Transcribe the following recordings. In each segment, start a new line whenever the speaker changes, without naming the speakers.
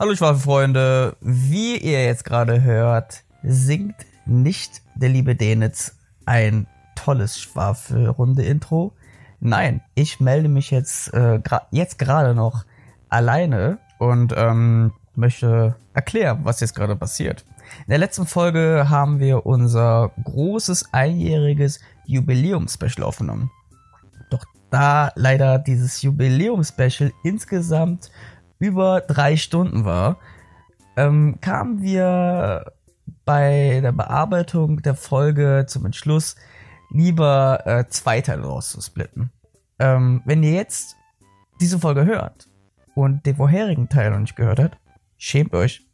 Hallo Schwafelfreunde, wie ihr jetzt gerade hört, singt nicht der liebe Denitz ein tolles Schwafelrunde-Intro. Nein, ich melde mich jetzt, äh, gra jetzt gerade noch alleine und ähm, möchte erklären, was jetzt gerade passiert. In der letzten Folge haben wir unser großes einjähriges Jubiläum-Special aufgenommen. Doch da leider dieses Jubiläum-Special insgesamt über drei Stunden war, ähm, kamen wir bei der Bearbeitung der Folge zum Entschluss, lieber äh, zwei Teile rauszusplitten. Ähm, wenn ihr jetzt diese Folge hört und den vorherigen Teil noch nicht gehört habt, schämt euch.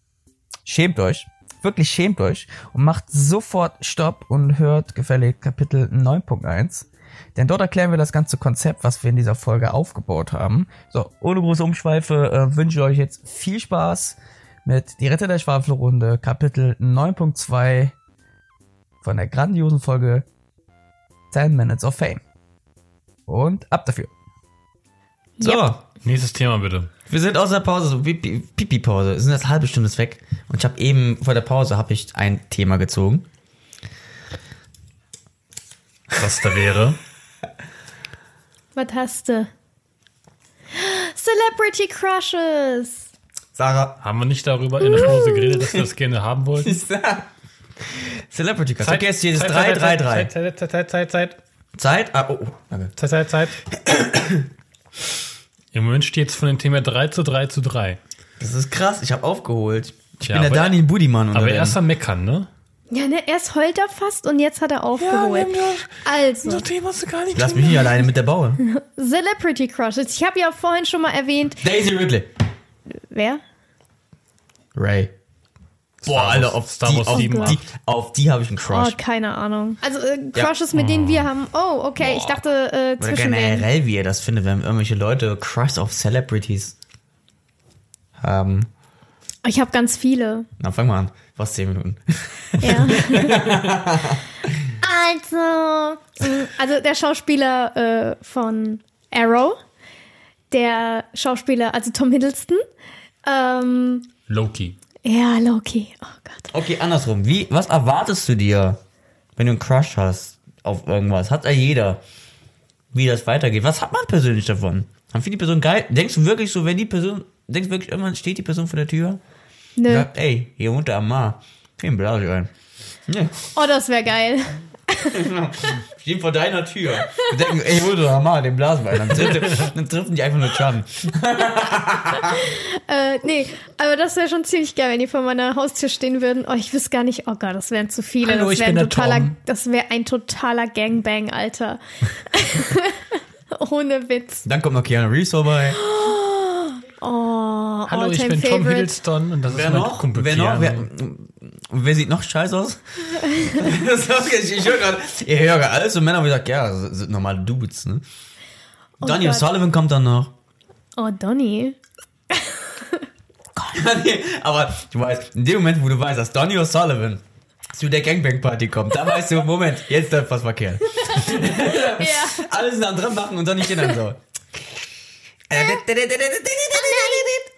Schämt euch. Wirklich schämt euch und macht sofort Stopp und hört gefällig Kapitel 9.1. Denn dort erklären wir das ganze Konzept, was wir in dieser Folge aufgebaut haben. So, ohne große Umschweife äh, wünsche ich euch jetzt viel Spaß mit Die Ritter der Schwafelrunde, Kapitel 9.2 von der grandiosen Folge 10 Minutes of Fame. Und ab dafür.
So,
Ja.
nächstes Thema bitte.
wir sind aus der Pause, so Pipi- Pipi-Pause. Wir sind jetzt eine halbe Stunde weg. Und ich habe eben vor der Pause habe ich ein Thema gezogen.
Was da wäre.
Was hast du? Celebrity Crushes.
Sarah.
Haben wir nicht darüber in der Pause geredet, dass wir das gerne haben wollten?
Celebrity Cast. Okay, jetzt steht es 3, 3, 3.
Zeit, Zeit, Zeit, Zeit, Zeit, Zeit,
Zeit? Ah, oh, oh, danke.
Zeit, Zeit, Zeit. Im Moment steht es von dem Thema 3 zu 3 zu 3.
Das ist krass, ich habe aufgeholt. Ich
Ja,
bin der Daniel Budimann.
Aber erst am Meckern, ne?
Ja, ne, erst heult er fast und jetzt hat er aufgeholt. also,
Thema hast du gar nicht
Lass mich nicht alleine mit der Baue.
Celebrity Crushes. Ich habe ja vorhin schon mal erwähnt.
Daisy Ridley.
Wer?
Ray. Boah, Alter, auf
Star
die,
Wars
auf,
7,
die, auf die habe ich einen
Oh,
Crush.
keine Ahnung. Also äh, Crushes, mit denen wir haben. Oh, okay. Ich dachte äh,
Oder
zwischen denen.
generell, wie ihr das findet, wenn irgendwelche Leute Crush auf Celebrities haben.
Ich habe ganz viele.
Na, fang mal an. Was, 10 Minuten?
Ja. also, mh, also der Schauspieler äh, von Arrow, der Schauspieler, also Tom Hiddleston. Ähm,
Loki.
ja, Loki. Oh Gott.
Okay, andersrum. Wie, was erwartest du dir, wenn du einen Crush hast auf irgendwas? Hat ja jeder. Wie das weitergeht. Was hat man persönlich davon? Haben viele Personen geil? Denkst du wirklich so, wenn die Person, denkst du wirklich, irgendwann steht die Person vor der Tür?
Nö.
Sagt, ey, hier wohnt der Amar. Den blase ich ein. Nee,
Oh, das wäre geil.
steht vor deiner Tür. Wir denken, ey, wo ist der Amar? Den blasen wir ein. Dann, trifft, dann treffen die einfach nur Schaden.
Äh, nee, aber das wäre schon ziemlich geil, wenn die vor meiner Haustür stehen würden. Oh, ich wüsste gar nicht. Oh Gott, das wären zu viele.
Hallo,
das wäre ein totaler, das wäre ein totaler Gangbang, Alter. Ohne Witz.
Dann kommt noch Keanu Reeves vorbei.
Oh,
Hallo, ich
all-time
bin Tom
favorite.
Hiddleston und das ist
Wer
mein
noch?
Kumpel
Wer noch? Wer, und wer sieht noch scheiße aus? ist ich, ich höre gerade, ich höre gerade alles so Männer, wie gesagt, ja, das sind normale Dudes, ne? Donny
Gott.
Sullivan kommt dann noch.
Oh, Donny.
Aber du weißt, in dem Moment, wo du weißt, dass Donny O'Sullivan zu der Gangbang-Party kommt, da weißt du, Moment, jetzt läuft was verkehrt.
Ja.
Alle sind am dran machen und Donny steht dann so.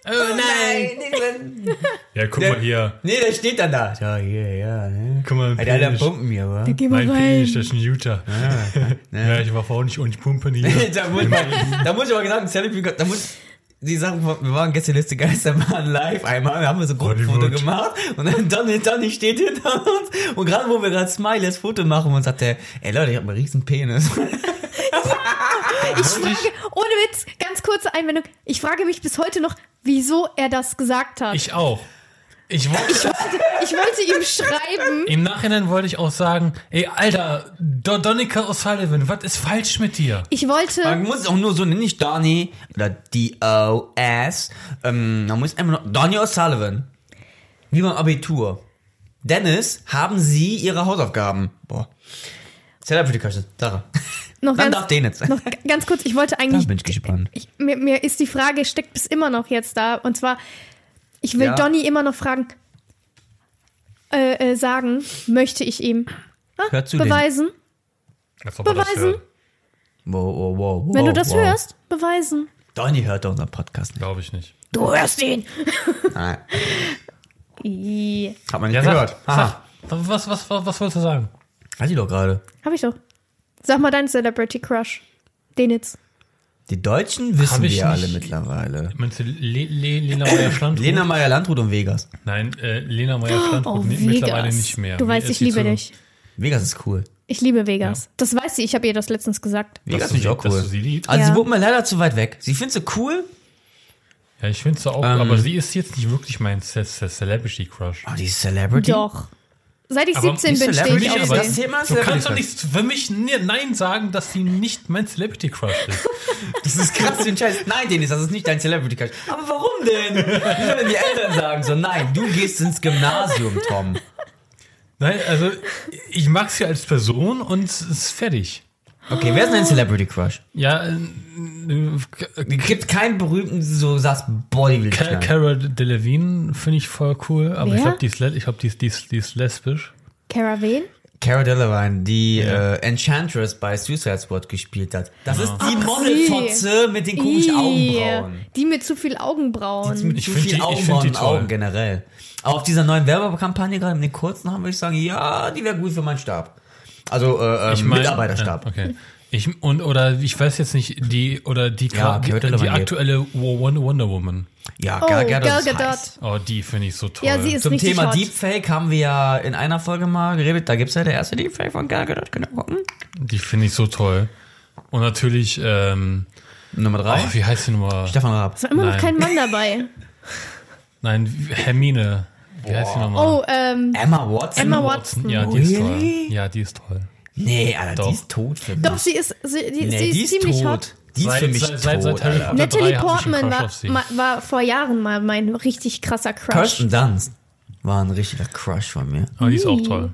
Oh nein. Ja, guck mal hier.
Nee, der steht dann da. Ja, hier, ja, ne?
Guck mal,
Alter, alle. Pumpen hier, wa?
Geh mal
Mein
rein.
Penis, das ist ein Utah. Ja, ich war vorhin nicht und ich pumpe nie.
da, muss man, da muss ich aber sagen, Celebrity, da muss die Sachen, wir waren gestern letzte Geisterbahn live einmal, da haben wir so ein Gruppenfoto gemacht und dann Donny, Donny steht hinter uns und gerade wo wir gerade Smileys Foto machen und sagt der, ey Leute, ich hab einen riesen Penis.
Ich frage, ohne Witz, ganz kurze Einwendung. Ich frage mich bis heute noch, wieso er das gesagt hat. Ich,
Ich auch. Ich wollte,
wollte ihm schreiben.
Im Nachhinein wollte ich auch sagen, ey, Alter, Do Donica O'Sullivan, was ist falsch mit dir?
Ich wollte.
Man muss es auch nur so nennen, nicht Donny oder D-O-S, ähm, man muss einfach nur Donny O'Sullivan. Wie beim Abitur. Dennis, haben Sie Ihre Hausaufgaben? Boah. Celebrity Crush, Sarah.
Noch
Dann
ganz,
darf den jetzt.
noch ganz kurz, ich wollte
Da
eigentlich.
bin ich gespannt.
Ich, mir, mir ist die Frage, steckt bis immer noch jetzt da. Und zwar, ich will
Ja.
Donny immer noch fragen, äh, äh, sagen, möchte ich ihm ah,
Hör zu, den-
beweisen. Beweisen.
Wow, wow, wow, wow,
Wenn du das
wow.
hörst, beweisen.
Donny hört doch unseren Podcast nicht.
Glaube ich nicht.
Du hörst ihn.
Nein, hat man nicht
Ja,
gehört.
sag, sag, was, was, was, was wolltest du sagen?
Weiß ich doch gerade.
Hab ich doch. Sag mal deinen Celebrity Crush. Den jetzt.
Die Deutschen wissen wir alle mittlerweile.
Meinst du Le Le Lena Meyer-Schlandrut?
Lena Meyer-Landrut und Vegas.
Nein, äh, Lena Meyer-Schlandrut
Oh,
mi- mittlerweile
Vegas.
nicht mehr.
Du weißt, ich liebe dich.
Vegas ist cool.
Ich liebe Vegas. Das weiß sie. Ich habe ihr das letztens gesagt.
Vegas finde ich
sie-
auch cool.
sie?
Also
Ja.
sie wohnt mir leider zu weit weg. Sie findet sie cool,
Ja, ich finde sie auch,
Ähm.
aber sie ist jetzt nicht wirklich mein Ce- Ce- Celebrity-Crush.
aber die ist Celebrity.
Doch. Seit ich
Aber
17
die
bin, stehe
Celebrity
ich auf
ist das
sie.
Thema
Du kannst doch
Celebrity.
nicht für mich Nein sagen, dass sie nicht mein Celebrity-Crush ist.
Das ist krass, den Scheiß. Nein, Dennis, das ist nicht dein Celebrity Crush. Aber warum denn? Wenn die Eltern sagen so, nein, du gehst ins Gymnasium, Tom.
Nein, also ich mag sie als Person und es ist fertig.
Okay, wer ist dein Celebrity Crush?
Ja, äh,
Es gibt keinen berühmten, so sagst, die will ich
Ca-. Cara Delevingne finde ich voll cool, aber ich
Wer?
glaube, die ist, le- ich glaub, die ist, die ist, die ist lesbisch.
Cara wen?
Cara Delevingne, die
Ja.
äh, Enchantress bei Suicide Squad gespielt hat. Das ist die Modelfotze mit den komischen
Ih,
Augenbrauen.
Die mit zu viel Augenbrauen.
Mit
Ich
zu
find
viel
die- ich
Augenbrauen
find die toll.
Augen generell. Aber auf dieser neuen Werbekampagne gerade mit den kurzen haben, würde ich sagen, ja, die wäre gut für meinen Stab. Also äh,
Ich
ähm,
mein-
Mitarbeiterstab.
äh, Okay. Ich, und, oder ich weiß jetzt nicht, die, oder die,
Ja,
die, die, aktuelle Wonder, Wonder Woman.
Ja,
Oh,
Gal
Gal
Gadot ist
Gadot.
Oh, die finde ich so toll.
Ja, sie ist
Zum Thema
hot.
Deepfake haben wir ja in einer Folge mal geredet. Da gibt's ja der erste Deepfake von Gal Gadot. Gucken?
Die finde ich so toll. Und natürlich, ähm,
Nummer drei.
oh, wie heißt die Nummer?
Stefan Raab.
Es war immer noch
Nein.
kein Mann dabei.
Nein, Hermine. Wie heißt die nochmal?
Oh, ähm,
Emma Watson.
Emma Watson.
Ja, die ist
Really?
toll. Ja, die ist toll.
Nee, Alter,
Doch.
die ist tot für mich.
doch, sie ist, sie, die,
nee,
sie ist,
die ist
ziemlich
tot.
hot.
Die ist
Seit-
für mich
seit-
tot,
seit- seit. Potter-
Natalie Portman war, war vor Jahren mal mein richtig krasser Crush.
Kirsten Dunst war ein richtiger Crush von mir.
Aber die ist auch toll.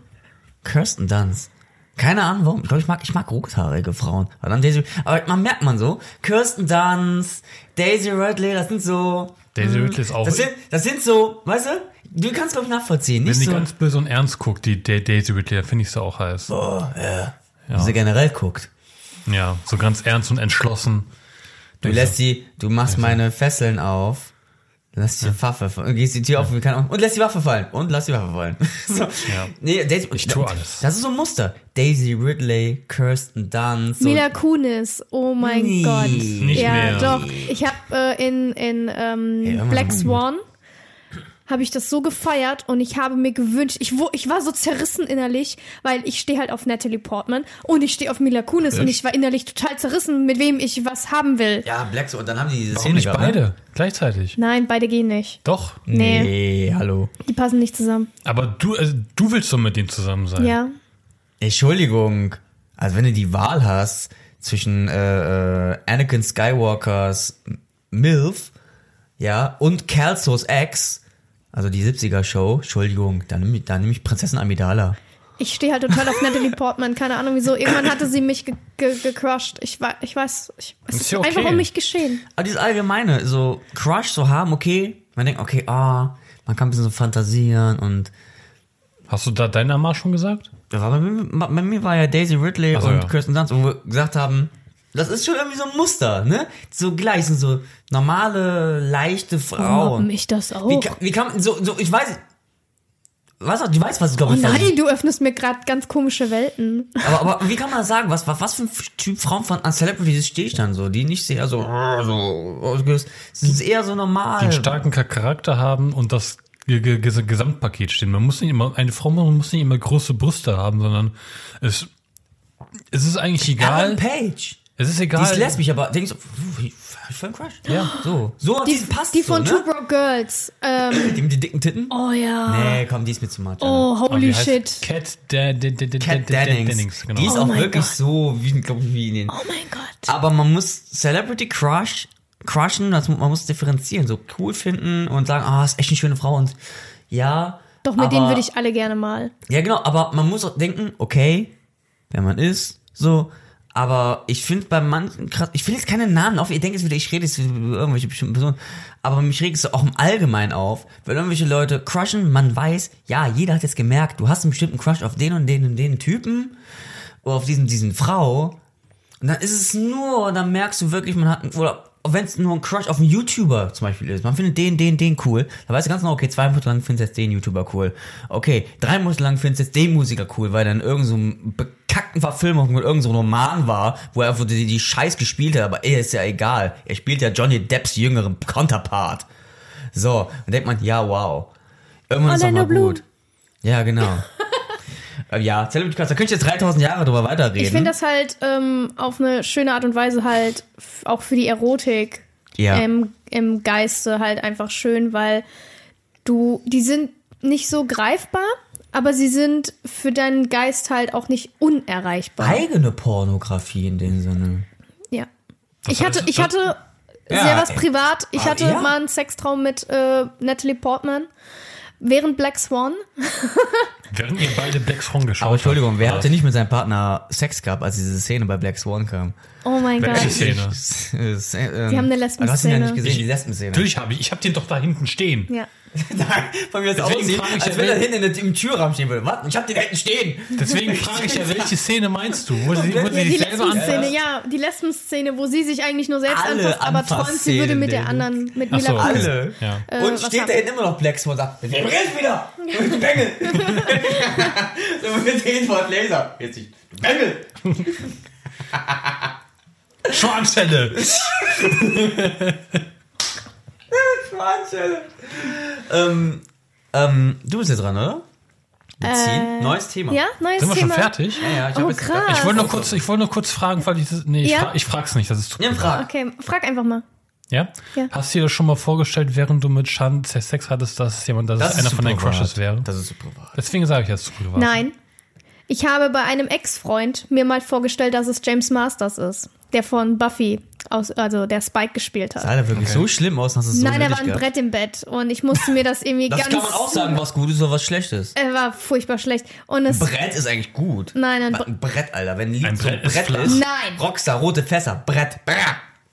Kirsten Dunst. Keine Ahnung warum. Ich glaube, ich mag, ich mag rothaarige Frauen. Aber, dann Daisy, aber man merkt man so, Kirsten Dunst, Daisy Ridley, das sind so,
Daisy Ridley ist auch.
das sind, das sind so, weißt du, du kannst glaube ich nachvollziehen.
wenn
Nicht
die
so,
ganz böse und ernst guckt, die Da- Daisy Ridley, finde ich sie auch heiß.
wie sie generell guckt.
Ja, so ganz ernst und entschlossen.
Du lässt die, du machst meine Fesseln auf, lässt die Waffe, fallen, gehst die Tür auf und, kann, und lässt die Waffe fallen. Und lass die Waffe fallen. so. Nee, Daisy,
Ich tu alles.
Das ist so ein Muster. Daisy Ridley, Kirsten Dunst. So,
Mila Kunis, oh mein
Nee.
Gott.
Nicht
ja,
mehr.
doch. Ich habe äh, in, in ähm,
irgendwann
Black Swan habe ich das so gefeiert und ich habe mir gewünscht, ich, wo, ich war so zerrissen innerlich, weil ich stehe halt auf Natalie Portman und ich stehe auf Mila Kunis und ich war innerlich total zerrissen, mit wem ich was haben will.
ja, Black und dann haben die diese
Warum
Szene
nicht
gehabt, ne?
beide? Gleichzeitig.
Nein, beide gehen nicht.
Doch.
Nee,
Nee, hallo.
die passen nicht zusammen.
Aber du, also, du willst doch mit dem zusammen sein.
Ja.
Entschuldigung. Also wenn du die Wahl hast zwischen äh, äh, Anakin Skywalkers MILF, ja, und Kelsos Ex, also die 70er Show, Entschuldigung, dann nehme ich, nehm ich Prinzessin Amidala.
Ich stehe halt total auf Natalie Portman, keine Ahnung wieso. Irgendwann hatte sie mich ge ge gecrushed. Ich, ich weiß, ich, es
Ist
ist
ja okay.
einfach um mich geschehen.
Aber dieses allgemeine, so Crush so haben, okay, man denkt, okay, ah, man kann ein bisschen so fantasieren und
Hast du da deinen Namen schon gesagt?
Ja, aber bei mir, bei mir war ja Daisy Ridley
Ach so,
und
ja.
Kirsten Dunst, wo wir gesagt haben, das ist schon irgendwie so ein Muster, ne? So gleich, sind so normale, leichte
Warum
Frauen.
mich das auch?
Wie, kann- wie kann man, so, so, ich weiß, was, du weißt, was ich glaube
Oh
ich
nein,
ich-
du öffnest mir gerade ganz komische Welten.
aber, aber wie kann man sagen, was, was, was für ein Typ Frauen von an Celebrities stehe ich dann so, die nicht sehr so, so, sind eher so normal.
Die einen starken Charakter haben und das Ge- Ge- Ges- Gesamtpaket stehen. Man muss nicht immer, eine Frau muss nicht immer große Brüste haben, sondern es, es ist eigentlich egal.
Page.
Es ist
Die
egal.
ist lesbisch, aber denkst du, so, wie- voll ein Crush.
Ja.
So, so,
Die,
die passt
die
so,
von
ne?
Two Broke Girls. Ähm,
Die mit den dicken Titten?
oh ja.
Nee, komm, die ist mir zu much.
Oh, holy
die heißt
shit.
Cat, da, da, da, da,
Cat
da, da,
Dennings.
Dennings genau.
Die ist
Oh
auch wirklich so, wie, ich, in den.
Oh mein Gott.
Aber man muss Celebrity Crush, crushen, das, man muss differenzieren, so cool finden und sagen, ah, ist echt eine schöne Frau und ja.
Doch, mit
aber,
denen würde ich alle gerne mal.
Ja, genau, aber man muss auch denken, okay, wer man ist, so. Aber ich finde bei manchen, krass- ich will jetzt keine Namen auf, ihr denkt jetzt wieder, ich rede jetzt über irgendwelche bestimmten Personen, aber mich regt es auch im Allgemeinen auf, wenn irgendwelche Leute crushen, man weiß, ja, jeder hat jetzt gemerkt, du hast einen bestimmten Crush auf den und den und den Typen, oder auf diesen, diesen Frau, und dann ist es nur, dann merkst du wirklich, man hat, oder wenn es nur ein Crush auf einen YouTuber zum Beispiel ist, man findet den, den, den cool, dann weißt du ganz genau, okay, zwei Monate lang findest du jetzt den YouTuber cool. Okay, drei Monate lang findest du jetzt den Musiker cool, weil dann irgend so ein bekackten Verfilmung mit irgendeinem so Roman war, wo er einfach die, die Scheiß gespielt hat, aber ey, ist ja egal. Er spielt ja Johnny Depps jüngeren Counterpart. So, und denkt man, ja, wow. Irgendwann ist doch mal
Bloom.
gut. Ja, genau. Äh, ja, Celebrity Crush, da könnte ich jetzt 3000 Jahre drüber weiterreden.
Ich finde das halt ähm, auf eine schöne Art und Weise halt auch für die Erotik
Ja.
im, im Geiste halt einfach schön, weil du, die sind nicht so greifbar, aber sie sind für deinen Geist halt auch nicht unerreichbar.
eigene Pornografie in dem Sinne.
Ja.
Was
Ich hatte, ich
das?
hatte
Ja,
sehr was
ey.
privat. Ich
Ah,
hatte
ja?
mal einen Sextraum mit äh, Natalie Portman während Black Swan.
Während ihr beide Black Swan geschaut
Aber Entschuldigung, wer
habt,
hatte nicht mit seinem Partner Sex gehabt, als diese Szene bei Black Swan kam?
Oh mein
Welche
Gott.
Szene?
Sie
Die haben eine Lesben-Szene.
Du hast ihn ja nicht gesehen, die Lesben-Szene.
Natürlich habe ich, ich habe den doch da hinten stehen.
Ja.
Nein, von mir
frage ich
als
ja,
wenn er hinten im Türrahmen stehen würde. Warte, ich hab den da hinten stehen.
Deswegen frage ich ja, welche Szene meinst du? Wo sie, wo sie
Ja, die
sich selber
Lesben-Szene, ja, die Lesben-Szene, wo sie sich eigentlich nur selbst
Alle
anfasst, aber träumt, sie würde mit der anderen, mit
so,
Mila Kunis.
Alle.
Ja.
Äh,
und
was
steht da hinten immer noch Black Swan und sagt, wer brennt wieder? Du Bengel. so mit den Wort Laser. Jetzt nicht. Du Bengel.
Schwanzelle!
Schwanzelle. ähm, ähm, du bist jetzt dran, oder? Beziehen?
Äh,
Neues Thema.
Ja, neues
Sind wir schon
Thema.
fertig?
Ja, ja, ich
Oh,
jetzt,
krass.
Ich wollte nur kurz, ich wollte nur kurz fragen, weil ich das, nee, ich,
Ja?
fra ich frag's nicht, das ist zu
Nimm Frage.
Okay, frag einfach mal.
Ja?
Ja.
Hast du dir das schon mal vorgestellt, während du mit Shan Sex hattest, dass jemand, dass es einer
zu
von deinen
privat.
Crushes wäre?
Das ist so privat.
Deswegen sage ich jetzt zu privat.
Nein. Ich habe bei einem Ex-Freund mir mal vorgestellt, dass es James Masters ist, der von Buffy, aus, also der Spike gespielt hat.
Sah der wirklich
Okay.
so schlimm aus, dass es so
Nein, er war ein
gehabt?
Brett im Bett und ich musste mir das irgendwie
Das
ganz.
kann man auch sagen, was gut ist oder was Schlechtes.
Er war furchtbar schlecht. Und es.
Brett ist eigentlich gut.
Nein, ein
ein Brett, Alter. Wenn ein Lied
Ein
so
Brett ist
Brett ist.
Nein.
Rockstar, rote Fässer, Brett. Brr.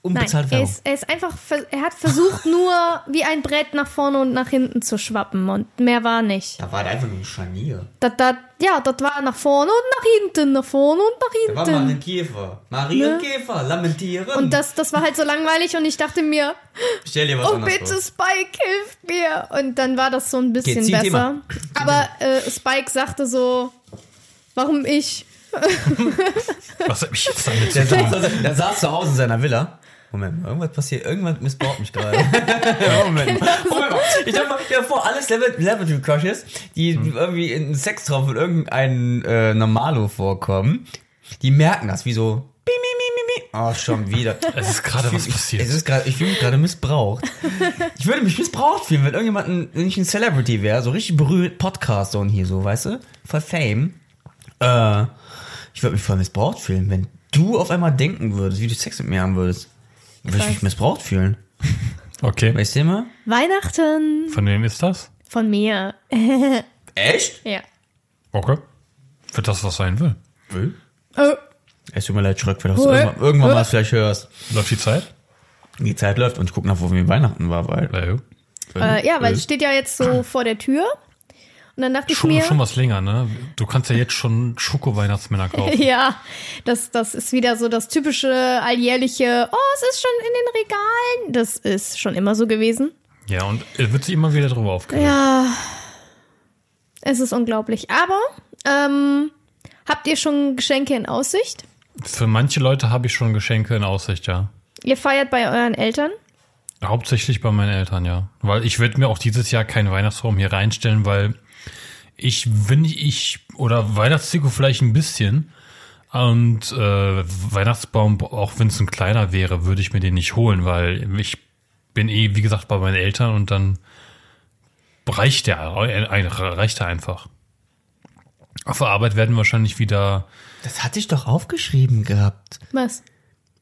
Nein,
Unbezahlte
er
Werbung.
ist, er ist einfach, er hat versucht nur wie ein Brett nach vorne und nach hinten zu schwappen und mehr war nicht.
Da war der einfach nur ein Scharnier.
Das, das, ja, das war nach vorne und nach hinten, nach vorne und
Da war
nach
mal
hinten.
ein Käfer. Marie und Käfer, lamentieren.
Und das, das war halt so langweilig und ich dachte mir,
Stell dir was
oh bitte
vor.
Spike, hilf mir. Und dann war das so ein bisschen besser.
Thema.
Aber äh, Spike sagte so, warum ich?
Was hab ich jetzt damit zu tun?
der saß zu Hause in seiner Villa. Moment, irgendwas passiert, irgendwas missbraucht mich gerade. Moment, mal. Moment. Ich dachte mal, ja vor, alle Celebrity Crushes, die irgendwie in Sextraum von irgendeinem äh, Normalo vorkommen, die merken das, wie so. Oh, schon wieder.
Es ist gerade was passiert.
es ist grad, ich fühle mich gerade missbraucht. Ich würde mich missbraucht fühlen, wenn irgendjemand ein, wenn ich ein Celebrity wäre, so richtig berühmt Podcaster und hier so, weißt du? Voll Fame. Äh, ich würde mich voll missbraucht fühlen, wenn du auf einmal denken würdest, wie du Sex mit mir haben würdest. Würde ich mich missbraucht fühlen.
Okay.
Weißt du immer?
Weihnachten
Von wem ist das?
von mir.
Echt?
Ja.
Okay. Wird das was sein will?
Oh,
Es tut mir leid, Schröck, wenn du das
Hä?
irgendwann, irgendwann
Hä?
mal vielleicht hörst.
Läuft die Zeit?
Die Zeit läuft und ich gucke nach, wo wir Weihnachten war, weil.
Äh, ja, weil es steht ja jetzt so vor der Tür. Und dann dachte ich
Schon,
mir,
schon was länger, ne? Du kannst ja jetzt schon Schoko-Weihnachtsmänner kaufen.
ja, das, das ist wieder so das typische alljährliche, oh, es ist schon in den Regalen. Das ist schon immer so gewesen.
Ja, und er wird sich immer wieder drüber aufgeregt.
Ja, es ist unglaublich. Aber, ähm, habt ihr schon Geschenke in Aussicht?
Für manche Leute habe ich schon Geschenke in Aussicht, ja.
Ihr feiert bei euren Eltern?
Hauptsächlich bei meinen Eltern, ja. Weil ich werde mir auch dieses Jahr keinen Weihnachtsraum hier reinstellen, weil ich, wenn ich, oder Weihnachtsdeko vielleicht ein bisschen, und äh, Weihnachtsbaum, auch wenn es ein kleiner wäre, würde ich mir den nicht holen, weil ich bin eh, wie gesagt, bei meinen Eltern und dann reicht der, reicht der einfach. Auf der Arbeit werden wahrscheinlich wieder
Das hatte ich doch aufgeschrieben gehabt.
Was?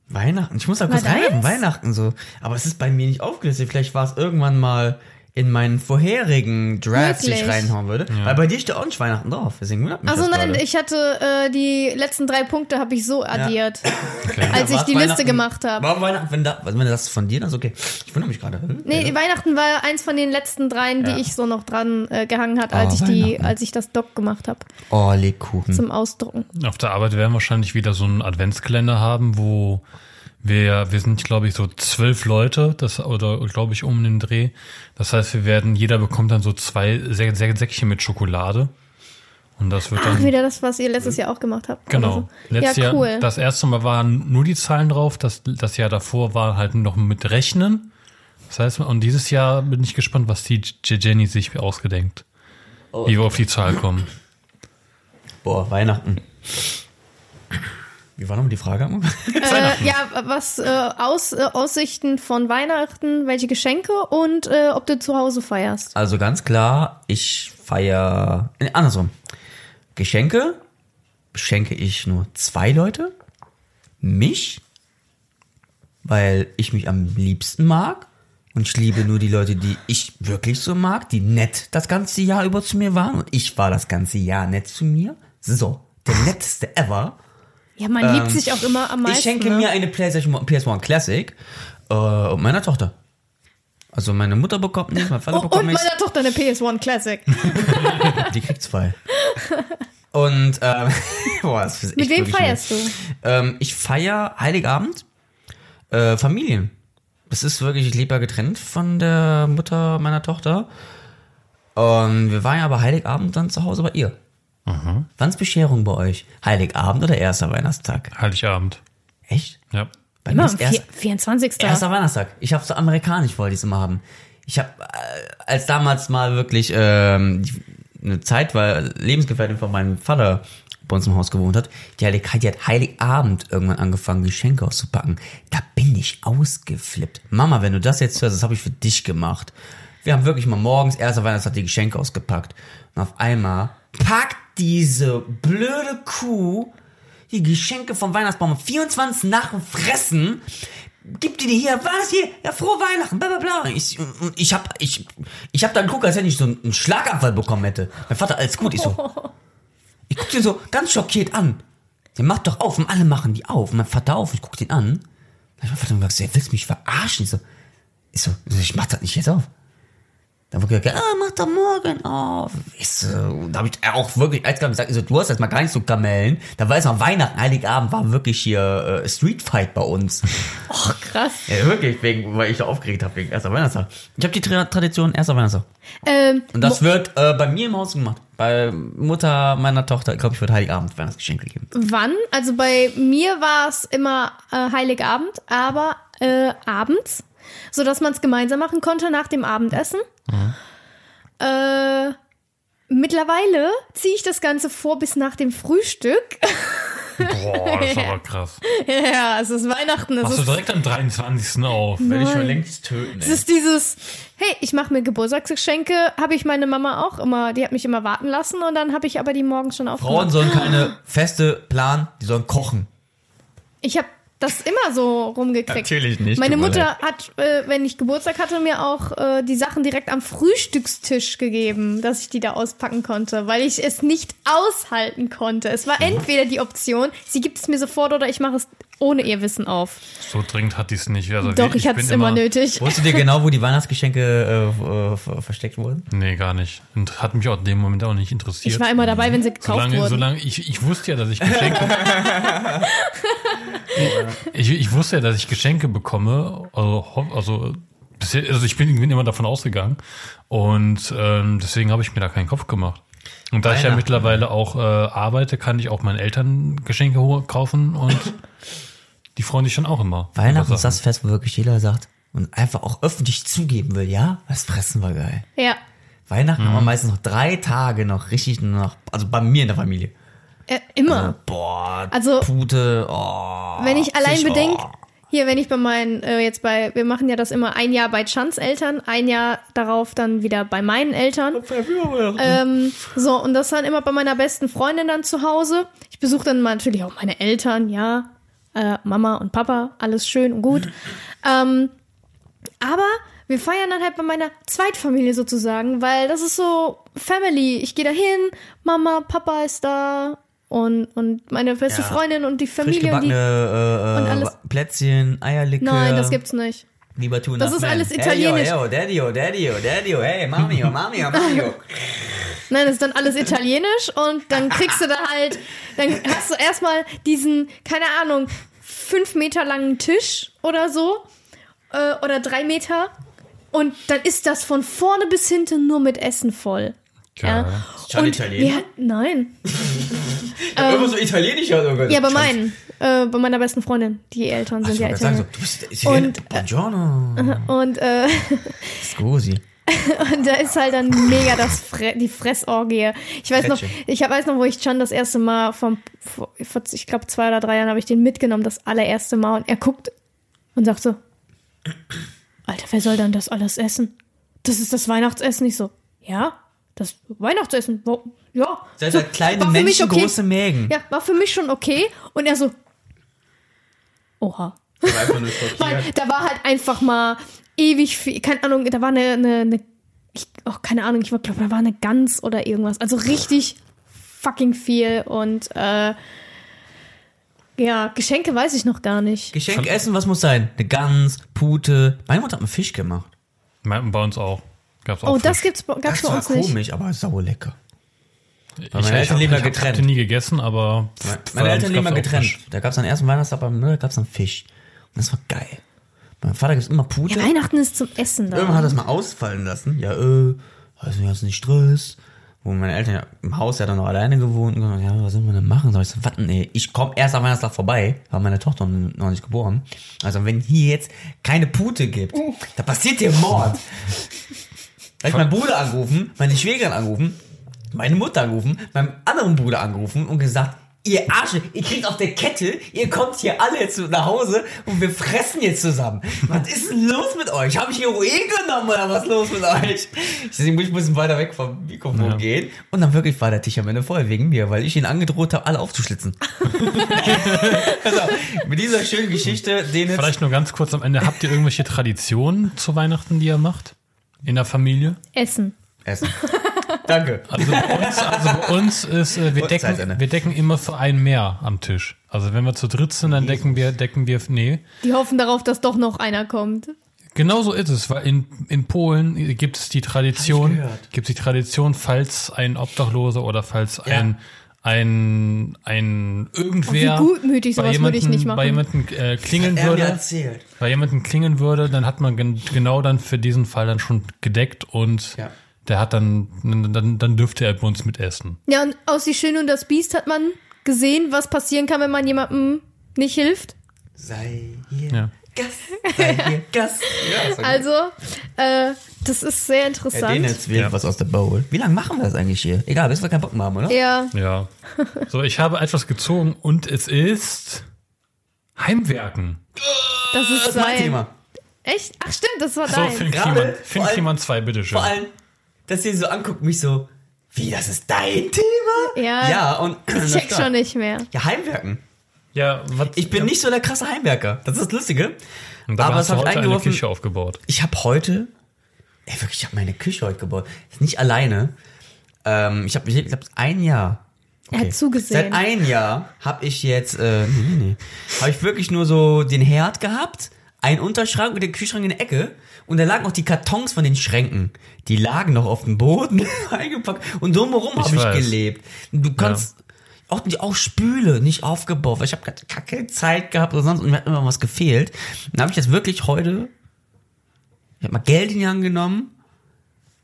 Weihnachten. Ich muss da kurz rein. Weihnachten so. Aber es ist bei mir nicht aufgelistet. Vielleicht war es irgendwann mal in meinen vorherigen Drafts, die ich reinhauen würde. Weil bei dir steht auch nicht Weihnachten drauf. Deswegen wundert mich
Also
das
nein,
gerade.
ich hatte äh, die letzten drei Punkte habe ich so addiert, als ich die Liste gemacht habe.
War Weihnachten, wenn, da, wenn das von dir dann ist, okay. Ich wundere mich gerade.
Nee,
Ja.
Weihnachten war eins von den letzten dreien, die
Ja.
ich so noch dran äh, gehangen hat, als
Oh,
ich die, als ich das Doc gemacht habe
Oh, Lebkuchen.
zum Ausdrucken.
Auf der Arbeit werden wir wahrscheinlich wieder so einen Adventskalender haben, wo Wir, wir sind, glaube ich, so zwölf Leute, das, oder glaube ich, um den Dreh. Das heißt, wir werden, jeder bekommt dann so zwei Sä Sä Säckchen mit Schokolade. Und das wird
Ach,
dann.
wieder das, was ihr letztes Jahr auch gemacht habt.
Genau.
So.
Letztes
ja, cool.
Jahr, das erste Mal waren nur die Zahlen drauf, das, das Jahr davor war halt noch mit Rechnen. Das heißt, und dieses Jahr bin ich gespannt, was die J- Jenny sich ausgedenkt.
Oh.
Wie wir auf die Zahl kommen.
Boah, Weihnachten. Wie war nochmal die Frage?
äh, ja, was äh, Aus, äh, Aussichten von Weihnachten, welche Geschenke und äh, ob du zu Hause feierst.
Also ganz klar, ich feier äh, andersrum. Geschenke beschenke ich nur zwei Leute. Mich, weil ich mich am liebsten mag. Und ich liebe nur die Leute, die ich wirklich so mag, die nett das ganze Jahr über zu mir waren. Und ich war das ganze Jahr nett zu mir. So, der netteste ever.
Ja, man liebt sich auch immer am meisten.
Ähm, Ich schenke
ne?
mir eine PlayStation PS1 Classic äh, und meiner Tochter. Also meine Mutter bekommt nichts, mein Vater
oh, und
bekommt nichts.
meiner Tochter eine PS1 Classic.
Die kriegt zwei. Und ähm, boah, das ist
Mit wem feierst du?
schlimm. Ähm, ich feier Heiligabend äh, Familien. Das ist wirklich, ich lebe ja getrennt von der Mutter meiner Tochter. Und wir waren ja aber Heiligabend dann zu Hause bei ihr. Wann ist Bescherung bei euch? Heiligabend oder erster Weihnachtstag?
Heiligabend.
Echt?
Ja.
Bei
Immer
mir ist erst,
vier- 24.
Erster Weihnachtstag. Ich habe so amerikanisch wollte ich es immer haben. Ich habe äh, als damals mal wirklich ähm, die- eine Zeit, weil Lebensgefährtin von meinem Vater bei uns im Haus gewohnt hat, die, Heilig, die hat Heiligabend irgendwann angefangen, Geschenke auszupacken. Da bin ich ausgeflippt. Mama, wenn du das jetzt hörst, das habe ich für dich gemacht. Wir haben wirklich mal morgens, erster Weihnachtstag, die Geschenke ausgepackt. Und auf einmal packt diese blöde Kuh die Geschenke vom Weihnachtsbaum am 24 nach dem Fressen, gibt die dir hier, was hier, ja, frohe Weihnachten, bla bla bla. Ich, ich hab, ich, ich hab dann geguckt, als wenn ich so einen Schlaganfall bekommen hätte. Mein Vater, alles gut, ich so. Ich guck den so ganz schockiert an. Der macht doch auf und alle machen die auf. Mein Vater auf, ich guck den an. Dann ich mein Vater gesagt, willst du mich verarschen? Ich so, ich so, ich mach das nicht jetzt auf. Dann wurde gesagt, ah, mach doch morgen auf. Ich so, da habe ich auch wirklich als gesagt, ich so, du hast jetzt mal gar nicht so Kamellen. Da war es noch Weihnachten, Heiligabend war wirklich hier äh, Street Fight bei uns.
Oh, krass.
ja, wirklich, wegen, weil ich so aufgeregt habe wegen erster Weihnachtstag. Ich habe die Tra Tradition erster Weihnachtstag.
Ähm,
Und das wird äh, bei mir im Haus gemacht. Bei Mutter meiner Tochter, ich glaube, ich würde Heiligabend Weihnachtsgeschenke geben.
wann? Also bei mir war es immer äh, Heiligabend, aber äh, abends, so dass man es gemeinsam machen konnte nach dem Abendessen. Äh, mittlerweile ziehe ich das Ganze vor bis nach dem Frühstück.
Boah, das ist aber krass.
ja, es ist Weihnachten. Es
Machst du direkt am 23. auf.
Wenn ich mal längst töten,
es ist dieses, hey, ich mache mir Geburtstagsgeschenke, habe ich meine Mama auch immer, die hat mich immer warten lassen und dann habe ich aber die morgens schon
Frauen
aufgemacht.
sollen keine feste Plan, die sollen kochen.
Ich habe das immer so rumgekriegt.
Natürlich nicht,
Meine Mutter hat, äh, wenn ich Geburtstag hatte, mir auch äh, die Sachen direkt am Frühstückstisch gegeben, dass ich die da auspacken konnte, weil ich es nicht aushalten konnte. Es war entweder die Option, sie gibt es mir sofort oder ich mache es ohne ihr Wissen auf.
So dringend hat die es nicht. Also
Doch, ich, hatte
bin
es immer nötig.
Wusstet ihr genau, wo die Weihnachtsgeschenke äh, äh, ver- versteckt wurden?
Nee, gar nicht. Und hat mich auch in dem Moment auch nicht interessiert.
Ich war immer dabei, wenn sie gekauft
solange,
wurden.
solange ich, ich wusste ja, dass ich Geschenke. ich, ich wusste ja, dass ich Geschenke bekomme. Also, also, also ich bin, bin immer davon ausgegangen. Und ähm, deswegen habe ich mir da keinen Kopf gemacht. Und da ich ja mittlerweile auch äh, arbeite, kann ich auch meinen Eltern Geschenke kaufen und die freuen sich dann auch immer.
Weihnachten ist das. Fest, wo wirklich jeder sagt und einfach auch öffentlich zugeben will, ja, das Fressen war geil.
Ja.
Weihnachten haben wir meistens noch drei Tage noch richtig noch, also bei mir in der Familie.
Äh, immer.
Boah,
Also-
Pute, oh,
wenn ich allein
Fisch,
bedenke,
oh.
hier, wenn ich bei meinen, äh, jetzt bei, wir machen ja das immer ein Jahr bei Chans Eltern, ein Jahr darauf dann wieder bei meinen Eltern. Ähm, so, und das dann immer bei meiner besten Freundin dann zu Hause. Ich besuche dann mal natürlich auch meine Eltern, ja. Äh, Mama und Papa, alles schön und gut. ähm, aber wir feiern dann halt bei meiner Zweitfamilie sozusagen, weil das ist so Family. Ich gehe da hin, Mama, Papa ist da und, und meine beste
Ja.
Freundin und die Familie. Und die,
äh,
und alles-
Plätzchen, Eierlikör.
nein, das gibt's nicht.
Lieber tun
Das ist alles italienisch.
Yo, daddy, oh, daddy, oh, daddy, oh, hey, mami, oh, mami, oh, mami.
Nein, das ist dann alles italienisch und dann kriegst du da halt, dann hast du erstmal diesen, keine Ahnung, fünf Meter langen Tisch oder so. Äh, oder drei Meter. Und dann ist das von vorne bis hinten nur mit Essen voll.
Geil.
Schon Italiener?
wir nein.
Hab immer so italienisch gehört.
Ja, bei meinen. Äh, bei meiner besten Freundin. Die Eltern sind
Ich
ja
wollte sagen, so,
Italiener.
du bist Italiener.
Und,
Buongiorno.
Und, äh,
Scusi.
und da ist halt dann mega das Fre die Fressorgie. Ich weiß noch, ich weiß noch, wo ich Chan das erste Mal vom, vor, ich glaube zwei oder drei Jahren habe ich den mitgenommen, das allererste Mal. Und er guckt und sagt so, Alter, wer soll denn das alles essen? Das ist das Weihnachtsessen. Ich so, ja, das Weihnachtsessen. Wo, ja.
Seid
so,
ihr kleine Menschen,
okay.
große Mägen.
Ja, war für mich schon okay. Und er so, oha. Weil da war halt einfach mal ewig viel, keine Ahnung, da war eine, eine, eine ich, oh, keine Ahnung, ich glaube, da war eine Gans oder irgendwas. Also richtig fucking viel und äh, ja, Geschenke weiß ich noch gar nicht.
Geschenk essen, was muss sein? Eine Gans, Pute. Meine Mutter hat mir Fisch gemacht.
Bei uns auch. Gab's auch
Oh, das
Fisch.
gibt's bei- gab's
Das
bei
war
uns nicht.
komisch, aber sau lecker.
Ich,
meine Eltern leben ja
ich hab-
getrennt.
hatte nie gegessen, aber
Meine
bei
Eltern leben
gab's
getrennt. Da gab es am ersten Weihnachtstag beim Müller gab es dann Fisch. Und das war geil. Mein Vater gibt immer Pute.
Ja, Weihnachten ist zum Essen da.
Irgendwann hat er das mal ausfallen lassen. Ja, äh, hast du jetzt nicht Stress? Wo meine Eltern ja im Haus ja dann noch alleine gewohnt und gesagt, ja, was sollen wir denn machen? Sag ich so, warten, nee, ich komme erst am Weihnachtstag vorbei, war meine Tochter noch nicht geboren. Also wenn hier jetzt keine Pute gibt, da passiert dir Mord. Da ich meinen Bruder angerufen, meine Schwägerin angerufen, meine Mutter angerufen, meinem anderen Bruder angerufen und gesagt, ihr Arsche, ihr kriegt auf der Kette, ihr kommt hier alle jetzt nach Hause und wir fressen jetzt zusammen. Was ist denn los mit euch? Habe ich Heroin genommen oder was ist los mit euch? Deswegen muss ich ein bisschen weiter weg vom Mikrofon
Ja.
gehen. Und dann wirklich war der Tisch am Ende voll wegen mir, weil ich ihn angedroht habe, alle aufzuschlitzen. also, mit dieser schönen Geschichte, den jetzt...
Vielleicht nur ganz kurz am Ende. Habt ihr irgendwelche Traditionen zu Weihnachten, die ihr macht? In der Familie?
Essen.
Essen. Danke.
Also bei uns, also bei uns ist, äh, wir, decken, wir decken immer für einen mehr am Tisch. Also wenn wir zu dritt sind, dann decken wir, decken wir, nee.
Die hoffen darauf, dass doch noch einer kommt.
Genau so ist es, weil in, in Polen gibt es die Tradition, gibt es die Tradition, falls ein Obdachloser oder falls ein, ein, ein irgendwer
Oh, wie gutmütig,
bei
sowas würde ich
jemandem-
nicht machen.
Bei jemandem äh, klingeln
Er hat mir
würde,
erzählt.
bei jemandem klingeln würde, dann hat man gen genau dann für diesen Fall dann schon gedeckt und
Ja.
Der hat dann, dann, dann dürfte er bei uns mitessen.
Ja, und aus Die Schöne und das Biest hat man gesehen, was passieren kann, wenn man jemandem nicht hilft.
Sei hier
Ja.
Gast, sei hier Gast. Ja.
Also, äh, das ist sehr
Ja,
interessant.
den jetzt wählt
Ja.
was aus der Bowl. Wie lange machen wir das eigentlich hier? Egal, bis wir keinen Bock mehr haben, oder?
ja,
Ja. So, ich habe etwas gezogen und es ist Heimwerken.
das ist
Das ist mein. Thema.
Echt? Ach stimmt, das war
So,
dein.
Allem-
Kliman 2, bitteschön.
Vor allem, dass ihr so anguckt, mich so, wie, das ist dein Thema?
Ja.
Ja, und
ich check schon nicht mehr.
Ja, Heimwerken.
Ja, was,
Ich bin
ja,
nicht so der krasse Heimwerker. Das ist das Lustige.
Und dabei
aber
hast du heute eine. Küche aufgebaut.
Ich habe heute, ey, wirklich, ich habe meine Küche heute gebaut. Nicht alleine. Ähm, ich habe, ich glaube, ein Jahr.
Er hat zugesehen.
Seit ein Jahr habe ich jetzt, äh, nee, nee, nee, habe ich wirklich nur so den Herd gehabt, einen Unterschrank und den Kühlschrank in der Ecke und da lagen auch die Kartons von den Schränken. Die lagen noch auf dem Boden eingepackt und drumherum habe ich gelebt. Du kannst auch, die- auch Spüle nicht aufgebaut, weil ich habe gar keine Zeit gehabt oder sonst und mir hat immer was gefehlt. Dann habe ich jetzt wirklich heute, ich habe mal Geld in die Hand genommen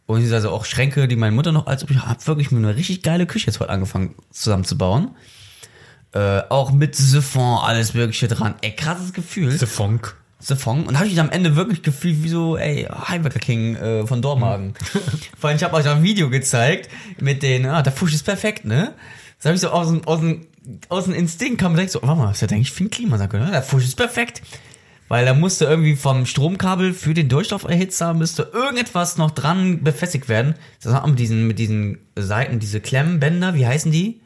und es also auch Schränke, die meine Mutter noch als ich habe wirklich mir eine richtig geile Küche jetzt heute angefangen zusammenzubauen. Äh, auch mit Siphon, alles Mögliche dran. Ey, krasses Gefühl.
Funk.
Siphon. Und habe ich am Ende wirklich gefühlt wie so, ey, Heimwerker King äh, von Dormagen. Vor allem, ich habe euch ein Video gezeigt mit den, ah, der Fusch ist perfekt, ne? Das habe ich so aus dem, aus dem, aus dem Instinkt kam direkt so, warte mal, ist das eigentlich Finn Klima, sag ich, ne? Der Fusch ist perfekt. Weil da musste irgendwie vom Stromkabel für den Durchlauferhitzer müsste irgendetwas noch dran befestigt werden. Das hat mit diesen, mit diesen Seiten, diese Klemmbänder, wie heißen die?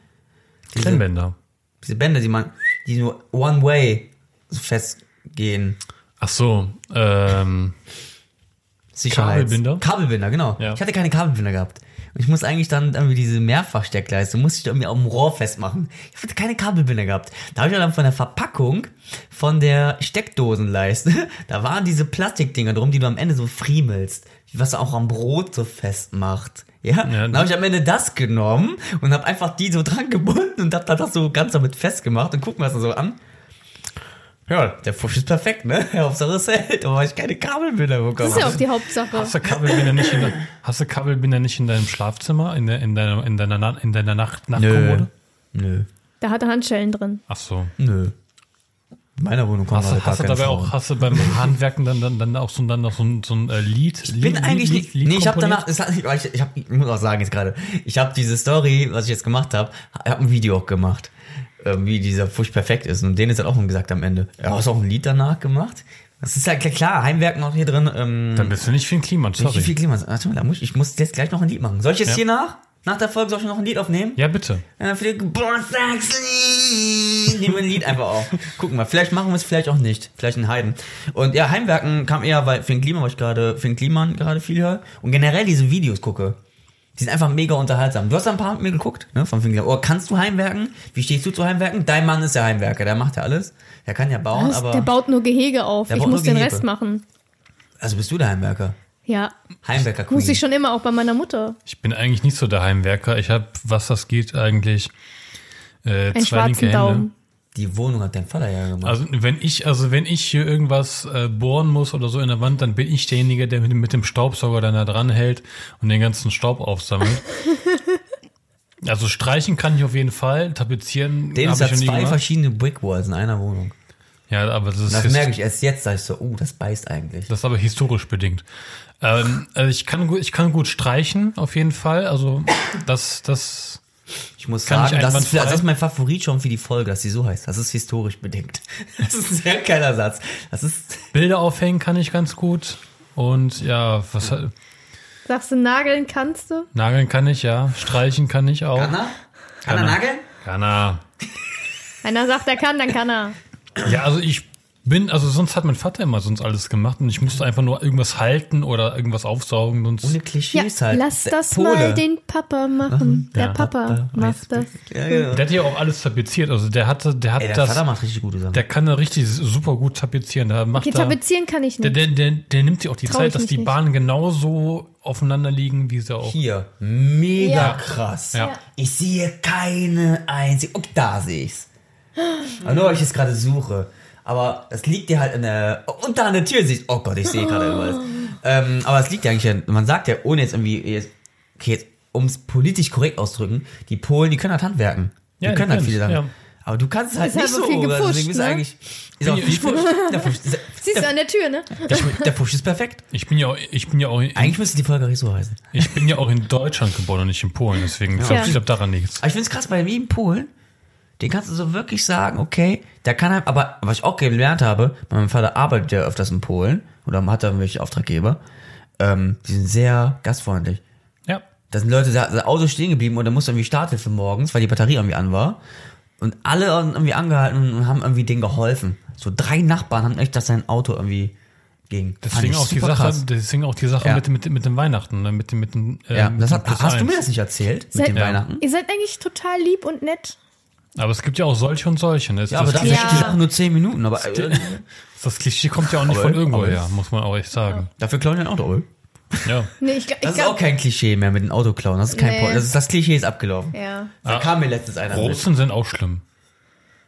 Diese-
Klemmбänder.
Diese Bänder, die man, die nur one way festgehen.
Ach so, ähm,
Sicherheits-
Kabelbinder?
Kabelbinder, genau.
Ja.
Ich hatte keine Kabelbinder gehabt. Und ich muss eigentlich dann irgendwie diese Mehrfachsteckleiste, musste ich irgendwie auf dem Rohr festmachen. Ich hatte keine Kabelbinder gehabt. Da habe ich dann von der Verpackung von der Steckdosenleiste, da waren diese Plastikdinger drum, die du am Ende so friemelst, was auch am Brot so festmacht. Ja,
Ja,
dann habe ich am Ende das genommen und habe einfach die so dran gebunden und hab dann das so ganz damit festgemacht und guck mir das so an. Ja, der Fusch ist perfekt, ne? Hauptsache es hält, aber ich keine Kabelbinder
Das
bekommen
ist ja auch die Hauptsache.
Hast du Kabelbinder nicht in, de, hast du Kabelbinder nicht in deinem Schlafzimmer, in, der, in, deiner, in, deiner, in deiner Nacht, Nachtkommode?
Nö,
Da hat er Handschellen drin.
Ach so.
nö. In meiner Wohnung kommt
Hast, hast du dabei
Strom.
auch, hast du beim Handwerken dann, dann, dann auch so, dann noch so ein, so ein äh, Lied?
Ich bin eigentlich nicht. Nee, ich habe danach. Es hat, ich, ich, hab, ich muss auch sagen jetzt gerade. Ich habe diese Story, was ich jetzt gemacht habe, habe ein Video auch gemacht, wie dieser Fusch perfekt ist. Und Dennis hat auch schon gesagt am Ende. Ja, hast auch ein Lied danach gemacht? Das ist ja klar, klar Heimwerken auch hier drin. Ähm,
Dann bist du nicht für ein Klima,
nicht
sorry.
wie viel Klima. Warte mal, muss ich, ich muss jetzt gleich noch ein Lied machen. Soll ich jetzt
Ja.
hier nach? Nach der Folge soll ich noch ein Lied aufnehmen?
Ja, bitte.
Ja, für den Geburtstagslied. Nehmen wir ein Lied einfach auf. Gucken wir, vielleicht machen wir es, vielleicht auch nicht. Vielleicht ein Heiden. Und ja, Heimwerken kam eher, weil Finn Kliman, weil ich gerade Finn Kliman gerade viel höre. Und generell diese Videos gucke. Die sind einfach mega unterhaltsam. Du hast da ein paar mit mir geguckt, ne? Von Kliman. Oh, kannst du Heimwerken? Wie stehst du zu Heimwerken? Dein Mann ist der Heimwerker, der macht ja alles. Der kann ja bauen,
Was?
aber.
der baut nur Gehege auf. Ich muss den. Rest machen.
also bist du der Heimwerker?
Ja,
Heimwerker
muss ich schon immer auch bei meiner Mutter.
Ich bin eigentlich nicht so der Heimwerker. Ich habe, was das geht, eigentlich äh,
Einen
zwei linke Hände.
Daumen.
Die Wohnung hat dein Vater ja gemacht.
Also wenn ich, also wenn ich hier irgendwas äh, bohren muss oder so in der Wand, dann bin ich derjenige, der mit, dem- mit dem Staubsauger dann da dran hält und den ganzen Staub aufsammelt. also streichen kann ich auf jeden Fall, tapezieren
hat
noch nie
zwei
gemacht.
verschiedene Brickwalls in einer Wohnung.
Ja, aber das ist
Das merke ich erst jetzt, sag ich so, uh, das beißt eigentlich.
Das ist aber historisch bedingt. Ähm, also ich kann gut, ich kann gut streichen, auf jeden Fall. Also das, das,
Ich muss
Kann
sagen,
ich
das ist, das ist mein Favorit schon für die Folge, dass sie so heißt. Das ist historisch bedingt. Das ist ein sehr geiler Satz. Das ist,
Bilder aufhängen kann ich ganz gut. Und ja, was
Sagst du, nageln kannst du?
nageln kann ich, ja. Streichen kann ich auch.
Kann er
Anna.
nageln?
Kann er.
Einer sagt, er kann, dann kann er.
Ja, also ich bin, also sonst hat mein Vater immer sonst alles gemacht und ich musste einfach nur irgendwas halten oder irgendwas aufsaugen. Sonst
Ohne
Ja,
Klischees halt.
lass
Der
das
Pole.
mal den Papa machen. Der
Ja.
Papa macht das.
Ja, genau.
der hat ja auch alles tapeziert. Also der hatte, der hat
Ey, der
das,
Vater macht richtig gute Sachen.
der kann da richtig super gut tapezieren. Der macht
Okay,
da,
tapezieren kann ich
der,
nicht.
der, der, der nimmt sich auch die
Trau
Zeit, dass die. Bahnen genauso aufeinander liegen, wie sie auch.
Hier, mega
Ja.
krass.
Ja.
Ich sehe keine einzige. Oh, da sehe ich's. Aber nur, weil ich es gerade suche. Aber das liegt dir halt in der. Da an der Tür siehst Oh Gott, ich sehe gerade irgendwas. Ähm, aber es liegt ja eigentlich, man sagt ja, ohne jetzt irgendwie, jetzt, okay, jetzt, um es politisch korrekt auszudrücken, die Polen, die können halt handwerken. Die
Ja, die
können halt viele Sachen.
ja.
Aber du kannst es halt nicht so.
viel
Deswegen bist du
ne?
eigentlich. Ist auch
Bin
viel
ich-
Fusch. Der Fusch,
Siehst du an der Tür, ne?
der, der Fusch ist perfekt.
Ich bin ja auch, ich bin ja auch, in,
Eigentlich müsste die Folge nicht so heißen.
ich bin ja auch in Deutschland geboren und nicht in Polen, deswegen
Ja.
ich glaube daran nichts.
Aber ich finde es krass, bei mir in Polen, den kannst du so wirklich sagen, okay, der kann halt, aber was ich auch gelernt habe, mein Vater arbeitet ja öfters in Polen oder hat da irgendwelche Auftraggeber, ähm, die sind sehr gastfreundlich.
Ja.
Da sind Leute, da das Auto stehen geblieben und da musste irgendwie Starthilfe morgens, weil die Batterie irgendwie an war. Und alle irgendwie angehalten und haben irgendwie denen geholfen. So drei Nachbarn haben echt, dass sein Auto irgendwie ging.
Deswegen auch die Sache,
krass.
deswegen auch die Sache
Ja.
mit, mit, mit dem Weihnachten, ne? mit dem, mit dem, äh,
Ja,
mit
das
dem
hat, hast du mir das nicht erzählt mit
Seid-
den
Ja.
Weihnachten?
Ihr seid eigentlich total lieb und nett.
Aber es gibt ja auch solche und solche. Ne?
Ja, aber
das,
Ja.
ist nur zehn Minuten, aber äh,
das Klischee kommt ja auch nicht
Aber-
von irgendwo her, muss man auch echt sagen.
dafür klauen die ein Auto. oder?
Ja.
Nee, ich, ich
Das ist auch kein Klischee mehr mit dem Autoklauen. Das ist kein
Nee.
Das, ist, das Klischee ist abgelaufen.
Ja.
Da kam mir letztens einer mit.
Russen sind auch schlimm.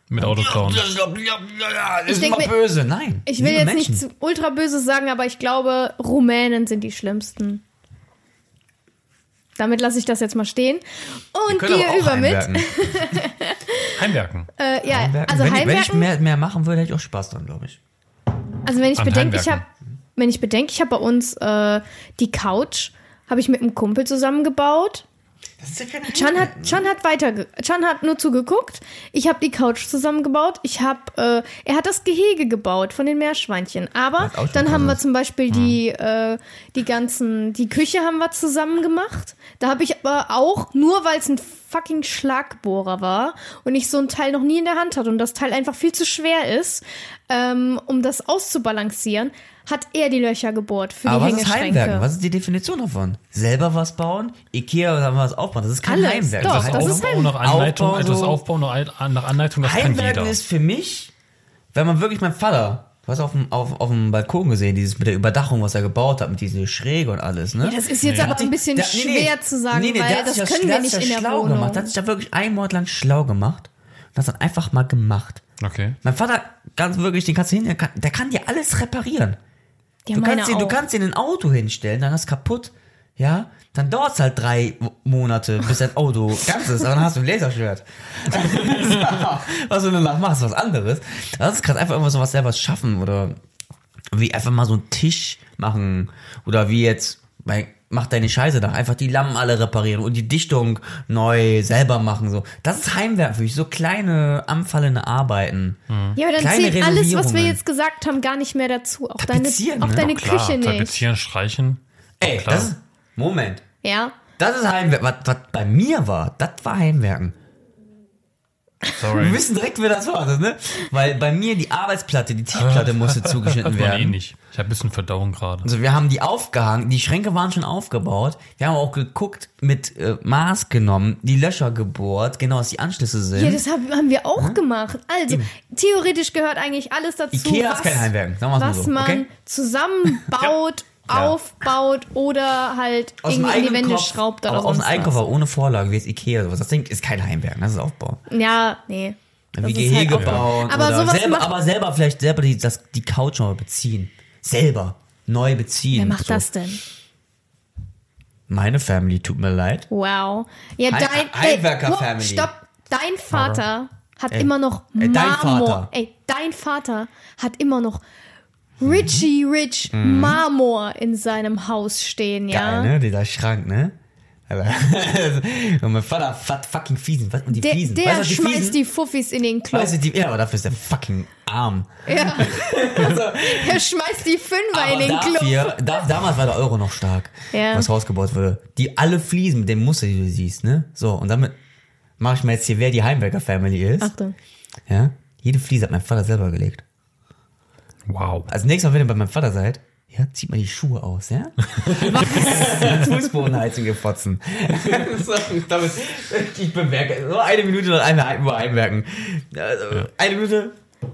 Mit Autoklauen.
Ich
ist
denk
immer
mir-
böse. Nein.
Ich will jetzt
Menschen.
nicht zu ultra böse sagen, aber ich glaube, Rumänen sind die schlimmsten. Damit lasse ich das jetzt mal stehen. Und gehe über mit.
heimwerken.
Heimwerken.
Äh, ja,
Heimwerken.
also
wenn, ich, wenn ich
Heimwerken.
mehr, mehr machen würde, hätte ich auch Spaß dran, glaube ich.
Also wenn ich
An
bedenke, ich habe,
Heimwerken.
wenn ich bedenke, ich habe bei uns äh, die Couch, habe ich mit einem Kumpel zusammengebaut.
Ja
Chan hat, Chan hat weiter, Chan hat nur zugeguckt. Ich habe die Couch zusammengebaut. Ich habe, äh, er hat das Gehege gebaut von den Meerschweinchen. Aber dann haben wir zum Beispiel die, äh, die ganzen, die Küche haben wir zusammen gemacht. Da habe ich aber auch, nur weil es ein fucking Schlagbohrer war und ich so ein Teil noch nie in der Hand hatte und das Teil einfach viel zu schwer ist, ähm, um das auszubalancieren, hat er die Löcher gebohrt für
Aber
die
was ist
Hängeschränke.
Heimwerken? Was ist die Definition davon? Selber was bauen? Ikea oder was aufbauen? Das ist kein
Alles.
Heimwerken.
Doch,
das
das
heißt,
ist
Aufbau nach Anleitung,
Aufbau
etwas
so-
Aufbau nach Anleitung, das kann
Heimwerken
jeder.
ist für mich, wenn man wirklich mein Vater, du hast auf dem, auf, auf dem Balkon gesehen, dieses mit der Überdachung, was er gebaut hat, mit dieser Schräge und alles, ne?
Ja, das ist jetzt aber ein bisschen
Der- nee, nee.
schwer zu sagen,
Nee, nee, der
weil
hat
das
sich
können
der
wir
hat sich
nicht in der
schlau
Wohnung.
Gemacht. Der hat sich da wirklich einen Monat lang schlau gemacht und das dann einfach mal gemacht.
Okay.
Mein Vater, ganz wirklich, den kannst du hin, der kann, der kann dir alles reparieren.
Ja,
Du kannst, dir, du kannst dir ein Auto hinstellen, dann ist kaputt, ja, dann dauert es halt drei Monate, bis dein Auto ganz ist, aber dann hast du ein Laserschwert. was du danach machst, was anderes. Das ist gerade einfach irgendwas was selber schaffen oder wie einfach mal so einen Tisch machen oder wie jetzt bei mach deine Scheiße da, einfach die Lampen alle reparieren und die Dichtung neu selber machen so. Das ist Heimwerk für mich, so kleine anfallende Arbeiten.
Ja, aber dann
Kleine
zählt alles, was wir jetzt gesagt haben, gar nicht mehr dazu. Auch deine,
Tapezieren,
auch
ne?
deine
Klar,
Küche nicht.
tapezieren, streichen.
Ey,
Klar.
das ist, Moment.
Ja.
Das ist Heimwerk. Was, was bei mir war, das war Heimwerken.
Sorry.
Wir wissen direkt, wer das war, ne? Weil bei mir die Arbeitsplatte, die Tischplatte musste zugeschnitten
Das war eh
werden.
nicht. Ich habe ein bisschen Verdauung gerade.
Also wir haben die aufgehangen, die Schränke waren schon aufgebaut. Wir haben auch geguckt, mit äh, Maß genommen, die Löcher gebohrt, genau, dass die Anschlüsse sind.
Ja, das haben, haben wir auch gemacht. Also, theoretisch gehört eigentlich alles dazu,
Ikea
was,
ist kein Heimwerken, sagen wir mal
was
so,
man
okay?
zusammenbaut, aufbaut oder halt
aus
irgendwie in die Wände
Kopf,
schraubt oder
aus dem
sonst
Einkaufer ohne Vorlage, wie jetzt Ikea oder sowas. Das Ding ist kein Heimwerken, das ist Aufbau.
Ja, nee. Das
Wie
halt
Gehege
auch-
bauen.
Aber
oder
sowas
selber, aber selber vielleicht selber die, das, die Couch neu beziehen. Selber. Neu beziehen.
Wer macht
so.
das denn?
Meine Family, tut mir leid.
Wow. Ja, dein
Heimwerker-Family.
Stopp. Dein Vater hat
Ey.
immer noch
Ey, dein
Marmor.
Vater.
Ey, dein Vater hat immer noch Richie Rich Marmor in seinem Haus stehen, ja.
Mhm. Geil, ne? Dieser Schrank, ne? Und mein Vater fat fucking Fliesen. Was? Und die
Der,
Fliesen.
der
weißt die
schmeißt
Fliesen?
die Fuffis in den Club.
Weißt du, die, ja, aber dafür ist der fucking arm.
Ja. er schmeißt die Fünfer in den Club.
dafür, da, damals war der Euro noch stark,
Ja.
was rausgebaut wurde. Die alle Fliesen mit dem Muster, die du siehst, ne? So, und damit mache ich mal jetzt hier, wer die Heimwerker-Family ist.
Achtung.
Ja? Jede Fliese hat mein Vater selber gelegt.
Wow.
Also nächstes Mal, wenn ihr bei meinem Vater seid, ja, zieht mal die Schuhe aus, ja? Fußbodenheizung gefotzen. so, damit, ich bemerke, so eine Minute noch einmal über Heimwerken. Also, Eine Minute.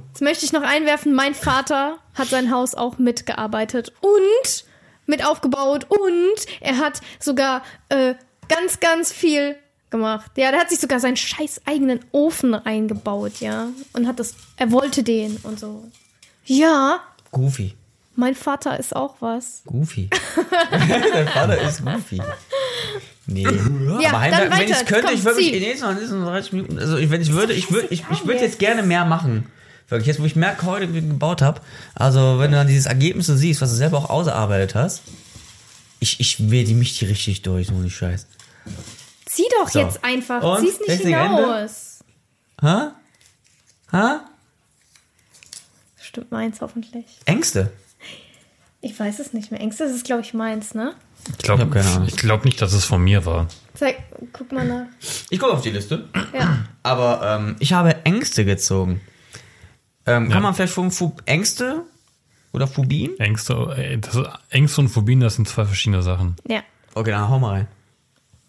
Jetzt möchte ich noch einwerfen, mein Vater hat sein Haus auch mitgearbeitet und mit aufgebaut und er hat sogar äh, ganz, ganz viel gemacht. Ja, der hat sich sogar seinen scheiß eigenen Ofen reingebaut, ja. Und hat das, er wollte den und so. Ja,
Goofy.
mein Vater ist auch was.
Goofy. Dein Vater ist Goofy. Nee.
Ja,
Aber
dann
Heimwerken, wenn ich es könnte,
Komm,
ich würde mich
zieh.
in den nächsten, nächsten 30 Minuten, also ich, wenn ich würde, ich würde, ich, ich würde jetzt gerne mehr machen. Wirklich, jetzt wo ich merke, heute gebaut habe, also wenn du dann dieses Ergebnis so siehst, was du selber auch ausgearbeitet hast, ich, ich werde mich die richtig durch, so nicht Scheiß.
Zieh doch
So.
jetzt einfach.
Und?
Zieh's nicht hinaus.
Ha? Ha?
Stimmt meins hoffentlich.
Ängste?
Ich weiß es nicht mehr. Ängste ist es, glaube ich, meins, ne?
Ich glaube
Ich hab keine Ahnung.
ich glaub nicht, dass es von mir war.
Zeig, guck mal nach.
Ich gucke auf die Liste.
Ja.
Aber ähm, ich habe Ängste gezogen. Ähm,
Ja.
Kann man vielleicht von Fu Ängste oder Phobien?
Ängste, äh, das, Ängste und Phobien, das sind zwei verschiedene Sachen.
Ja.
Okay, dann hau mal rein.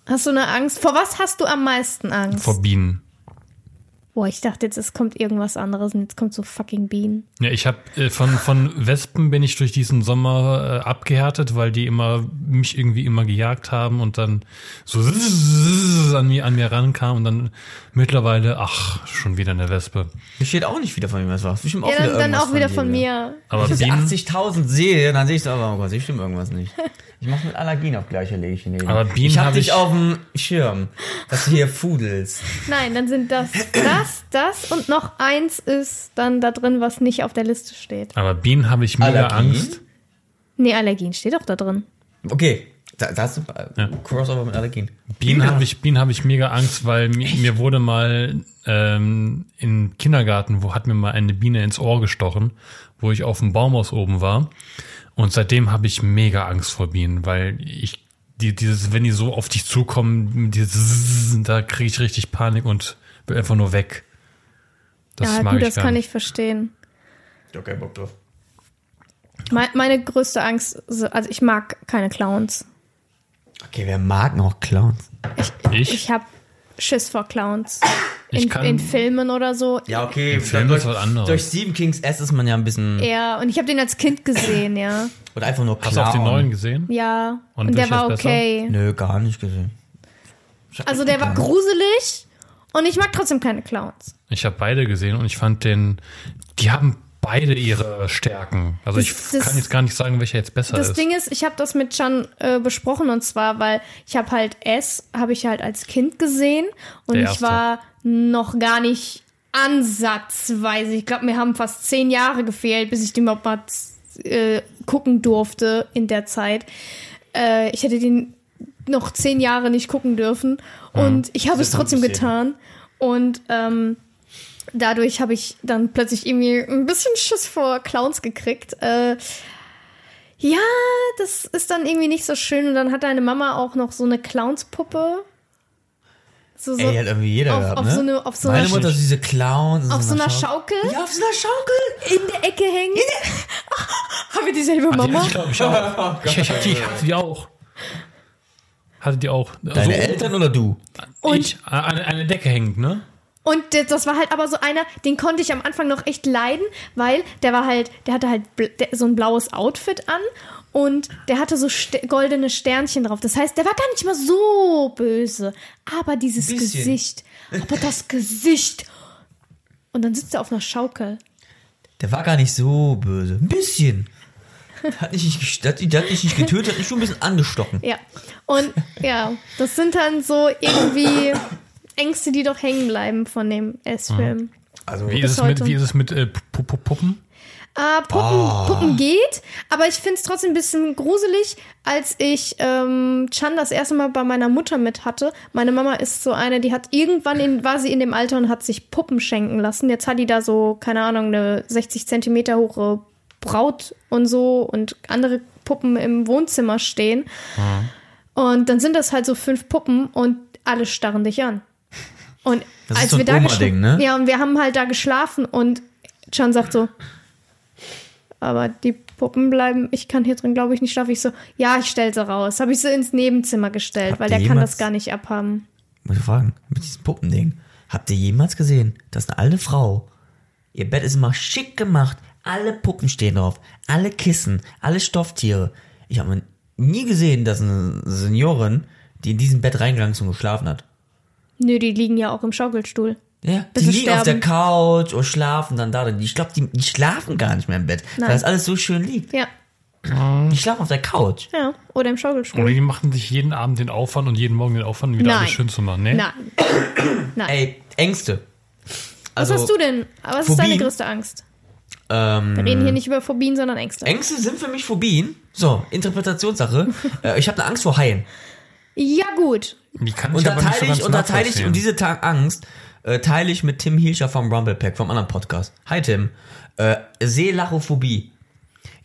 Hast du eine Angst? Vor was hast du am meisten Angst?
Vor Bienen.
Boah, ich dachte jetzt, es kommt irgendwas anderes und jetzt kommt so fucking Bienen.
Ja, ich habe äh, von, von Wespen bin ich durch diesen Sommer äh, abgehärtet, weil die immer mich irgendwie immer gejagt haben und dann so an mir, an mir rankamen und dann mittlerweile, ach, schon wieder eine Wespe.
Hier steht auch nicht wieder von mir was war. Bestimmt
Ja, dann, dann auch wieder
dir,
von
ja.
mir.
Aber
Wenn ich
Bienen,
80.000 sehe, dann sehe ich so, aber oh Gott, hier stimmt irgendwas nicht. Ich mache mit Allergien auf gleiche lege ich neben.
Aber Bienen
ich hab
hab
dich
ich-
auf dem Schirm, dass du hier fudelst.
Nein, dann sind das, das, das und noch eins ist dann da drin, was nicht auf der Liste steht.
aber Bienen habe ich mega
Allergien?
Angst.
Nee, Allergien steht doch da drin.
Okay, da, da hast du äh,
Ja.
Crossover mit Allergien.
Bienen habe ich, Bienen habe ich mega Angst, weil mir, mir wurde mal ähm, im Kindergarten, wo hat mir mal eine Biene ins Ohr gestochen, wo ich auf dem Baumhaus oben war. Und seitdem habe ich mega Angst vor Bienen, weil ich die, dieses, wenn die so auf dich zukommen, dieses, da kriege ich richtig Panik und bin einfach nur weg. Das
ja,
mag
gut,
ich
das
gar
kann
nicht.
ich verstehen.
Okay, Bock drauf.
Me- Meine größte Angst, also ich mag keine Clowns.
Okay, wer mag noch Clowns?
Ich?
Ich habe Schiss vor Clowns. In,
kann-
in Filmen oder so.
Ja, okay.
Film
durch,
ist was anderes.
Durch Stephen Kings S ist man ja ein bisschen.
Ja, und ich habe den als Kind gesehen, ja.
Oder einfach nur Clown.
Hast du auch den neuen gesehen?
Ja,
Und
und, der war
besser?
okay.
Nö, gar nicht gesehen.
Also der war gruselig Und ich mag trotzdem keine Clowns.
Ich habe beide gesehen und ich fand den, die haben beide ihre Stärken. Also
Das-
ich
das-
kann jetzt gar nicht sagen, welcher jetzt besser
Das
ist.
Ding ist, ich habe das mit Chan äh, besprochen und zwar, weil ich habe halt S, habe ich halt als Kind gesehen und ich war noch gar nicht ansatzweise. Ich glaube, mir haben fast zehn Jahre gefehlt, bis ich den überhaupt mal äh, gucken durfte in der Zeit. Äh, ich hätte den noch zehn Jahre nicht gucken dürfen und ich habe es trotzdem getan und ähm, dadurch habe ich dann plötzlich irgendwie ein bisschen Schiss vor Clowns gekriegt. Äh, ja, das ist dann irgendwie nicht so schön. Und dann hat deine Mama auch noch so eine Clownspuppe. So, so
Ey, die hat irgendwie jeder
auf,
gehabt,
auf
ne?
so eine, auf so
Meine
einer,
Mutter ist diese Clowns.
auf so einer
Schau-
Schaukel
Ja, auf so einer Schaukel.
in der Ecke hängen. Haben wir dieselbe
Ah, die-
Mama?
Ich glaube, ich auch. ich, ich, die, ich hatte die auch. Hatte die auch.
Deine
so,
Eltern oder du?
Und-
Ich, eine, eine Decke hängt, ne?
Und das war halt aber so einer, den konnte ich am Anfang noch echt leiden, weil der war halt, der hatte halt so ein blaues Outfit an und der hatte so st goldene Sternchen drauf. Das heißt, der war gar nicht mal so böse. Aber dieses. Gesicht, aber das Gesicht. Und dann sitzt er auf einer Schaukel.
Der war gar nicht so böse. Ein bisschen. Hat nicht, nicht, hat dich nicht getötet, hat dich schon ein bisschen angestochen.
Ja. Und ja, das sind dann so irgendwie Ängste, die doch hängen bleiben von dem S-Film.
Also,
Wie ist, es mit,
heute.
wie ist es mit äh, Pu- Pu- Puppen?
Äh, Puppen, Puppen geht, aber ich finde es trotzdem ein bisschen gruselig, als ich ähm, Chan das erste Mal bei meiner Mutter mit hatte. Meine Mama ist so eine, die hat irgendwann in, war sie in dem Alter und hat sich Puppen schenken lassen. Jetzt hat die da so, keine Ahnung, eine 60 Zentimeter hohe Braut und so und andere Puppen im Wohnzimmer stehen. Und dann sind das halt so fünf Puppen und alle starren dich an. Und
Das ist
als
so
wir da
Oma-Ding,
geschla-
ne?
Ja, und wir haben halt da geschlafen und Chan sagt so, aber die Puppen bleiben, ich kann hier drin, glaube ich, nicht schlafen. Ich so, ja, ich stell sie raus. Habe ich sie ins Nebenzimmer gestellt,
Habt
weil der kann das gar nicht abhaben.
muss ich fragen, mit diesem Puppending. Habt ihr jemals gesehen, dass eine alte Frau, ihr Bett ist immer schick gemacht, alle Puppen stehen drauf, alle Kissen, alle Stofftiere. Ich habe nie gesehen, dass eine Seniorin, die in diesem Bett reingegangen ist und geschlafen hat.
Nö, die liegen ja auch im Schaukelstuhl.
Ja,
Bis
die liegen auf der
sterben.
Couch und schlafen dann da. Ich glaube, die, die schlafen gar nicht mehr im Bett,
Nein.
weil das alles so schön liegt.
Ja,
Die schlafen auf der Couch.
ja. Oder im
Oder
Schaukelstuhl.
die machen sich jeden Abend den Aufwand und jeden Morgen den Aufwand, wieder
Nein.
alles schön zu machen. Nee?
Nein. Nein.
Ey, Ängste.
Was
Also,
hast du denn? Was ist deine
Phobien?
größte Angst?
Ähm,
Wir reden hier nicht über Phobien, sondern Ängste.
Ängste sind für mich Phobien. So, Interpretationssache. äh, ich habe eine Angst vor Haien.
Ja, gut.
Die kann
Und
ich
da
aber nicht so
ich, und da teile ich, und diese Tag Angst äh, teile ich mit Tim Hielscher vom Rumble Pack, vom anderen Podcast. Hi Tim. Äh, Seelachophobie.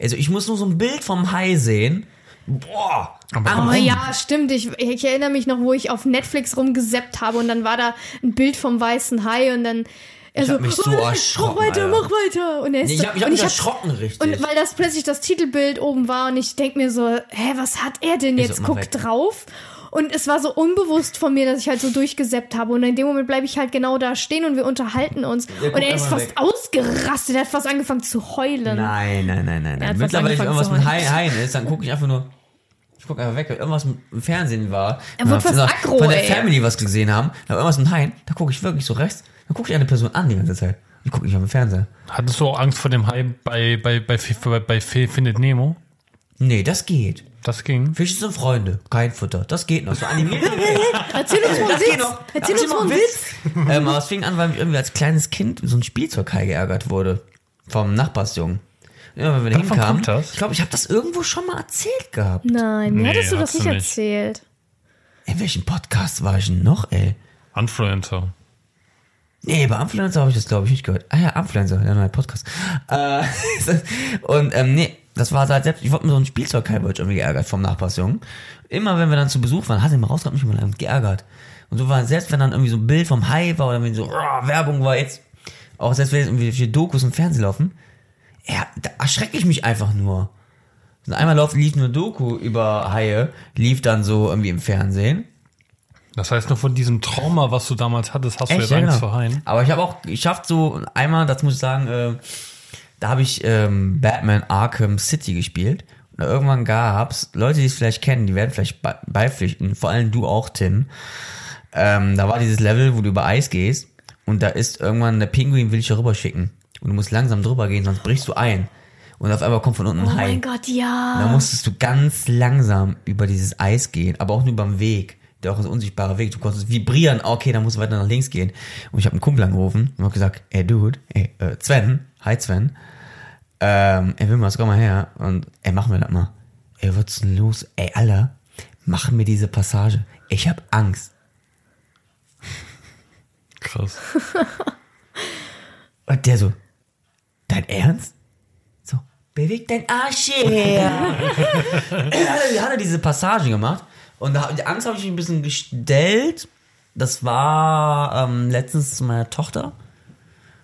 Also ich muss nur so ein Bild vom Hai sehen. Boah.
Aber
Oh
Rum.
ja, stimmt. Ich, ich erinnere mich noch, wo ich auf Netflix rumgeseppt habe und dann war da ein Bild vom weißen Hai und dann er
Ich
so,
hab mich so
"Oh,
erschrocken,
Mach weiter,
Alter.
mach weiter. Und er ist
Nee,
so,
ich hab, ich hab
und
mich
hab-
erschrocken richtig.
Und weil das plötzlich das Titelbild oben war und ich denk mir so, hä, was hat er denn
Ich so,
jetzt?
mach
Guck
weg.
drauf. Und es war so unbewusst von mir, dass ich halt so durchgeseppt habe. Und in dem Moment bleibe ich halt genau da stehen und wir unterhalten uns. Und er ist fast
weg.
ausgerastet. Er hat fast angefangen zu heulen.
Nein, nein, nein, nein. Nein. Mittlerweile, wenn irgendwas mit. Haien Haien ist, dann gucke ich einfach nur. Ich gucke einfach weg, wenn irgendwas im Fernsehen war.
Er wird
von
fast
der-
aggro,
Von der
ey.
Family was gesehen haben, da war irgendwas mit Haien, da gucke ich wirklich so rechts, dann gucke ich eine Person an die ganze Zeit. Ich gucke nicht auf den Fernseher.
Hattest du auch Angst vor dem Hai bei, bei, bei, bei, bei Findet Nemo?
Nee, das geht.
Das ging.
Fische sind Freunde, kein Futter. Das geht noch. So animiert.
Erzähl uns mal einen Witz.
noch.
Erzähl
Erzähl
uns
mal
einen
einen
Witz.
ähm, aber es fing an, weil ich irgendwie als kleines Kind so ein Spielzeughai geärgert wurde. Vom Nachbarsjungen. Ja, wenn wir da hinkamen.
das?
Ich glaube, ich habe das irgendwo schon mal erzählt gehabt.
Nein, mir
Nee,
hattest du das nicht
nicht.
erzählt.
In welchem Podcast war ich denn noch, ey?
Influencer.
Nee, bei Influencer habe ich das, glaube ich, nicht gehört. Ah ja, Influencer, der neue Podcast. Äh, und ähm, nee, das war halt selbst, ich wurde mit so einem Spielzeugkai wollte ich irgendwie geärgert vom Nachbarsjungen. Immer wenn wir dann zu Besuch waren, hat er mal rausgehabt, mich mal geärgert. Und so war selbst wenn dann irgendwie so ein Bild vom Hai war oder wenn so oh, Werbung war jetzt, auch selbst wenn jetzt irgendwie für Dokus im Fernsehen laufen, ja, da erschrecke ich mich einfach nur. Und einmal lauf, lief eine Doku über Haie, lief dann so irgendwie im Fernsehen.
Das heißt, nur von diesem Trauma, was du damals hattest, hast du jetzt
Ja,
Angst
genau.
vor Haien.
Aber ich habe auch geschafft, so einmal, das muss ich sagen, äh, da habe ich ähm, Batman Arkham City gespielt. Und irgendwann gab's Leute, die es vielleicht kennen, die werden vielleicht be beipflichten, vor allem du auch, Tim. ähm, da war dieses Level, wo du über Eis gehst und da ist irgendwann der Pinguin will dich rüber schicken. Und du musst langsam drüber gehen, sonst brichst du ein. Und auf einmal kommt von unten ein
Oh
Hai.
mein Gott, ja.
Da musstest du ganz langsam über dieses Eis gehen, aber auch nur über den Weg. Der auch ein unsichtbarer Weg. Du konntest vibrieren, ah, okay, dann musst du weiter nach links gehen. Und ich habe einen Kumpel angerufen und hab gesagt, ey Dude, ey, äh, Sven, hi Sven, ähm, ey Wilmers, komm mal her und ey, mach mir das mal. Ey, was denn los? Ey, Alter, mach mir diese Passage. Ich hab Angst.
Krass.
Und der so, dein Ernst? So, beweg dein Arsch hat, er, hat er diese Passage gemacht und da, die Angst habe ich mich ein bisschen gestellt. Das war ähm, letztens zu meiner Tochter.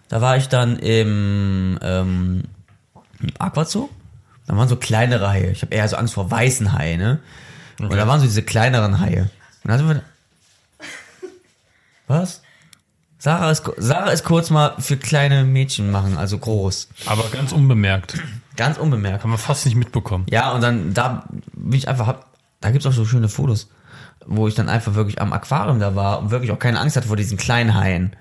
Da war ich dann im, ähm, im Aquazoo. Da waren so kleinere Haie. Ich habe eher so Angst vor weißen Haien, ne? Und da waren so diese kleineren Haie. Und da sind wir. Was? Sarah ist, Sarah ist kurz mal für kleine Mädchen machen, also groß.
Aber ganz unbemerkt.
Ganz unbemerkt.
Haben wir fast nicht mitbekommen.
Ja, und dann, da bin ich einfach, hab, da gibt's auch so schöne Fotos, wo ich dann einfach wirklich am Aquarium da war und wirklich auch keine Angst hatte vor diesen kleinen Haien.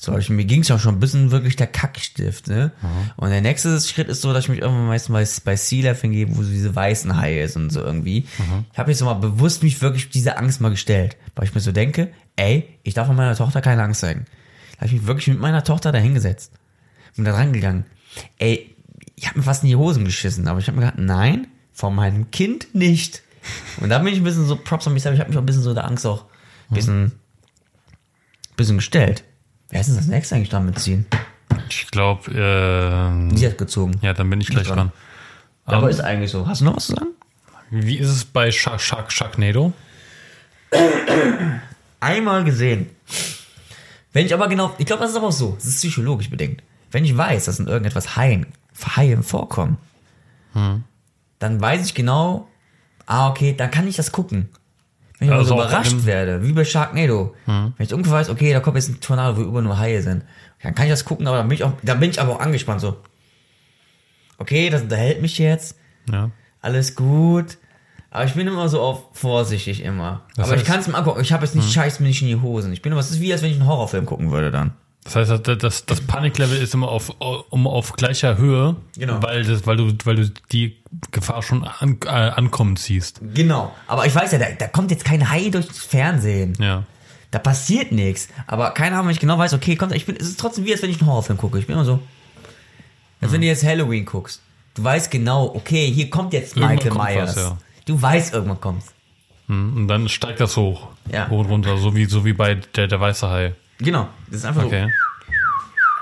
So, ich, mir ging's ja schon ein bisschen wirklich der Kackstift, ne? Und der nächste Schritt ist so, dass ich mich irgendwann meistens bei, bei Sea Life hingebe, wo so diese weißen Haie ist und so irgendwie. Ich habe jetzt so mal bewusst mich wirklich diese Angst mal gestellt, weil ich mir so denke, ey, ich darf von meiner Tochter keine Angst zeigen. Da habe ich mich wirklich mit meiner Tochter da hingesetzt und da rangegangen. Ey, ich habe mir fast in die Hosen geschissen, aber ich habe mir gedacht, nein, von meinem Kind nicht. Und da bin ich ein bisschen so Props an mich selber, ich habe mich auch ein bisschen so der Angst auch ein bisschen, bisschen gestellt. Wer ist denn das nächste eigentlich dran mitziehen?
Ich glaube, äh,
Sie hat gezogen.
ja, dann bin ich gleich
dran.
dran.
Aber
Aber
ist eigentlich so. Hast du noch was zu sagen?
wie ist es bei Shark, Shark, Sharknado?
Einmal gesehen. Wenn ich aber genau, ich glaube, das ist aber auch so, das ist psychologisch bedingt. Wenn ich weiß, dass in irgendetwas Haien, Haien vorkommen, dann weiß ich genau, ah, okay, dann kann ich das gucken. Wenn ich
Also
so
auch
überrascht werde, wie bei Sharknado, wenn ich ungefähr weiß, okay, da kommt jetzt ein Tornado, wo über nur Haie sind, dann kann ich das gucken, aber dann bin ich, auch, dann bin ich aber auch angespannt so. Okay, das unterhält mich jetzt,
Ja.
alles gut. Aber ich bin immer so auf vorsichtig immer.
Das
aber ich
heißt-
kann es mir angucken. Ich habe jetzt nicht scheiß mir nicht in die Hosen. Ich bin immer, es ist wie, als wenn ich einen Horrorfilm gucken würde dann.
Das heißt, das, das, Paniklevel ist immer auf, um, auf gleicher Höhe,
Genau.
weil, das, weil, du, weil du die Gefahr schon an, äh, ankommen siehst.
Genau. Aber ich weiß ja, da, da kommt jetzt kein Hai durchs Fernsehen.
Ja.
Da passiert nichts. Aber keine Ahnung, wenn ich genau weiß, okay, kommt, ich bin, es ist trotzdem wie, als wenn ich einen Horrorfilm gucke. Ich bin immer so. Als wenn du jetzt Halloween guckst. Du weißt genau, okay, hier kommt jetzt
Irgendwann
Michael
kommt
Myers.
was, ja.
Du weißt, irgendwann kommt's.
Hm, Und dann steigt das hoch.
Ja.
Hoch und runter, so wie, so wie bei der, der weiße Hai.
Genau. Das ist einfach
Okay.
so.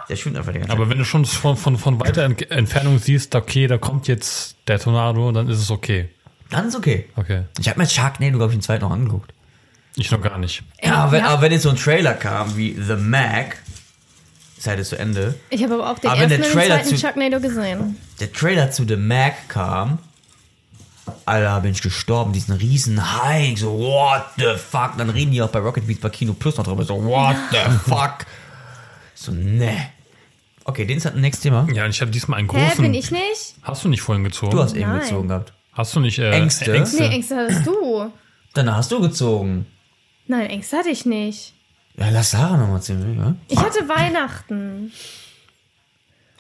Der schwimmt einfach die ganze Zeit.
Aber wenn du schon von, von, von weiter Ent- Entfernung siehst, okay, da kommt jetzt der Tornado, dann ist es okay.
Dann ist okay.
Okay.
Ich habe mir Sharknado, glaube ich, den zweiten noch angeguckt.
Ich noch gar nicht.
Ja, aber wenn,
Ja.
aber wenn jetzt so ein Trailer kam wie The Mac, Zeit ist zu Ende,
Ich habe aber auch den
Aber wenn
ersten
der
und den
Trailer
zweiten
zu-
Sharknado gesehen.
der Trailer zu The Mac kam, Alter, bin ich gestorben, diesen riesen Hai, so, what the fuck, dann reden die auch bei Rocket Beats bei Kino Plus noch drüber, so, what the fuck, so, ne. Okay, den ist halt ein nächstes Thema.
Ja, und ich habe diesmal einen
Hä,
großen.
bin ich nicht?
Hast du nicht vorhin gezogen?
Du hast eben
Nein.
gezogen gehabt.
Hast du nicht äh,
Ängste?
Nee, Ängste hattest du.
Dann hast du gezogen.
Nein, Ängste hatte ich nicht.
Ja, lass Sarah nochmal ziehen, ja?
Ich hatte Weihnachten.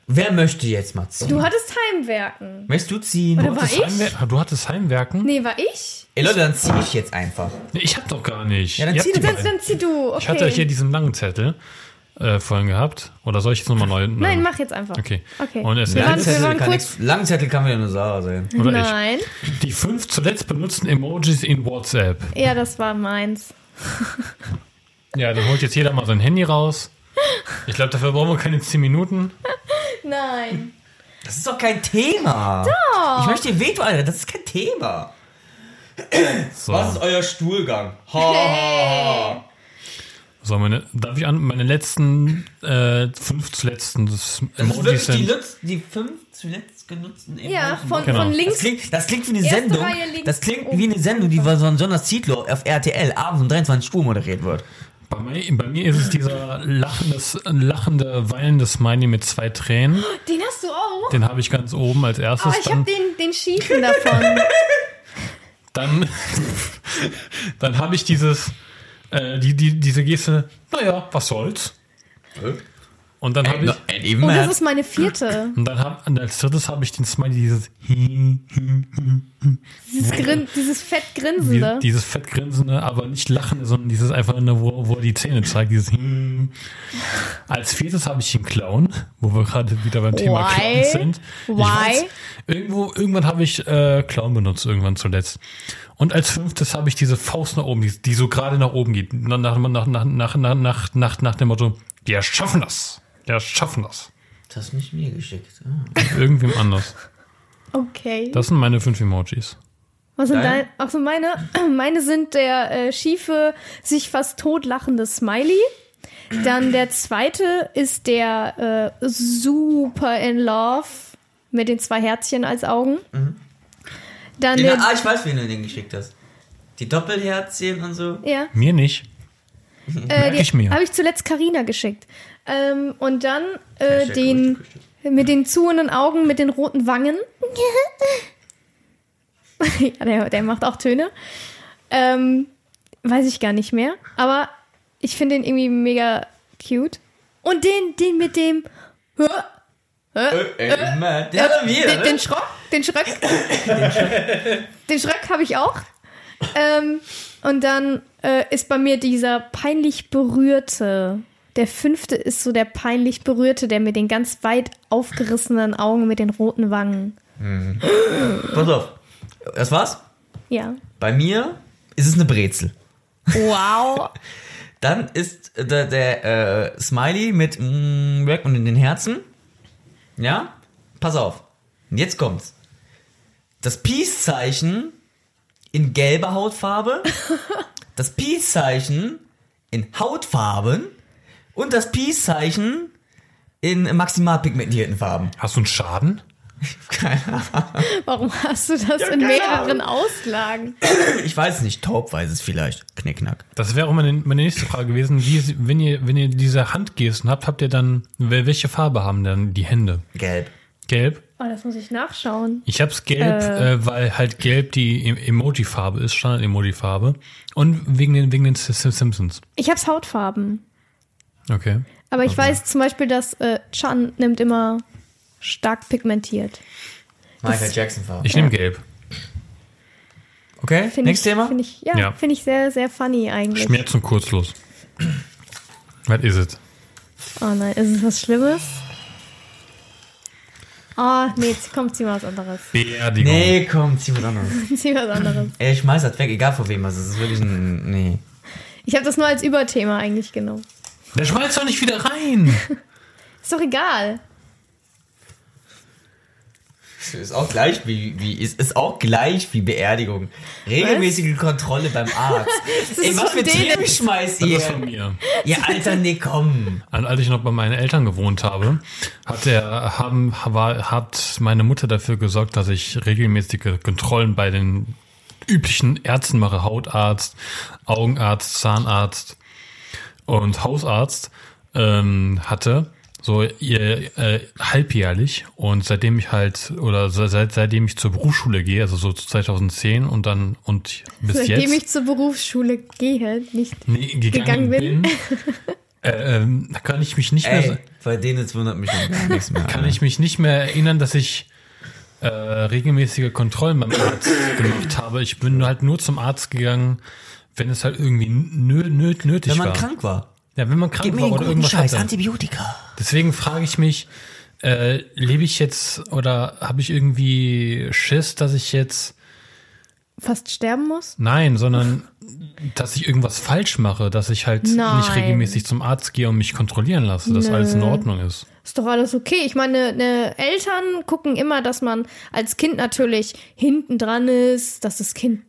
Wer möchte jetzt mal ziehen?
Du hattest Heimwerken.
Möchtest du ziehen?
Oder war
Das
ich?
Heimwer- du hattest Heimwerken?
Nee, war ich?
Ey Leute, dann ziehe ich jetzt einfach.
Nee, Ich hab doch gar nicht.
Ja, dann
Ihr
zieh du
Dann, dann zieh du. Okay.
Ich hatte hier diesen langen Zettel äh, vorhin gehabt. Oder soll ich jetzt nochmal neu?
Nein, mach jetzt einfach.
Okay.
Okay.
Und es
Wir waren-
ist
wir
Langzettel
waren
kann,
kurz-
Langzettel kann wieder nur Sarah sehen.
oder ich.
Nein.
Die fünf zuletzt benutzten Emojis in WhatsApp.
Ja, das war meins.
Ja, dann holt jetzt jeder mal sein Handy raus. Ich glaube, dafür brauchen wir keine 10 Minuten.
Nein.
Das ist doch kein Thema. Doch. Ich möchte dir veto, Alter. Das ist kein Thema.
So,
Was ist euer Stuhlgang? Ha, ha, ha.
so meine, darf ich an meine letzten äh, fünf zuletzten das
Das ist
Emojis
wirklich die,
sind?
Lutz, die fünf zuletzt genutzten
Ja,
Emojis.
von,
Genau.
von
Das
links.
klingt, das klingt wie eine Sendung. Das klingt wie eine Sendung, die von so einem Jonas Zietlow auf RTL abends um 23 Uhr moderiert wird.
Bei mir, bei mir ist es dieser lachendes, lachende, weinende Smiley mit zwei Tränen.
Den hast du auch?
Den habe ich ganz oben als erstes.
Aber ich habe den, den schiefen davon.
dann, dann habe ich dieses äh, die, die, diese Geste, naja, was soll's. Und dann habe ich.
And
oh, das ist meine vierte.
Und dann hab, und als drittes habe ich den Smiley, dieses.
Dieses, Grin, dieses Fettgrinsende.
Dieses, Fettgrinsende, aber nicht Lachen, sondern dieses einfach nur, wo, wo er die Zähne zeigt. Dieses. Als viertes habe ich den Clown, wo wir gerade wieder beim Thema
Why?
Clown sind. Ich
Why?
Weiß, irgendwo, irgendwann habe ich äh, Clown benutzt, irgendwann zuletzt. Und als fünftes habe ich diese Faust nach oben, die, die so gerade nach oben geht. Nach, nach, nach, nach, nach, nach, nach dem Motto, wir schaffen das. Wir schaffen das.
Das hast du nicht mir geschickt. Ah.
Irgendwem anders.
Okay.
Das sind meine fünf Emojis.
Was sind
Deine?
Ach so, meine, meine sind der äh, schiefe, sich fast totlachende Smiley. Dann der zweite ist der äh, super in love mit den zwei Herzchen als Augen. Dann
Den,
der,
ah, ich weiß, wen du den geschickt hast. Die Doppelherzchen und so.
ja,
Mir nicht.
äh,
ich mir.
habe ich zuletzt Karina geschickt. Ähm, und dann äh, den mit den zuhenden Augen, mit den roten Wangen. ja, der, der macht auch Töne. Ähm, weiß ich gar nicht mehr. Aber ich finde den irgendwie mega cute. Und den, den mit dem.
Äh, äh,
den,
ne?
den Schrock, den Schröck. den Schröck habe ich auch. Ähm, und dann äh, ist bei mir dieser peinlich berührte. Der fünfte ist so der peinlich berührte, der mit den ganz weit aufgerissenen Augen mit den roten Wangen.
Pass auf. Das war's?
Ja.
Bei mir ist es eine Brezel.
Wow.
Dann ist der, der äh, Smiley mit mm, weg und in den Herzen. Ja? Pass auf. Und jetzt kommt's. Das Peace-Zeichen in gelber Hautfarbe, das Peace-Zeichen in Hautfarben und das Peace-Zeichen in maximal pigmentierten Farben.
Hast du einen Schaden?
Keine Ahnung.
Warum hast du das in
keine
mehreren Auslagen?
Ich weiß es nicht, taub weiß es vielleicht. Knickknack.
Das wäre auch meine, meine nächste Frage gewesen. Wie, wenn ihr, wenn ihr diese Handgesten habt, habt ihr dann, wel- welche Farbe haben dann die Hände?
Gelb.
Gelb?
Oh, das muss ich nachschauen.
Ich hab's gelb,
Äh.
äh, weil halt gelb die E- Emoji-Farbe ist, Standard-Emoji-Farbe. Und wegen den, wegen den Sim- Simpsons.
Ich hab's Hautfarben.
Okay.
Aber ich weiß zum Beispiel, dass äh, Chan nimmt immer stark pigmentiert.
Michael Jackson Farbe.
Ich nehme gelb.
Okay,
Find
nächstes
ich,
Thema.
Finde ich, ja,
Ja.
finde ich sehr, sehr funny eigentlich.
Schmerz und kurzlos. Was ist es?
Oh nein, ist es was Schlimmes? Oh, nee, jetzt kommt zieh mal was anderes.
Beerdigung.
Nee, komm, zieh was anderes.
zieh was anderes.
Ey, ich schmeiß das weg, egal von wem das ist. Das ist wirklich ein. Nee.
Ich habe das nur als Überthema eigentlich genommen.
Der schmeißt doch nicht wieder rein.
Ist doch egal.
Ist auch gleich wie, wie ist, ist auch gleich wie Beerdigung. Regelmäßige Kontrolle beim Arzt. Ey,
ist
was für
denen.
Themen schmeißt
Das ist von
ihr?
mir.
Ja, Alter, nee, komm.
Und als ich noch bei meinen Eltern gewohnt habe, hat der, haben, war, hat meine Mutter dafür gesorgt, dass ich regelmäßige Kontrollen bei den üblichen Ärzten mache. Hautarzt, Augenarzt, Zahnarzt und Hausarzt ähm, hatte. So ihr, äh, halbjährlich. Und seitdem ich halt, oder se- seit, seitdem ich zur Berufsschule gehe, also so zu 2010 und dann und bis
Seitdem
jetzt.
ich zur Berufsschule gehe, nicht.
nee, gegangen,
gegangen bin.
bin, äh, ähm, kann ich mich nicht mehr.
Ey, bei denen jetzt wundert mich noch gar nichts mehr.
kann ich mich nicht mehr erinnern, dass ich äh, regelmäßige Kontrollen beim Arzt gemacht habe. Ich bin halt nur zum Arzt gegangen, wenn es halt irgendwie nö, nö, nötig
Wenn man
war.
krank war.
ja, wenn man krank
Gib mir
war
den
oder
guten
irgendwas
Scheiß,
hatte.
Antibiotika.
Deswegen frage ich mich, äh, lebe ich jetzt oder habe ich irgendwie Schiss, dass ich jetzt
Fast sterben muss?
nein, sondern dass ich irgendwas falsch mache, dass ich halt
Nein.
nicht regelmäßig zum Arzt gehe und mich kontrollieren lasse, dass
Nö.
alles in Ordnung ist.
Ist doch alles okay. Ich meine, ne, Eltern gucken immer, dass man als Kind natürlich hinten dran ist, dass das Kind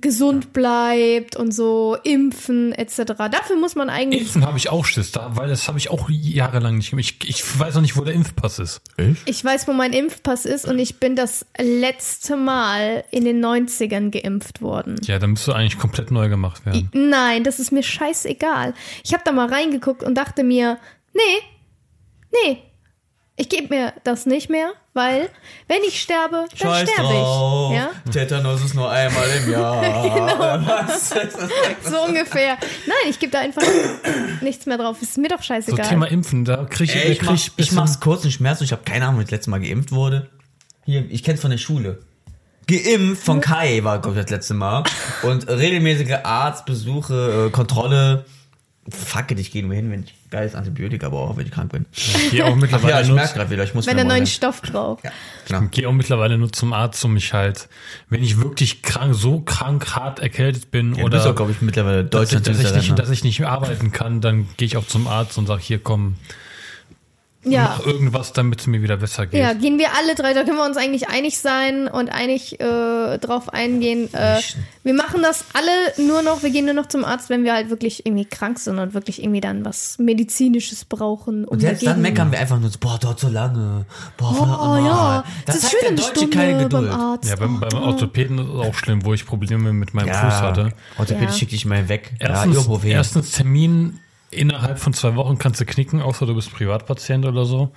gesund bleibt und so, impfen etc. Dafür muss man eigentlich.
Impfen habe ich auch Schiss, da, weil das habe ich auch jahrelang nicht gemacht. Ich, ich weiß auch nicht, wo der Impfpass ist.
Ich weiß, wo mein Impfpass ist und ich bin das letzte Mal in den 90ern geimpft worden.
Ja, dann müsste eigentlich komplett neu gemacht werden.
Nein, das ist mir scheißegal. Ich habe da mal reingeguckt und dachte mir, nee, nee, Ich gebe mir das nicht mehr, weil wenn ich sterbe, dann
Scheiß
sterbe
drauf.
ich. Ja?
Tetanus ist nur einmal im Jahr. genau. Was?
So ungefähr. Nein, ich gebe da einfach nichts mehr drauf. Ist mir doch
So
scheißegal.
Thema Impfen, da krieg ich,
Ey, ich,
krieg
mach,
ich,
mach's kurz und Schmerz und ich habe keine Ahnung, wann ich das letzte Mal geimpft wurde. Hier, ich kenn's von der Schule. Geimpft von Kai war, glaube ich, das letzte Mal. Und regelmäßige Arztbesuche, äh, Kontrolle. Fuck it, ich gehe nur hin, wenn ich geiles Antibiotika brauche, wenn ich krank bin.
Ich gehe auch
Ach ja,
mittlerweile
ich
nur,
merke gerade wieder, ich muss
wenn er neuen. Stoff braucht.
Ja, genau.
ich gehe auch mittlerweile nur zum Arzt, um mich halt, wenn ich wirklich krank, so krank hart erkältet bin
Ja, du
oder
bist auch, glaube ich, mittlerweile
dass, ich,
Deutschland
dass, ich nicht, dass ich nicht mehr arbeiten kann, dann gehe ich auch zum Arzt und sage, hier komm,
Ja.
mach irgendwas, damit es mir wieder besser geht.
Ja, gehen wir alle drei, da können wir uns eigentlich einig sein und einig äh, drauf eingehen. Äh, wir machen das alle nur noch, wir gehen nur noch zum Arzt, wenn wir halt wirklich irgendwie krank sind und wirklich irgendwie dann was Medizinisches brauchen. Um
Und selbst dann
dagegen-
meckern wir einfach nur so, boah, dauert so lange. Boah,
Oh
verdammt
ja, das
Da
ist schön
der Deutsche keine
Stunde beim
Geduld.
Arzt.
Ja, beim, beim
Oh.
Orthopäden ist es auch schlimm, wo ich Probleme mit meinem Fuß hatte.
Orthopädisch
Ja.
schick dich mal weg.
Erstens,
ja,
erstens Termin innerhalb von zwei Wochen kannst du knicken, außer du bist Privatpatient oder so.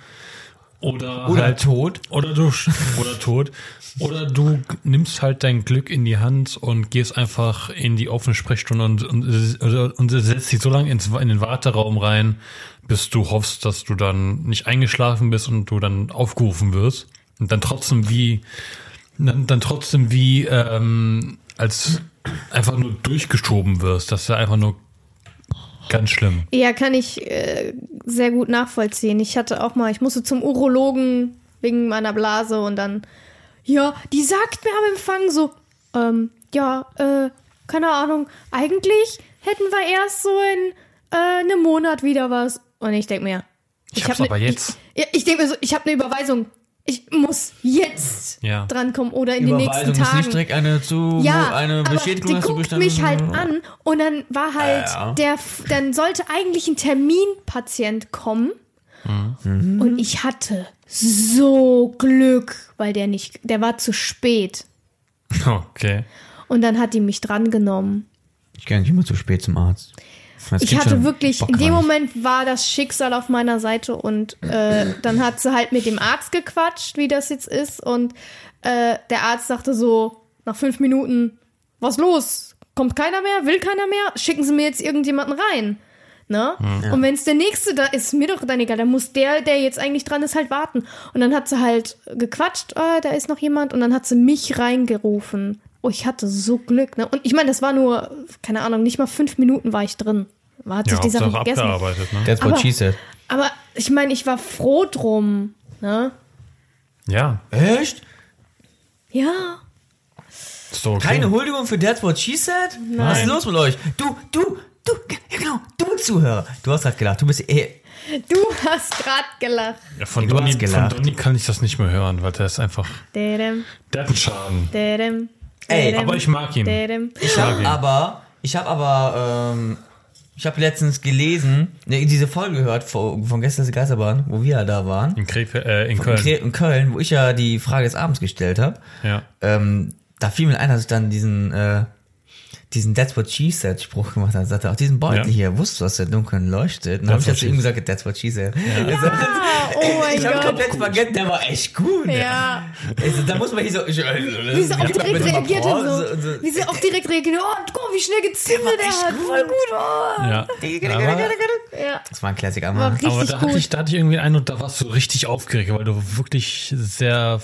Oder,
Oder
halt,
tot.
Oder du oder tot. Oder du nimmst halt dein Glück in die Hand und gehst einfach in die offene Sprechstunde und, und, und, setzt dich so lange ins, in den Warteraum rein, bis du hoffst, dass du dann nicht eingeschlafen bist und du dann aufgerufen wirst. Und dann trotzdem wie, dann, dann trotzdem wie, ähm, als einfach nur durchgeschoben wirst. Das ist ja einfach nur ganz schlimm.
Ja, kann ich äh, sehr gut nachvollziehen. Ich hatte auch mal, ich musste zum Urologen wegen meiner Blase und dann, ja, die sagt mir am Empfang so, ähm, ja, äh, keine Ahnung, eigentlich hätten wir erst so in äh, einem Monat wieder was. Und ich denk mir,
Ich
hab
hab's
ne-
aber jetzt.
Ich, ich denke mir so, ich habe eine Überweisung. Ich muss jetzt
Ja.
drankommen oder in den nächsten
Überweisung ist
Tagen.
nicht direkt eine zu
Ja,
eine
aber
Bestätigung
die guckt mich halt an und dann war halt
Ja.
der, dann sollte eigentlich ein Terminpatient kommen
Mhm.
und ich hatte so Glück, weil der nicht, der war zu spät
Okay.
und dann hat die mich drangenommen.
Ich gehe nicht immer zu spät zum Arzt. Das
Ich hatte wirklich, in
Bock
dem
rein.
Moment war das Schicksal auf meiner Seite und äh, dann hat sie halt mit dem Arzt gequatscht, wie das jetzt ist und äh, der Arzt sagte so nach fünf Minuten, was los? Kommt keiner mehr? Will keiner mehr? Schicken Sie mir jetzt irgendjemanden rein. Ne? Und wenn es der nächste da ist, mir doch dann egal, dann muss der, der jetzt eigentlich dran ist, halt warten. Und dann hat sie halt gequatscht, ah, da ist noch jemand, und dann hat sie mich reingerufen. Oh, ich hatte so Glück, ne? Und ich meine, das war nur, keine Ahnung, nicht mal fünf Minuten war ich drin. War, hat
Ja,
sich die Sache gegessen.
abgearbeitet, ne?
That's what
Aber-
she said.
Aber ich meine, ich war froh drum, ne?
Ja,
Echt?
Ja.
doch okay.
Keine Huldigung für That's what she said? Was ist los mit euch? Du, du, du, ja genau, du Zuhörer. Du hast gerade gelacht. Du bist eh.
Du hast grad gelacht.
Ja, von,
Du hast
Donny, von
gelacht.
Donny kann ich das nicht mehr hören, weil der ist einfach,
Dädem,
der hat einen Schaden.
dädem,
Ey,
Aber ich mag ihn.
Ich
mag
habe
ihn.
aber, ich habe aber, ähm, ich habe letztens gelesen, ne, diese Folge gehört von, von gestern die Geisterbahn, wo wir ja da waren.
In, Krefeld, äh, in. Köln.
in Köln, wo ich ja die Frage des Abends gestellt habe.
Ja.
Ähm, da fiel mir ein, dass ich dann diesen, äh, diesen That's what she said Spruch gemacht habe. Sagte, auch diesen Beutel
Ja.
hier, wusstest du, was der Dunkeln leuchtet? Und dann habe ich zu ihm gesagt, That's what she said.
Ah, oh mein
Ich habe
Gott.
komplett vergessen, der war echt gut.
Ja.
Also, da muss man hier so. Ich,
Wie sie auch direkt reagiert hat. So. Wie sie auch direkt reagiert hat. Oh, guck mal, wie schnell gezimmelt
Der
er hat.
echt
Voll gut. Oh.
Ja. Aber,
Ja.
Das war ein Klassiker,
richtig
aber da hatte,
gut.
ich, da hatte ich irgendwie einen Eindruck, da warst du richtig aufgeregt, weil du wirklich sehr.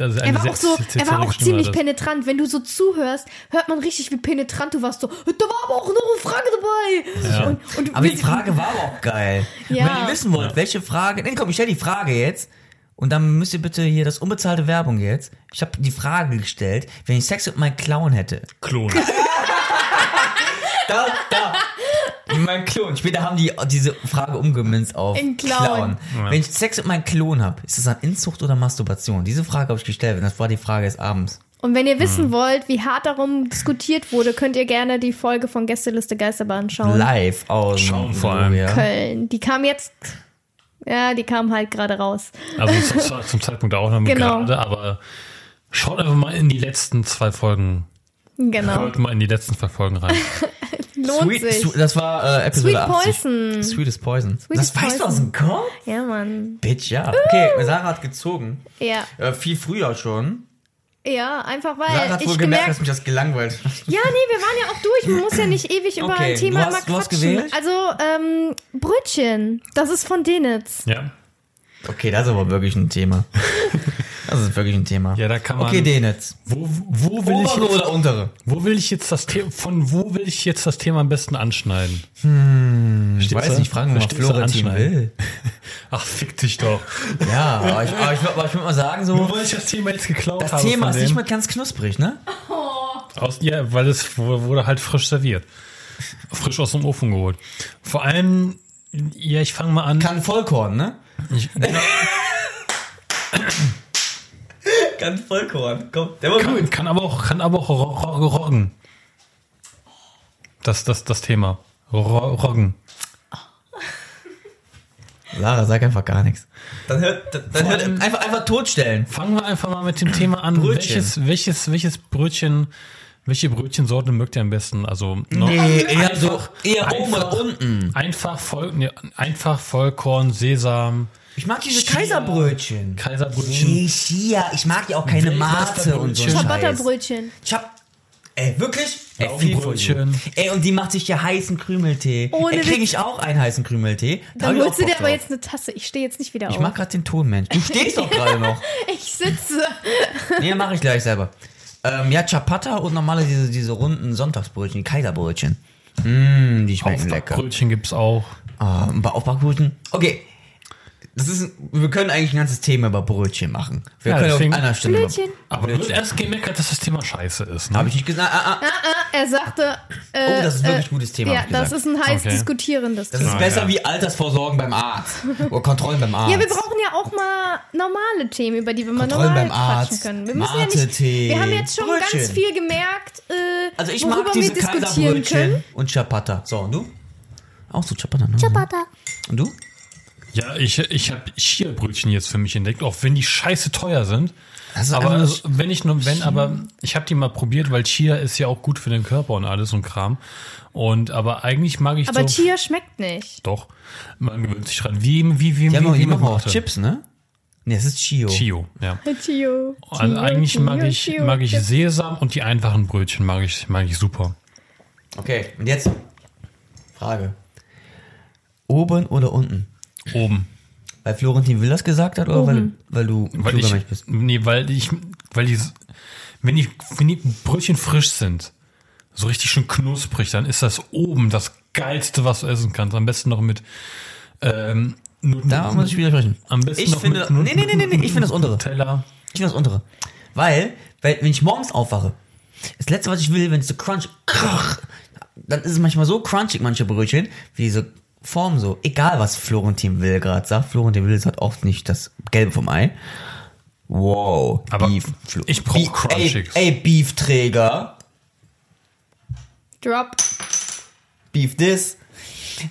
Also
Er
eine
war auch so, er war auch ziemlich penetrant. Wenn du so zuhörst, hört man richtig, wie penetrant du warst. So, da war aber auch noch eine Frage dabei.
Ja.
Und, und
Aber die Frage war aber auch geil.
Ja.
Wenn ihr wissen wollt, welche Frage. Nee, komm, ich stell die Frage jetzt. Und dann müsst ihr bitte hier das unbezahlte Werbung jetzt. Ich habe die Frage gestellt, wenn ich Sex mit meinem Clown hätte.
Klon.
Da, da. Mein Klon. Später haben die diese Frage umgemünzt auf
In Clown.
Ja.
Wenn ich Sex mit meinem Klon habe, ist das dann Inzucht oder Masturbation? Diese Frage habe ich gestellt. Das war die Frage des Abends.
Und wenn ihr wissen
Hm.
wollt, wie hart darum diskutiert wurde, könnt ihr gerne die Folge von Gästeliste Geisterbahn schauen.
Live aus
Schauen vor allem.
Ja.
Köln. Die kam jetzt. Ja, die kam halt gerade raus.
Also zum, zum Zeitpunkt auch noch
Genau.
gerade, aber schaut einfach mal in die letzten zwei Folgen.
Genau.
Hört mal in die letzten zwei Folgen rein.
Lohnt
Sweet,
sich.
Das war äh, Episode
Sweet
80.
Poison.
Sweetest Poison.
Sweetest
das weißt du aus dem Kopf?
Ja, Mann.
Bitch, ja. Okay, Sarah hat gezogen.
Ja.
Äh, viel früher schon.
Ja, einfach
Sarah
weil
hat
ich
wohl gemerkt, dass mich das gelangweilt hat.
Ja, nee, wir waren ja auch durch. Man muss ja nicht ewig über
Okay,
ein Thema
du hast-
mal
du hast
quatschen.
gewählt?
Also, ähm, Brötchen. Das ist von Denitz.
Ja.
Okay, das ist aber wirklich ein Thema. Das ist wirklich ein Thema.
Ja, da kann man-
Okay, Denitz.
Wo, wo will ich jetzt,
oder untere?
wo will ich jetzt das Thema, von wo will ich jetzt das Thema am besten anschneiden?
Ich weiß nicht, fragen wir mal? Florentin will.
Ach, fick dich doch.
Ja, aber ich, aber ich, aber ich würde mal sagen, so,
Nur weil ich das Thema jetzt geklaut
das
habe.
Thema
von
ist nicht mehr ganz knusprig, ne?
Aus, ja, weil es wu- wurde halt frisch serviert. Frisch aus dem Ofen geholt. Vor allem, ja, ich fange mal an.
Kann Vollkorn, ne?
Ich,
Kann Vollkorn. Komm, der war
kann, kann aber auch, kann aber auch ro- ro- Roggen. Das, das, das Thema. Ro- Roggen.
Sarah, sag einfach gar nichts. Dann hört, dann, dann hört
allem-
einfach, einfach totstellen.
Fangen wir einfach mal mit dem Thema an.
Brötchen.
Welches, welches, welches Brötchen, welche Brötchensorte mögt ihr am besten? Also, noch
Nee, eher so,
einfach-
eher oben
einfach-
oder unten.
Einfach, Voll, nee, einfach Vollkorn, Sesam,
Ich mag diese. Kaiserbrötchen.
Kaiserbrötchen.
Nee, Chia. Ich mag ja auch keine Mate und so.
Ciabatta-Brötchen.
Ich hab, ey, wirklich? Ey,
Laugenbrötchen.
Ey, und die macht sich ja heißen Krümeltee.
Ohne
ey, krieg ich auch einen heißen Krümeltee? Da
Dann
ich
holst du dir aber
drauf.
jetzt eine Tasse. Ich stehe jetzt nicht wieder
Ich
auf.
mag gerade den Ton, Mensch. Du stehst doch gerade noch.
Ich sitze.
Nee, mach ich gleich selber. Ähm, ja, Ciabatta und normale diese, diese runden Sonntagsbrötchen, die Kaiserbrötchen. Mmh, die schmecken lecker.
Aufbackbrötchen gibt's auch.
Ah, ein paar Aufbackbrötchen. Okay. Das ist, wir können eigentlich ein ganzes Thema über Brötchen machen. Wir
Ja,
können
deswegen-
auf einer Stimme.
Blödchen.
Aber du hast erst gemeckert, dass das Thema scheiße ist. Ne?
Habe ich nicht gesagt. Ah, ah.
Er sagte. Äh,
Oh, das ist wirklich
äh,
ein gutes Thema,
Ja, das ist ein heiß
Okay.
diskutierendes
Das
Thema.
ist
Ah,
besser
ja.
wie Altersvorsorgen beim Arzt. Oder Kontrollen beim Arzt.
Ja, wir brauchen ja auch mal normale Themen, über die wir mal
Kontrollen
normal
beim
quatschen
Arzt,
können. Wir müssen ja nicht. Wir haben jetzt schon
Brötchen.
ganz viel gemerkt, äh,
also ich
worüber
mag diese
wir diskutieren können.
Und Ciabatta. So, und du? Auch so Ciabatta, ne?
Ciabatta.
Und du?
Ja, ich, ich habe Chia-Brötchen jetzt für mich entdeckt, auch wenn die scheiße teuer sind.
Das ist
aber also, wenn ich nur, wenn, aber ich habe die mal probiert, weil Chia ist ja auch gut für den Körper und alles und Kram. Und aber eigentlich mag ich
Aber
so.
Chia schmeckt nicht.
Doch, man gewöhnt sich dran. Wie, wie, wie,
Die haben
wie, wie man
machen auch. Chips, ne? Ne, es ist Chio.
Chio, ja.
Chio.
Also
Chio,
eigentlich
Chio,
mag ich,
Chio.
mag ich Sesam und die einfachen Brötchen mag ich, mag ich super.
Okay, und jetzt Frage. Oben oder unten?
Oben.
Weil Florentin Will das gesagt hat oder weil, weil du ein
Weil ich,
Mensch bist?
nee, weil ich, weil die, wenn die, wenn die Brötchen frisch sind, so richtig schön knusprig, dann ist das oben das geilste, was du essen kannst. Am besten noch mit, ähm,
Da muss ich widersprechen.
Am besten
ich
noch
finde,
mit
nee, nee, nee, nee, nee, ich finde das untere.
Nutella.
Ich finde das untere. Weil, weil, wenn ich morgens aufwache, das letzte, was ich will, wenn es so crunch, dann ist es manchmal so crunchig, manche Brötchen, wie diese Form so. Egal, was Florentin Will gerade sagt. Florentin Will sagt oft nicht das Gelbe vom Ei. Wow.
Aber
Flo-
ich brauch
Beef-
Crunchigs.
Ey, ey Beefträger.
Drop.
Beef this.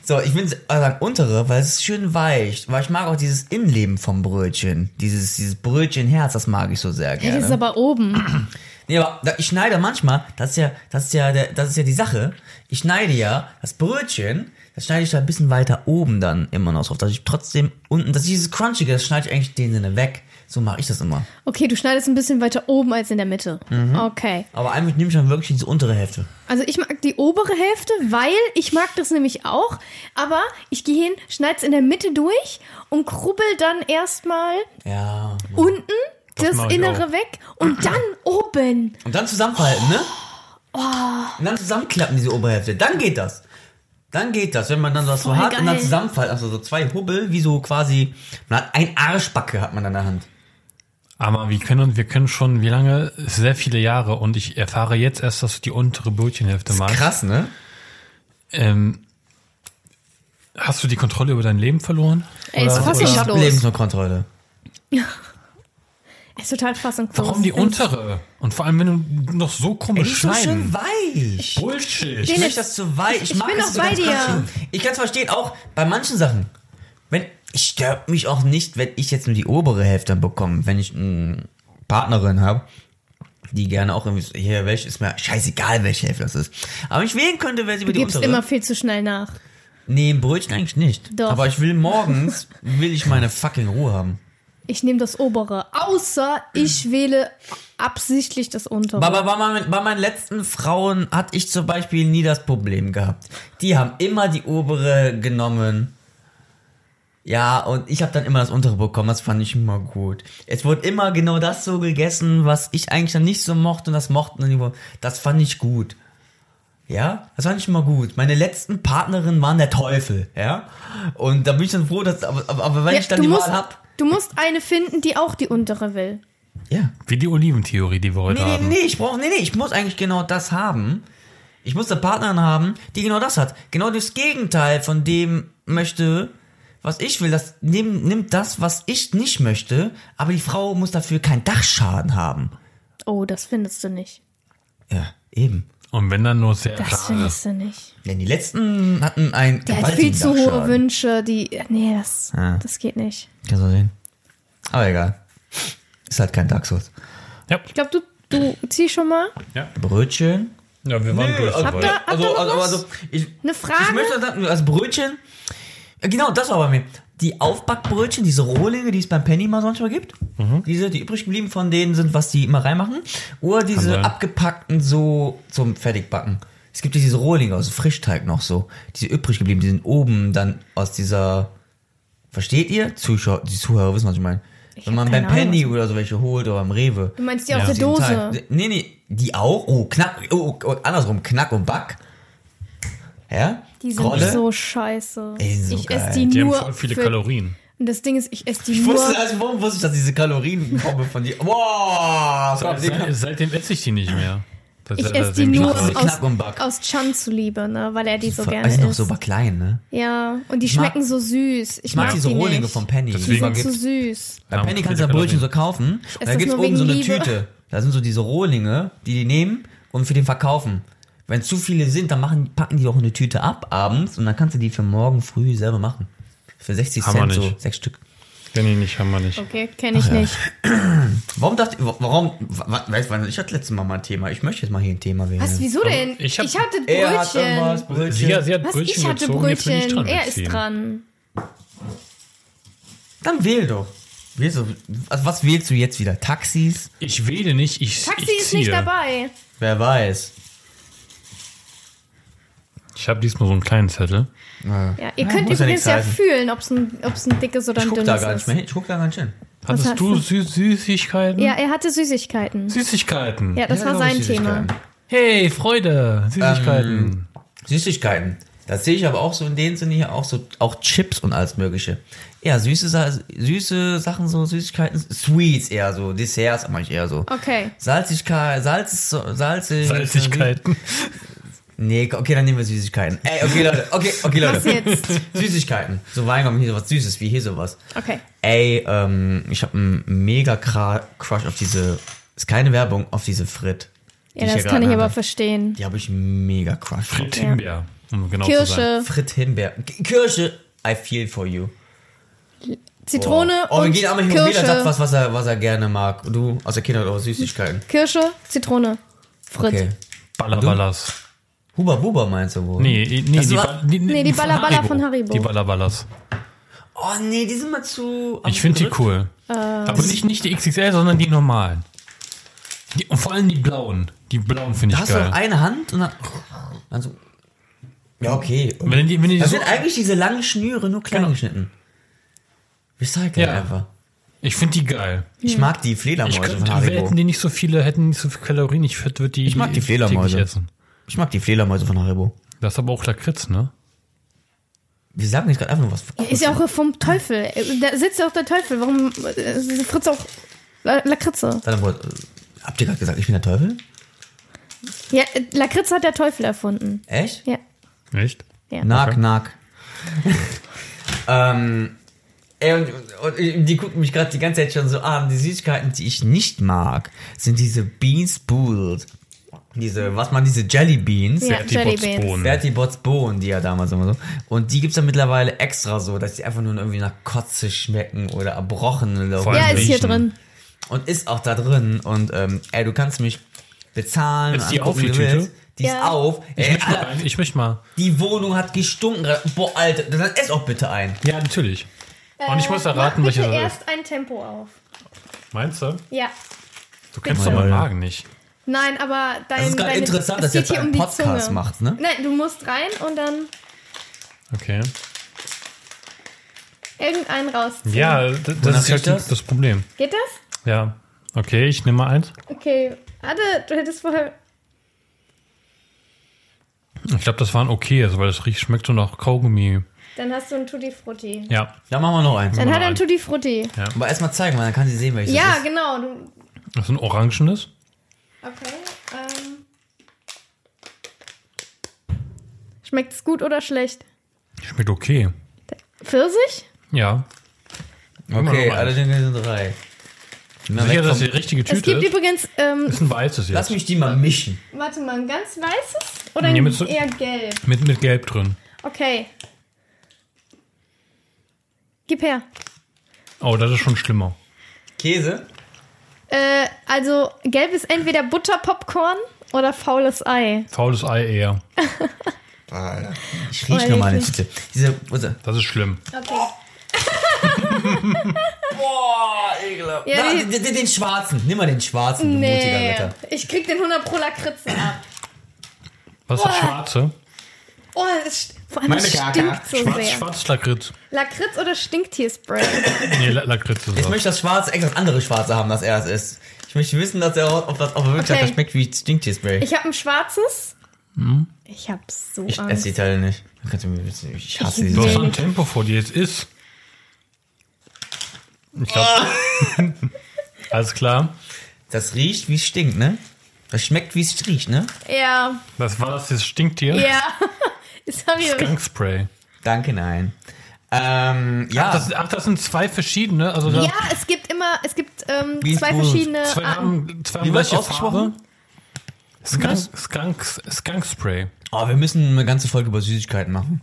So, ich finde also untere, weil es ist schön weich. Weil ich mag auch dieses Innenleben vom Brötchen. Dieses, dieses Brötchenherz, das mag ich so sehr
Hey,
gerne.
das ist aber oben.
Nee, aber ich schneide manchmal, das ist ja, das ist ja, das ist ja die Sache. Ich schneide ja das Brötchen, das schneide ich da ein bisschen weiter oben dann immer noch drauf, dass ich trotzdem unten, dass ich dieses Crunchige, das schneide ich eigentlich in dem Sinne weg. So mache ich das immer.
Okay, du schneidest ein bisschen weiter oben als in der Mitte.
Mhm.
Okay.
Aber eigentlich nehme ich dann wirklich diese untere Hälfte.
Also ich mag die obere Hälfte, weil ich mag das nämlich auch. Aber ich gehe hin, schneid's in der Mitte durch und krubbel dann erstmal
Ja.
unten das,
ich
Innere
auch.
weg und dann oben.
Und dann zusammenfalten, ne? Und dann zusammenklappen diese Oberhälfte. Dann geht das. Dann geht das, wenn man dann das so hat und dann
geil.
zusammenfaltet. Also so zwei Hubbel, wie so quasi, man hat ein Arschbacke hat man an der Hand.
Aber wir können, wir können schon, wie lange? Sehr viele Jahre und ich erfahre jetzt erst, dass du die untere Brötchenhälfte magst.
Krass, ne?
Ähm, hast du die Kontrolle über dein Leben verloren?
Ey, ist
Oder-
fassungslos.
Ich habe Lebensmittelkontrolle.
Ist total fassungslos.
Warum die untere? Und vor allem, wenn du noch so komisch
die ist so weich.
Bullshit.
Ich möchte das zu weich. Ich,
Ich
mag
bin auch
so
bei dir.
Ich kann es verstehen, auch bei manchen Sachen. Wenn, ich stört mich auch nicht, wenn ich jetzt nur die obere Hälfte bekomme. Wenn ich eine Partnerin habe, die gerne auch irgendwie so, hier, welche ist mir scheißegal, welche Hälfte das ist. Aber wenn ich wählen könnte, wäre sie über
Du
die
gibst
untere.
immer viel zu schnell nach.
Nee, ein Brötchen eigentlich nicht.
Doch.
Aber ich will morgens, will ich meine fucking Ruhe haben.
Ich nehme das obere. Außer ich wähle absichtlich das untere.
Aber bei, meinen- bei meinen letzten Frauen hatte ich zum Beispiel nie das Problem gehabt. Die haben immer die obere genommen. Ja, und ich habe dann immer das untere bekommen. Das fand ich immer gut. Es wurde immer genau das so gegessen, was ich eigentlich dann nicht so mochte und das mochten dann die. Das fand ich gut. Ja, das fand ich immer gut. Meine letzten Partnerinnen waren der Teufel, ja. Und da bin ich dann froh, dass, aber, aber, aber wenn
Ja,
ich dann die
musst,
Wahl hab,
du musst eine finden, die auch die untere will.
ja.
Wie die Oliventheorie, die wir heute
Nee, nee,
haben.
nee, ich brauche, nee, nee, ich muss eigentlich genau das haben. Ich muss eine Partnerin haben, die genau das hat. Genau das Gegenteil von dem möchte, was ich will. Das nimmt, nimmt das, was ich nicht möchte, aber die Frau muss dafür keinen Dachschaden haben.
Oh, das findest du nicht.
Ja, eben.
Und wenn dann nur sehr
Das
rare.
findest du nicht.
Denn die letzten hatten ein
Der hat viel zu hohe. Wünsche, die. Nee, das,
Ah.
das geht nicht.
Kannst du sehen. Aber egal. Ist halt kein Dark Souls.
Ja.
Ich glaube, du, du zieh schon mal.
Brötchen.
ja, wir waren durch.
also,
Habt ihr- habt ihr
also,
noch
also,
was?
also, ich,
Eine Frage?
Ich möchte sagen, als Brötchen. Ja, Genau, das war bei mir. Die Aufbackbrötchen, diese Rohlinge, die es beim Penny mal sonst mal gibt. Diese, die übrig geblieben von denen sind, was die immer reinmachen. Oder diese
sein.
abgepackten so zum Fertigbacken. Es gibt ja diese Rohlinge aus Frischteig noch so. Diese übrig geblieben, die sind oben dann aus dieser. Versteht ihr? Zuschauer, die Zuhörer wissen, was ich meine. Wenn man beim
Ahnung,
Penny oder so welche holt oder beim Rewe.
Du meinst die
Ja.
aus der
Diesen
Dose?
Nee, nee, die auch. Oh, knack. Oh, oh, andersrum, knack und back. Ja?
Die sind
Rolle.
so scheiße.
Ey, so
ich
geil.
esse die,
Die haben
nur.
voll viele
für,
Kalorien.
Und das Ding ist, ich esse die
Ich
nur.
wusste, also warum wusste ich, dass diese Kalorienbombe von dir. Wow!
Seit, seit, seitdem esse ich die nicht mehr. Das-
ich esse die nur aus, aus Chan zuliebe, ne? Weil er die so
Die
gerne
sind noch
isst.
so klein, ne?
ja, und die
Ich mag-
schmecken so süß. Ich,
Ich mag, diese
die
Rohlinge
nicht.
vom Penny.
Die
Deswegen
sind
gibt's-
zu süß.
Bei Penny kannst du ja Brötchen so kaufen. Und
das
da gibt's
nur
oben so eine
Liebe?
Tüte. Da sind so diese Rohlinge, die die nehmen und für den verkaufen. Wenn zu viele sind, dann machen, packen die auch eine Tüte ab abends und dann kannst du die für morgen früh selber machen. Für 60
Haben wir
Cent so, sechs Stück.
Kenn ich nicht, haben wir nicht.
Okay, kenne ich
Ach ja.
nicht.
Warum dachte warum, wa- weißt du, ich hatte letztes Mal mal ein Thema. Ich möchte jetzt mal hier ein Thema wählen.
Was, wieso denn?
ich
Ich,
hab-
hatte
Er hat
Brötchen.
Brötchen.
Sie, sie hat
Was,
Brötchen
ich hatte
gezogen, jetzt bin ich
Brötchen.
dran
Er ist dran.
Dann wähl doch. Du, also was wählst du jetzt wieder? Taxis?
Ich wähle nicht, ich,
Taxi
ich
ist
ziehe.
nicht dabei.
Wer weiß.
Ich habe diesmal so einen kleinen Zettel.
Ja, ihr könnt
ja
übrigens
nichts
ja,
heißen.
fühlen, ob es ein, ob's ein dickes oder
Ich
ein
guck da
dünnes
gar nicht
ist.
hin. Ich guck da gar nicht hin.
Hattest
hast
du? Sü Süßigkeiten?
Ja, er hatte Süßigkeiten.
Süßigkeiten.
Ja, das
Ja,
war
ich,
sein Thema.
Hey, Freude. Süßigkeiten.
Ähm, Süßigkeiten. Das sehe ich aber auch so in dem Sinne hier auch so, auch Chips und alles mögliche. Ja, süße, süße Sachen, so Süßigkeiten, Sweets eher so, Desserts mache ich eher so.
Okay.
Salzigkeit, Salz salzig.
Salzigkeiten.
Nee, okay, dann nehmen wir Süßigkeiten. Ey, okay, Leute, okay, okay, Leute.
Was jetzt?
Süßigkeiten. So Weingummi, hier sowas Süßes, wie hier sowas.
Okay.
Ey, ähm, ich habe einen mega Crush auf diese, ist keine Werbung, auf diese Frit. die
Ja, das
hier
kann ich aber
habe.
verstehen.
Die habe ich mega Crush.
Frit Himbeer. Um genau zu sein.
Kirsche,
Frit Himbeer. Kirsche, I feel for you.
Zitrone
Oh, wir
und
gehen einmal hin und jeder sagt
Kirsche.
was, was er, was er gerne mag. Du, aus der Kindheit oder Süßigkeiten.
Kirsche, Zitrone. Frit.
Okay.
Ballaballas.
Huba Buba meinst du wohl?
Nee, nee, die,
war-
Ba- nee,
Nee, die Ballaballa von Haribo.
Die Ballaballas.
Oh nee, die sind mal zu.
Ich finde die cool.
Äh,
Aber nicht, nicht die XXL, sondern die normalen. Die, und vor allem die blauen. Die blauen finde
Da
ich
hast du
geil.
doch eine Hand und dann. dann so. Ja, okay.
Wenn die, wenn die
Das
so,
sind eigentlich diese langen Schnüre, nur klein
Genau.
geschnitten. Recycle
Ja.
einfach.
ich finde die geil.
Ich mag die
Ich
Fledermäuse von
könnte,
Haribo.
hätten die nicht so viele, hätten nicht so viele Kalorien, ich würde die
Ich mag die Fledermäuse.
essen.
Ich mag die Fledermäuse von Haribo.
Das ist aber auch Lakritz, ne?
Wir sagen jetzt gerade einfach nur was.
Ist ja auch vom Teufel. Da sitzt ja auch der Teufel. Warum äh, Fritz auch La- Lakritze?
Warte mal, äh, Habt ihr gerade gesagt, ich bin der Teufel?
Ja, äh, Lakritze hat der Teufel erfunden.
Echt?
Ja.
Echt?
ja.
Nack, nack. ähm, ey, und, und die gucken mich gerade die ganze Zeit schon so an. Die Süßigkeiten, die ich nicht mag, sind diese Beans Boiled. Diese, was man, diese Jelly Beans.
Ja,
Bertie
Jelly
Botts
Beans.
Bohnen.
Bertie Botts Bohnen, die ja damals immer so. Und die gibt's dann mittlerweile extra so, dass die einfach nur irgendwie nach Kotze schmecken oder erbrochen oder
Ja, ist hier
riechen.
drin.
und ist auch da drin. Und ähm, ey, du kannst mich bezahlen.
Ist die auf, die Tüte?
Die ist
Ja.
auf.
Ich
Ey,
möchte mal.
Alter,
ein- Ich möchte mal.
die Wohnung hat gestunken. gerade. Boah, Alter, dann ess auch bitte ein.
Ja, natürlich. Und ich muss erraten,
Mach
welche ist.
erst ein Tempo auf.
Meinst du?
Ja.
Du kennst doch meinen Magen nicht.
Nein, aber dein.
Das ist gerade interessant,
es
dass ihr jetzt
hier
einen
um die
Podcast macht, ne?
Nein, du musst rein und dann
Okay.
irgendeinen rausziehen.
Ja, das ist halt
das?
das Problem.
Geht das?
Ja. Okay, ich nehme mal eins.
Okay. Warte, du hättest vorher.
Ich glaube, das war ein okayes, weil es riecht, schmeckt so nach Kaugummi.
Dann hast du ein Tutti Frutti.
Ja.
Dann machen wir noch eins.
Dann hat er ein. Tutti Frutti.
Aber erstmal zeigen, weil dann kann sie sehen, welches
Ja,
das ist.
genau. Du,
Das ist ein orangenes.
Okay. Ähm. Schmeckt es gut oder schlecht?
Schmeckt okay.
Pfirsich?
Ja.
Okay, alle sind drei. Na,
Sicher, dass die richtige
Es
Tüte
gibt
ist?
übrigens, ähm,
ist ein weißes jetzt.
Lass mich die mal mischen.
warte mal, ein ganz weißes oder ein
Nee, mit so-
eher gelb?
Mit, mit Gelb drin.
Okay. Gib her.
Oh, das ist schon schlimmer.
Käse?
Äh, also, gelb ist entweder Butterpopcorn oder faules Ei.
Faules Ei eher.
Alter. Ich riech
Oh,
noch mal eine
eklig.
Tüte. Diese, warte.
Das ist schlimm.
Okay.
Boah, ekelhaft.
Ja,
Na,
die-
den, den, den schwarzen. Nimm mal den schwarzen, du mutiger
Nee,
Ritter.
ich krieg den 100 pro Lakritzen ab.
Was ist das. Schwarze?
Oh, es, vor allem
Meine
es
Kaka.
stinkt so
Schwarz,
sehr.
schwarzes Lakritz.
Lakritz oder Stinktierspray?
Nee, La- Lakritz ist
Ich
das.
möchte das schwarze, extra das andere schwarze haben, das er es ist. Ich möchte wissen, dass er, ob, das, ob er wirklich
Okay.
sagt, das schmeckt wie Stinktierspray.
Ich habe ein schwarzes.
Hm?
Ich hab so
Ich esse
Angst.
die Teile nicht. Kannst du mir wissen, Ich hasse
Ich
diese
Du hast so ein Tempo vor dir jetzt ist. Ich glaube. Alles klar.
Das riecht, wie es stinkt, ne? Das schmeckt, wie es riecht, ne?
Ja,
Das war das, das stinkt dir.
ja. Sorry.
Skunkspray.
Danke, nein. Ähm, ja.
Ach das, ach, das sind zwei verschiedene. Also
Ja, es gibt immer, es gibt ähm, zwei verschiedene
zwei
Arten.
haben, zwei
Wie
haben gleiche
ausgesprochen?
Farbe. Skunk, Skunks, Skunkspray.
oh, wir müssen eine ganze Folge über Süßigkeiten machen.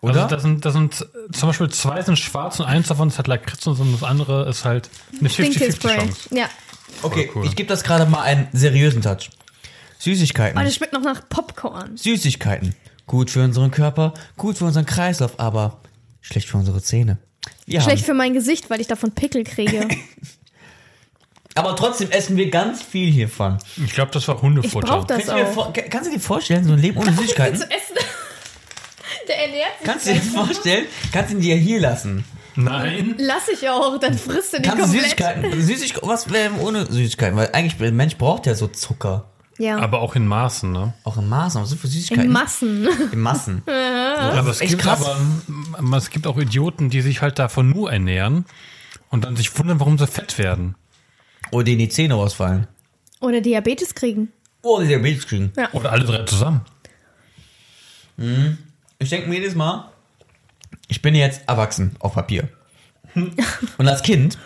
Oder?
Also das sind, das sind zum Beispiel zwei sind schwarz und eins davon ist halt Lakritz und das andere ist halt eine 50-50
Stinktierspray.
Chance.
Ja.
okay,
cool.
ich gebe das gerade mal einen seriösen Touch. Süßigkeiten.
Oh, das schmeckt noch nach Popcorn.
Süßigkeiten. Gut für unseren Körper, gut für unseren Kreislauf, aber schlecht für unsere Zähne. Wir
Schlecht
haben,
für mein Gesicht, weil ich davon Pickel kriege.
aber trotzdem essen wir ganz viel hiervon.
Ich glaube, das war
Ich brauch
Hundefutter.
das
Kannst du, dir
auch.
vor, kannst du dir vorstellen, so ein Leben ohne Süßigkeiten?
Zu essen. Der ernährt sich.
Kannst du dir
gleich.
vorstellen? Kannst du ihn dir hier lassen?
Nein.
Lass ich auch, dann frisst du die
Kannst du
komplett.
Süßigkeiten? Süßigkeiten, was wäre ohne Süßigkeiten? Weil eigentlich, der Mensch braucht ja so Zucker.
Ja.
Aber auch in Maßen, ne?
Auch in Maßen, aber so für Süßigkeiten.
In Massen.
In Massen.
aber es
echt
gibt
krass.
aber m, es gibt auch Idioten, die sich halt davon nur ernähren und dann sich wundern, warum sie fett werden.
Oder denen die Zähne rausfallen.
Oder Diabetes kriegen.
Oder die Diabetes kriegen.
Oder alle drei zusammen.
Ich denke mir jedes Mal, ich bin jetzt erwachsen auf Papier. Und als Kind,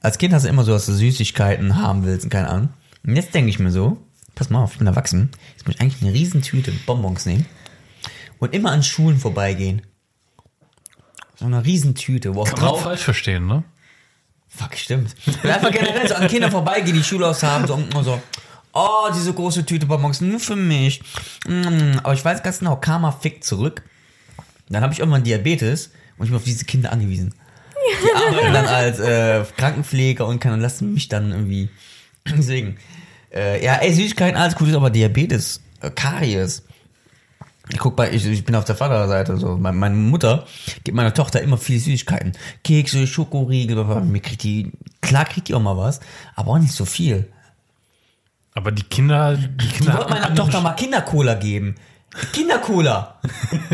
als Kind hast du immer so, dass du Süßigkeiten haben willst und keine Ahnung. Und jetzt denke ich mir so, pass mal auf, ich bin erwachsen. Jetzt muss ich eigentlich eine riesen Tüte Bonbons nehmen und immer an Schulen vorbeigehen. So eine riesen Tüte, wo auch
Kann man
drauf...
falsch verstehen, ne?
Fuck, stimmt. Und einfach generell so an Kinder vorbeigehen, die Schule aus haben, so, und so, oh, diese große Tüte Bonbons, nur für mich. Mm, Aber ich weiß ganz genau, Karma fickt zurück. Dann habe ich irgendwann Diabetes und ich bin auf diese Kinder angewiesen. Die arbeiten dann als äh, Krankenpfleger und kann, lassen mich dann irgendwie deswegen. Äh, ja, ey, Süßigkeiten, alles gut, aber Diabetes, äh, Karies. Ich guck bei, ich, ich bin auf der Vaterseite, so, meine, meine Mutter gibt meiner Tochter immer viel Süßigkeiten. Kekse, Schokoriegel, mir kriegt die, klar kriegt die auch mal was, aber auch nicht so viel.
Aber die Kinder, die
Ich
Kinder
wollte
haben
meiner Tochter mal Kindercola geben. Kindercola!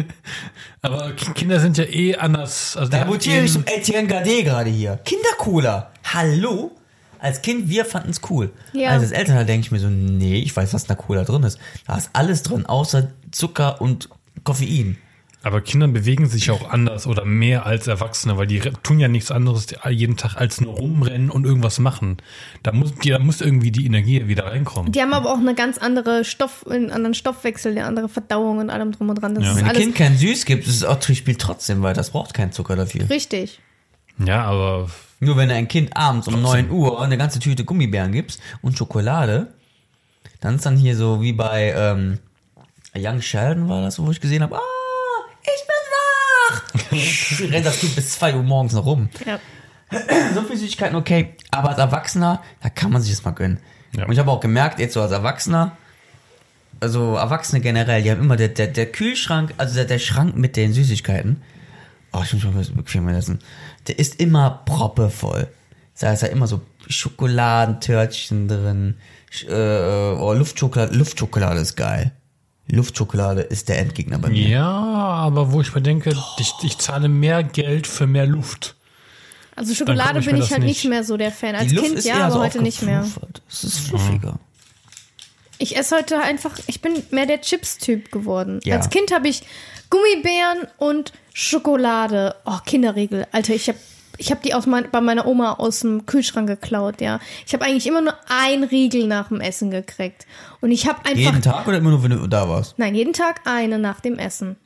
Aber Ki- Kinder sind ja eh anders. Also
Da mutiere ich zum Etienne Gade gerade hier. Kindercola! Hallo? Als Kind, wir fanden es cool.
Ja.
Als Eltern denke ich mir so, nee, ich weiß, was in der Cola drin ist. Da ist alles drin, außer Zucker und Koffein.
Aber Kinder bewegen sich auch anders oder mehr als Erwachsene, weil die tun ja nichts anderes jeden Tag als nur rumrennen und irgendwas machen. Da muss, die, da muss irgendwie die Energie wieder reinkommen.
Die haben aber auch eine ganz andere Stoff, einen anderen Stoffwechsel, eine andere Verdauung und allem drum und dran. Das ist
Wenn ein Kind kein Süß gibt, ist es auch spielt trotzdem, weil das braucht keinen Zucker dafür.
richtig.
Ja, aber
Nur wenn du ein Kind abends um 9 Uhr eine ganze Tüte Gummibären gibst und Schokolade, dann ist dann hier so wie bei ähm, Young Sheldon war das, wo ich gesehen habe, ah, ich bin wach. Rennt das Kind bis 2 Uhr morgens noch rum.
Ja.
So viel Süßigkeiten okay, aber als Erwachsener, da kann man sich das mal gönnen.
Ja.
Und ich habe auch gemerkt, jetzt so als Erwachsener, also Erwachsene generell, die haben immer der, der, der Kühlschrank, also der, der Schrank mit den Süßigkeiten, oh, ich muss mal was bequem essen, der ist immer proppevoll. Da ist ja immer so Schokoladentörtchen drin, Sch- äh, oh, Luftschokolade, Luftschokolade ist geil. Luftschokolade ist der Endgegner bei mir.
ja, aber wo ich mir denke, ich, ich zahle mehr Geld für mehr Luft.
Also Schokolade
ich
bin ich halt
nicht.
nicht mehr so der Fan. Als
Die Luft
Kind
ist
ja,
eher
aber
so
heute nicht mehr.
Es ist fluffiger.
Ich esse heute einfach, ich bin mehr der Chips-Typ geworden.
Ja.
Als Kind habe ich Gummibären und Schokolade. Oh, Kinderriegel. Alter, ich habe ich hab die aus mein, bei meiner Oma aus dem Kühlschrank geklaut, ja. Ich habe eigentlich immer nur ein Riegel nach dem Essen gekriegt. Und ich habe einfach.
Jeden Tag oder immer nur, wenn du da warst?
Nein, jeden Tag eine nach dem Essen.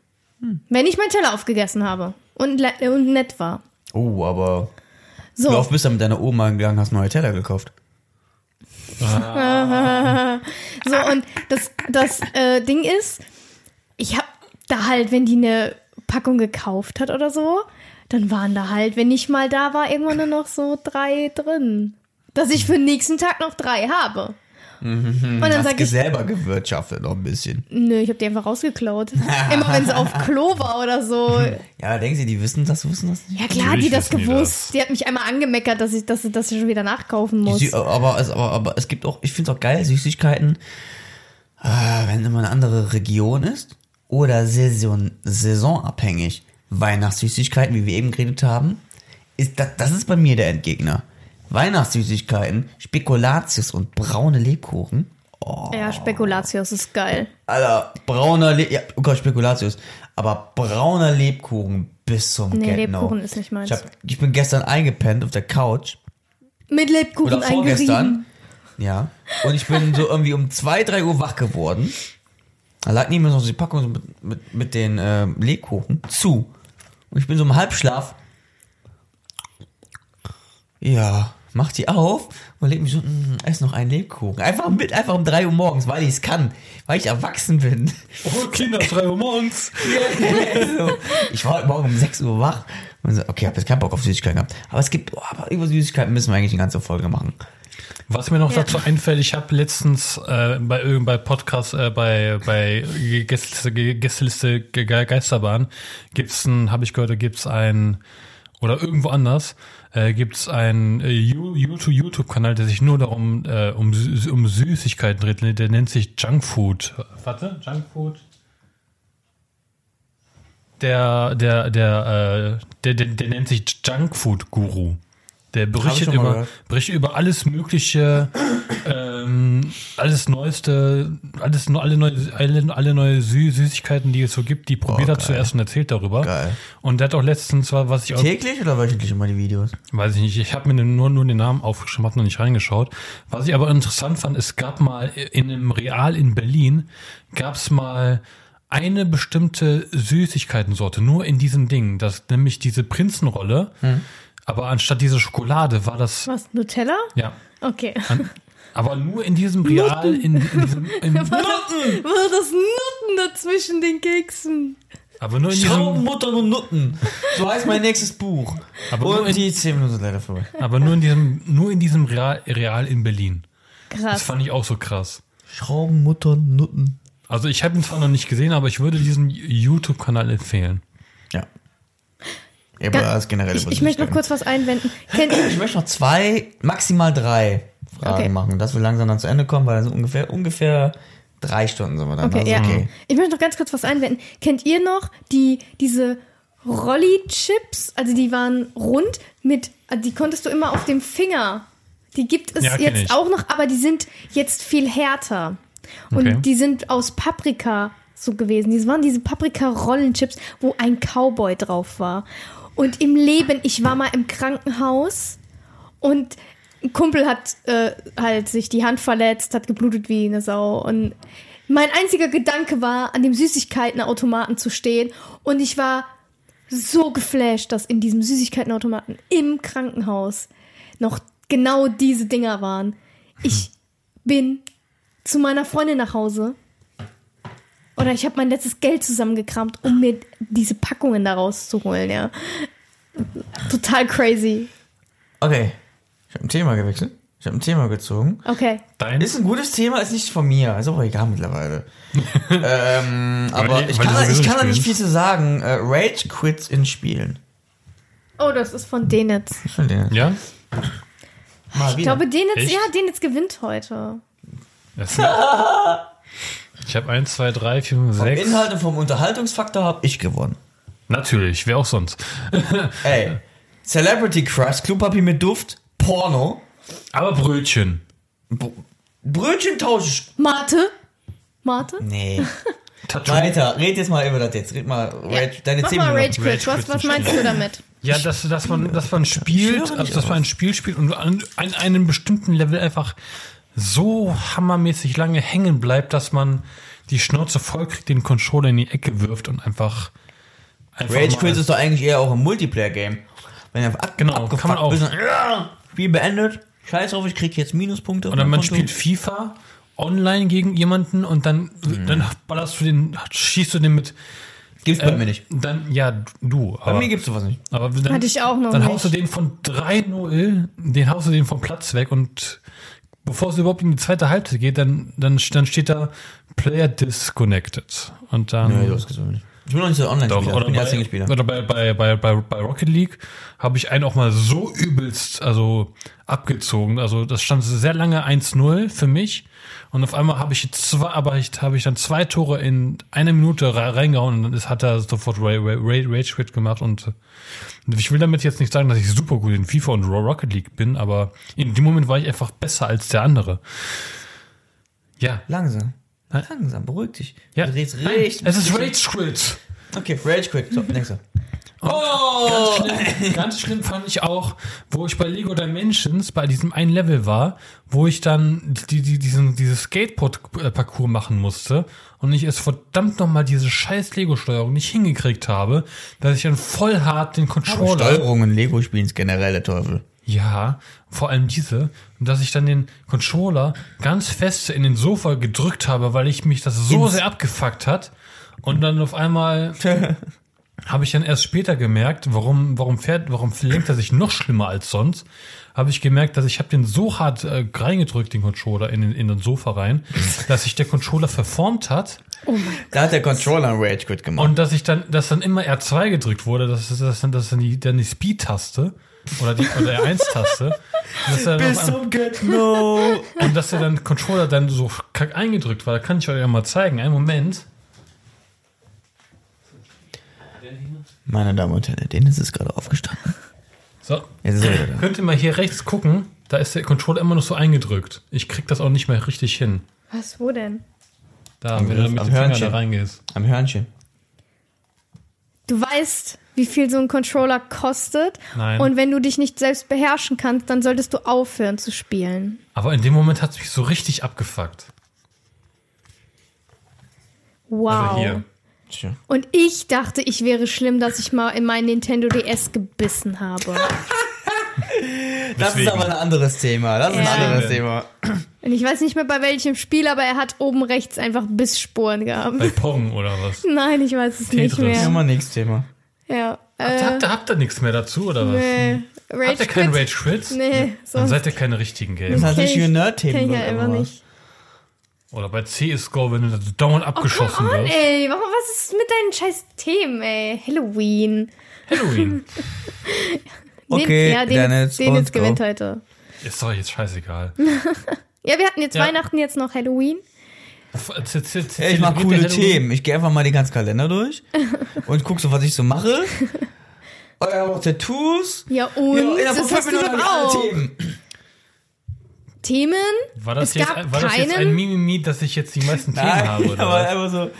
Wenn ich meinen Teller aufgegessen habe und, und nett war.
Oh, aber
So.
wie oft bist du mit deiner Oma gegangen, hast neue Teller gekauft?
So, und das, das äh, Ding ist, ich hab da halt, wenn die eine Packung gekauft hat oder so, dann waren da halt, wenn ich mal da war, irgendwann nur noch so drei drin. Dass ich für den nächsten Tag noch drei habe. Und dann
Hast
sag
du
ich,
selber gewirtschaftet noch ein bisschen.
nö, ich habe die einfach rausgeklaut. Immer wenn sie auf Klo war oder so.
Ja, denken Sie, die wissen das, wussten das nicht?
Ja klar,
Natürlich
die das
wissen die
gewusst.
das.
Die hat mich einmal angemeckert, dass ich, dass, dass ich schon wieder nachkaufen muss.
Sie, aber, es, aber, aber es gibt auch, ich finde es auch geil, Süßigkeiten, äh, wenn immer eine andere Region ist oder Saison, saisonabhängig. Weihnachtssüßigkeiten, wie wir eben geredet haben, ist das, das ist bei mir der Endgegner. Weihnachtssüßigkeiten, Spekulatius und braune Lebkuchen.
Ja, Spekulatius ist geil.
Alter, brauner Le ja, oh Gott, Spekulatius. Aber brauner Lebkuchen bis zum
Nee,
Get No.
Lebkuchen ist nicht meins.
Ich, hab, ich bin gestern eingepennt auf der Couch.
Mit Lebkuchen
Oder vorgestern. Ja. Und ich bin so irgendwie um 2, 3 Uhr wach geworden. Da lag neben mir noch die Packung so mit, mit, mit den äh, Lebkuchen zu. Und ich bin so im Halbschlaf. Ja, mach die auf und leg mich so, mm, ess noch einen Lebkuchen. Einfach mit, einfach um 3 Uhr morgens, weil ich es kann. Weil ich erwachsen bin.
Oh, Kinder, drei Uhr morgens.
so. Ich war heute Morgen um 6 Uhr wach. Und so, okay, hab jetzt keinen Bock auf Süßigkeiten gehabt. Aber es gibt, oh, aber über Süßigkeiten müssen wir eigentlich eine ganze Folge machen.
Was mir noch
Ja.
dazu einfällt, ich habe letztens äh, bei irgend bei Podcast, äh, bei bei Gästeliste, Gästeliste Ge- Ge- Geisterbahn gibt's ein, habe ich gehört, da gibt's ein oder irgendwo anders äh, gibt's ein äh, You- YouTube YouTube Kanal, der sich nur darum äh, um um Süßigkeiten dreht. Der nennt sich Junkfood. Warte, Junkfood. Der der der äh, der, der, der nennt sich Junkfood Guru. Der berichtet über,
gehört.
berichtet über alles Mögliche, ähm, alles Neueste, alles, alle neue, alle, alle neue Sü Süßigkeiten, die es so gibt, die probiert er
geil.
zuerst und erzählt darüber.
Geil.
Und der hat auch letztens, war, was ich auch,
Täglich oder wöchentlich immer die Videos?
weiß ich nicht, ich habe mir nur, nur den Namen aufgeschrieben, habe noch nicht reingeschaut. Was ich aber interessant fand, es gab mal in einem Real in Berlin, gab es mal eine bestimmte Süßigkeitensorte, nur in diesem Ding, das nämlich diese Prinzenrolle, aber anstatt diese Schokolade war das,
Was, Nutella?
ja,
Okay.
an, aber nur in diesem Real, in, in diesem, im,
War das, war das Nutten dazwischen den Keksen?
aber nur in diesem,
Schraubenmutter und Nutten. So heißt mein nächstes Buch.
Aber nur
und
in-
die 10 Minuten sind leider vorbei.
aber nur in diesem, nur in diesem Real, Real in Berlin. Das
Krass.
fand ich auch so krass.
Schraubenmutter und Nutten.
Also ich habe ihn zwar noch nicht gesehen, aber ich würde diesen YouTube-Kanal empfehlen.
Ja. Aber das generell
Ich, ich möchte noch kurz was einwenden. Kennt,
Ich möchte noch zwei, maximal drei Fragen
Okay.
machen, dass wir langsam dann zu Ende kommen, weil so ungefähr, ungefähr drei Stunden sind wir dann.
okay,
also
ja.
okay.
Ich möchte noch ganz kurz was einwenden. Kennt ihr noch die, diese Rolli-Chips? Also die waren rund mit, also die konntest du immer auf dem Finger. Die gibt es
Ja,
jetzt auch noch, aber die sind jetzt viel härter. Und
Okay.
die sind aus Paprika so gewesen. Die waren diese Paprika-Rollenchips, wo ein Cowboy drauf war. Und im Leben, ich war mal im Krankenhaus und ein Kumpel hat äh, halt sich die Hand verletzt, hat geblutet wie eine Sau. Und mein einziger Gedanke war, an dem Süßigkeitenautomaten zu stehen. Und ich war so geflasht, dass in diesem Süßigkeitenautomaten im Krankenhaus noch genau diese Dinger waren. Ich bin zu meiner Freundin nach Hause. Oder ich habe mein letztes Geld zusammengekramt, um mir diese Packungen da rauszuholen, ja. Total crazy.
Okay. Ich habe ein Thema gewechselt. Ich habe ein Thema gezogen.
Okay.
Dein
Ist ein gutes Thema, ist nicht von mir. Ist auch egal mittlerweile. ähm, aber
Weil
ich
weil
kann, da, ich kann da
nicht
viel zu sagen. Äh, Rage Quits in Spielen.
Oh, das ist von Denitz.
Von denen.
Ja?
Mal
Ich
wieder.
glaube, Denitz,
Echt?
ja, Denitz gewinnt heute.
Das ich habe 1, 2, 3, 4, 5,
Vom
6.
Inhalt und vom Unterhaltungsfaktor habe ich gewonnen.
Natürlich, wer auch sonst.
Ey. Celebrity Crush, Klopapier mit Duft, Porno,
Aber Brötchen.
Br Brötchen tausch.
Mate? Mate?
Nee.
Tattoo.
Weiter, red jetzt mal über das jetzt. Red mal, Rage, deine
Mach
10
mal
Minuten.
Rage Quit.
Rage
Was, was meinst du damit?
Ja, dass, dass, man, dass man spielt, also dass man ein Spiel spielt und an, an einem bestimmten Level einfach so hammermäßig lange hängen bleibt, dass man die Schnauze voll kriegt, den Controller in die Ecke wirft und einfach. einfach
Rage Quit ist doch eigentlich eher auch ein Multiplayer-Game. Wenn du ab,
Genau,
abgefuckt
kann man auch.
ja, Spiel beendet, scheiß drauf, ich krieg jetzt Minuspunkte.
Oder man
Konto.
spielt FIFA online gegen jemanden und dann,
Mhm.
dann ballerst du den, schießt du den mit.
Gibt's bei
ähm,
mir nicht.
Dann, ja, du.
Bei
Aber,
mir gibt's sowas nicht.
aber dann,
Hatte ich auch noch
Dann
nicht.
haust du den von 3-0, den haust du den vom Platz weg und bevor es überhaupt in die zweite Halbzeit geht, dann, dann, dann steht da Player disconnected. Und dann.
Nee, das nicht. Ich bin noch nicht so
Doch,
Online-Spieler, ich
oder bei, oder bei, bei, bei, bei, bei Rocket League habe ich einen auch mal so übelst also abgezogen. Also das stand sehr lange 1-0 für mich. Und auf einmal habe ich zwei, aber ich habe ich dann zwei Tore in einer Minute re- reingehauen und dann ist, hat er sofort Ra- Ra- Ra- Rage Quit gemacht und ich will damit jetzt nicht sagen, dass ich super gut in FIFA und Rocket League bin, aber in dem Moment war ich einfach besser als der andere. Ja.
Langsam. Langsam, beruhig dich.
Ja.
Du redest richtig.
Es ist Rage Quit.
Okay, Rage Quit. So, nächster.
Ganz
Oh!
schlimm, ganz schlimm fand ich auch, wo ich bei Lego Dimensions bei diesem einen Level war, wo ich dann die, die, diesen, dieses Skateboard-Parcours machen musste und ich es verdammt nochmal diese scheiß Lego-Steuerung nicht hingekriegt habe, dass ich dann voll hart den Controller.
Steuerungen Lego-Spielen ist generell der Teufel.
Ja, vor allem diese. Und dass ich dann den Controller ganz fest in den Sofa gedrückt habe, weil ich mich das so
Ins-
sehr abgefuckt hat. Und dann auf einmal habe ich dann erst später gemerkt, warum, warum fährt, warum lenkt er sich noch schlimmer als sonst. Habe ich gemerkt, dass ich habe den so hart äh, reingedrückt, den Controller in, den- in den Sofa rein, dass sich der Controller verformt hat
Da hat der Controller einen Rage Quit gemacht.
und dass ich dann, dass dann immer R2 gedrückt wurde, das ist das, dann, das ist dann die, dann die Speed-Taste oder die oder R1-Taste. Und dass er dann auf einmal-
zum Get No.
Und dass der dann Controller dann so kack eingedrückt war, kann ich euch ja mal zeigen. Einen Moment.
Meine Damen und Herren, Dennis ist gerade aufgestanden.
So.
Jetzt ist er wieder da.
Könnt ihr mal hier rechts gucken? Da ist der Controller immer noch so eingedrückt. Ich krieg das auch nicht mehr richtig hin.
Was, wo denn?
Da,
Am
wenn du mit
am
dem Finger
Hörnchen.
da reingehst.
Am Hörnchen.
Du weißt, wie viel so ein Controller kostet.
Nein.
Und wenn du dich nicht selbst beherrschen kannst, dann solltest du aufhören zu spielen.
Aber in dem Moment hat es mich so richtig abgefuckt.
Wow.
Also hier.
Tja.
Und ich dachte, ich wäre schlimm, dass ich mal in mein Nintendo DS gebissen habe.
Das ist
Deswegen.
aber ein anderes Thema. Das ist ein
Ja.
anderes Thema.
Und ich weiß nicht mehr bei welchem Spiel, aber er hat oben rechts einfach Bissspuren gehabt.
Bei Pong oder was?
Nein, ich weiß es nicht
Tetris.
Ja,
mehr.
mal nächstes Thema.
Ja.
Habt,
Äh,
habt, ihr, habt ihr nichts mehr dazu oder was?
nee. Rage
Habt ihr keinen? Rage Quits?
Nee,
Dann seid ihr keine richtigen
Das
Gamer.
heißt
Kenn
richtige
ich-
Nerd-Themen.
kenn ich ja einfach
was?
nicht.
Oder bei CSGO, wenn du da dauernd abgeschossen
Oh, Mann,
wirst.
ey, warum, was ist mit deinen scheiß Themen, ey? Halloween.
Halloween.
Okay,
ja, den,
Dennis,
den jetzt
und go.
gewinnt heute.
Ist doch jetzt scheißegal.
Ja, wir hatten jetzt
Ja.
Weihnachten, jetzt noch Halloween.
Ja, ich mach coole? Themen. Ich gehe einfach mal den ganzen Kalender durch und guck so, was ich so mache. Auch Tattoos.
Ja, und?
Ja,
das hast du doch auch.
Themen.
Themen?
War das,
Es
jetzt,
gab
war das jetzt ein
keinen-
Mimimi, dass ich jetzt die meisten Themen
Nein,
habe? Oder
aber einfach so.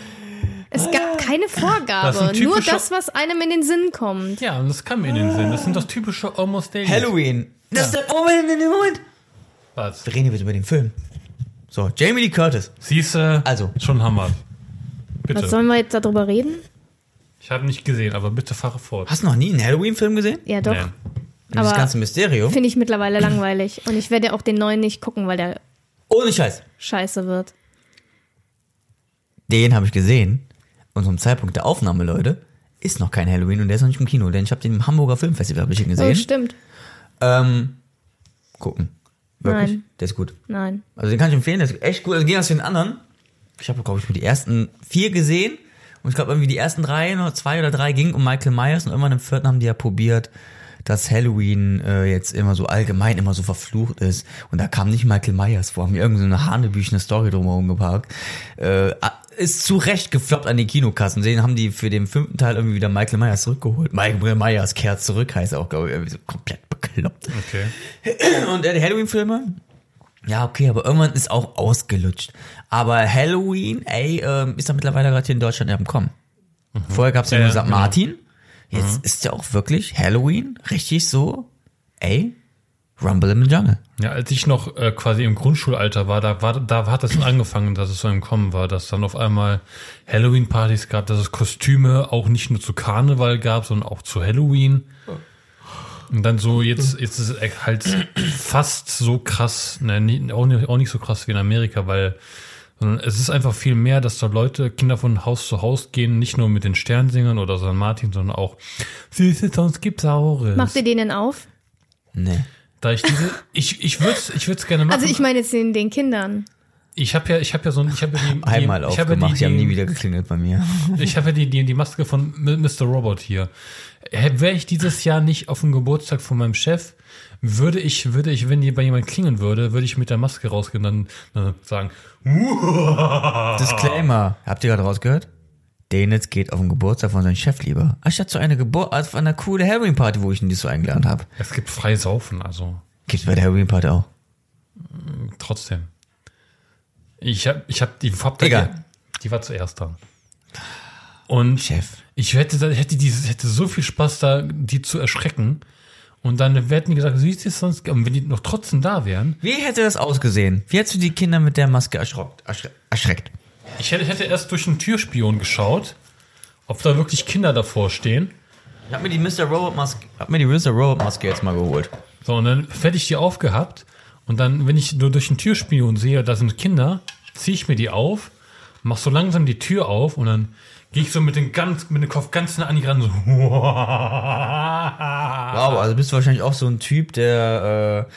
Es gab keine
Das
Vorgabe.
sind
Nur das, was einem in den Sinn kommt.
Ja, und das kam mir in den Sinn. Das sind doch typische Almost Daily.
Halloween. Das ist der Moment, Moment, Moment.
Was?
Wir reden jetzt über den Film. So, Jamie Lee Curtis.
Siehste,
Also.
schon Hammer. Bitte.
Was sollen wir jetzt darüber reden?
Ich habe nicht gesehen, aber bitte fahre fort.
Hast du noch nie einen Halloween-Film gesehen?
Ja, doch.
Nee.
Das
Aber-
ganze Mysterium?
Finde ich mittlerweile langweilig. Und ich werde auch den neuen nicht gucken, weil der
Ohne Scheiß.
scheiße wird.
Den habe ich gesehen. Und zum Zeitpunkt der Aufnahme, Leute, ist noch kein Halloween und der ist noch nicht im Kino, denn ich habe den im Hamburger Filmfestival ich ihn
Oh,
gesehen.
stimmt.
ähm, gucken. Wirklich?
Nein.
Der ist gut.
Nein.
Also den kann ich empfehlen, der ist echt gut. Also gehen zu den anderen. Ich habe, glaube ich, nur die ersten vier gesehen. Und ich glaube, irgendwie die ersten drei oder zwei oder drei gingen um Michael Myers und irgendwann im vierten haben die ja probiert, dass Halloween äh, jetzt immer so allgemein immer so verflucht ist. Und da kam nicht Michael Myers vor, haben irgendwie so eine hanebüchene Story drumherum geparkt. Äh, ist zu Recht gefloppt an die Kinokassen. Den haben die für den fünften Teil irgendwie wieder Michael Myers zurückgeholt. Michael Myers kehrt zurück, heißt auch, glaube ich, irgendwie so komplett bekloppt.
Okay.
Und äh, die Halloween-Filme? Ja, okay, aber irgendwann ist auch ausgelutscht. Aber Halloween, ey, ähm, ist da mittlerweile gerade hier in Deutschland ja am Kommen. Vorher gab's ja
Ja,
nur St.
genau.
Martin. Jetzt ist ja auch wirklich Halloween richtig so, ey, Rumble in the Jungle.
Ja, als ich noch äh, quasi im Grundschulalter war, da war, da hat das angefangen, dass es so im Kommen war, dass dann auf einmal Halloween-Partys gab, dass es Kostüme auch nicht nur zu Karneval gab, sondern auch zu Halloween. Und dann so, jetzt, jetzt ist es halt fast so krass, ne, auch nicht, auch nicht so krass wie in Amerika, weil sondern es ist einfach viel mehr, dass da Leute, Kinder von Haus zu Haus gehen, nicht nur mit den Sternsingern oder St. Martin, sondern auch Süße, sonst gibt's Saures.
Macht ihr den denn auf?
Nee.
Da ich diese, ich, ich würde ich würd's gerne machen.
Also ich meine jetzt den, den Kindern.
Ich habe ja, ich habe ja so ein, ich habe ja die,
Einmal
die, ich habe ja
aufgemacht, die haben nie
die,
wieder geklingelt bei mir.
die, ich habe ja die, die, die Maske von Mr. Robot hier. Wäre ich dieses Jahr nicht auf dem Geburtstag von meinem Chef, würde ich, würde ich, wenn die bei jemand klingen würde, würde ich mit der Maske rausgehen und dann, dann sagen,
Disclaimer. Habt ihr gerade rausgehört? Denitz geht auf den Geburtstag von seinem Chef lieber. Anstatt zu einer Geburt, auf einer coole Halloween-Party, wo ich ihn nicht so eingeladen habe.
es gibt frei Saufen, also
Gibt's bei der Halloween-Party auch.
trotzdem. Ich habe, ich habe die hab da-
Egal.
Die war zuerst dran. Und
Chef.
Ich hätte, da- hätte, dieses, hätte so viel Spaß da, die zu erschrecken. Und dann die gesagt, siehst du sonst, und wenn die noch trotzdem da wären,
Wie hätte das ausgesehen? Wie hättest du die Kinder mit der Maske erschrockt, erschre erschreckt?
ich hätte, hätte erst durch den Türspion geschaut, ob da wirklich Kinder davor stehen.
Ich hab mir die Mr. Robot Maske, hab mir die Mr. Robot Maske jetzt mal geholt.
So, und dann hätte ich die aufgehabt. Und dann, wenn ich nur durch den Türspion sehe, da sind Kinder, ziehe ich mir die auf, mach so langsam die Tür auf und dann gehe ich so mit, den ganz, mit dem Kopf ganz nah an die ran, so.
Wow, also bist du wahrscheinlich auch so ein Typ, der, äh,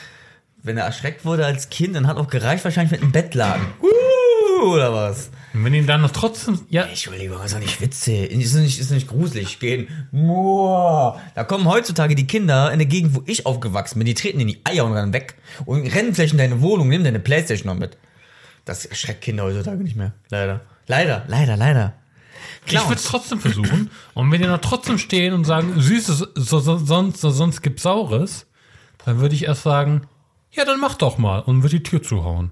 wenn er erschreckt wurde als Kind, dann hat auch gereicht wahrscheinlich mit einem Bettlaken. Uh, oder was?
Und wenn die dann noch trotzdem, ja,
Entschuldigung, ist doch nicht witzig. Ist nicht, ist nicht gruselig. Gehen. Boah. Da kommen heutzutage die Kinder in der Gegend, wo ich aufgewachsen bin, die treten in die Eier und rennen weg und rennen vielleicht in deine Wohnung, nehmen deine Playstation noch mit. Das erschreckt Kinder heutzutage nicht mehr. Leider. Leider, leider, leider.
Ich würde es trotzdem versuchen. Und wenn die noch trotzdem stehen und sagen, Süßes, so, so, sonst, so, sonst gibt's Saures, dann würde ich erst sagen, ja, dann mach doch mal und würde die Tür zuhauen.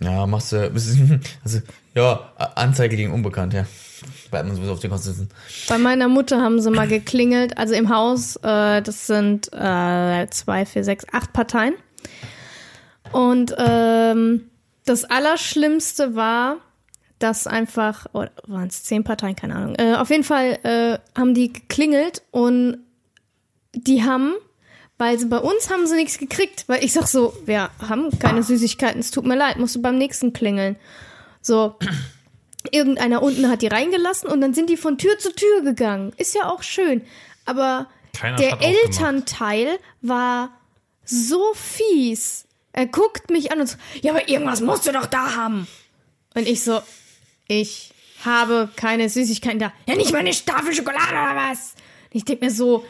Ja, machst du, also, ja, Anzeige gegen Unbekannt, ja. Bleibt man sowieso auf den Kosten.
Bei meiner Mutter haben sie mal geklingelt, also im Haus, äh, das sind äh, zwei, vier, sechs, acht Parteien. Und ähm, das Allerschlimmste war, dass einfach, oder waren es zehn Parteien, keine Ahnung. Äh, auf jeden Fall äh, haben die geklingelt und die haben, weil sie bei uns haben sie nichts gekriegt, weil ich sag so, wir haben keine Süßigkeiten, es tut mir leid, musst du beim nächsten klingeln. So, irgendeiner unten hat die reingelassen und dann sind die von Tür zu Tür gegangen. Ist ja auch schön. Aber
Keiner
der. Elternteil war so fies. Er guckt mich an und so, ja, aber irgendwas musst du doch da haben. Und ich so, ich habe keine Süßigkeiten da. Ja, nicht meine Tafel Schokolade oder was? Und ich denk mir so,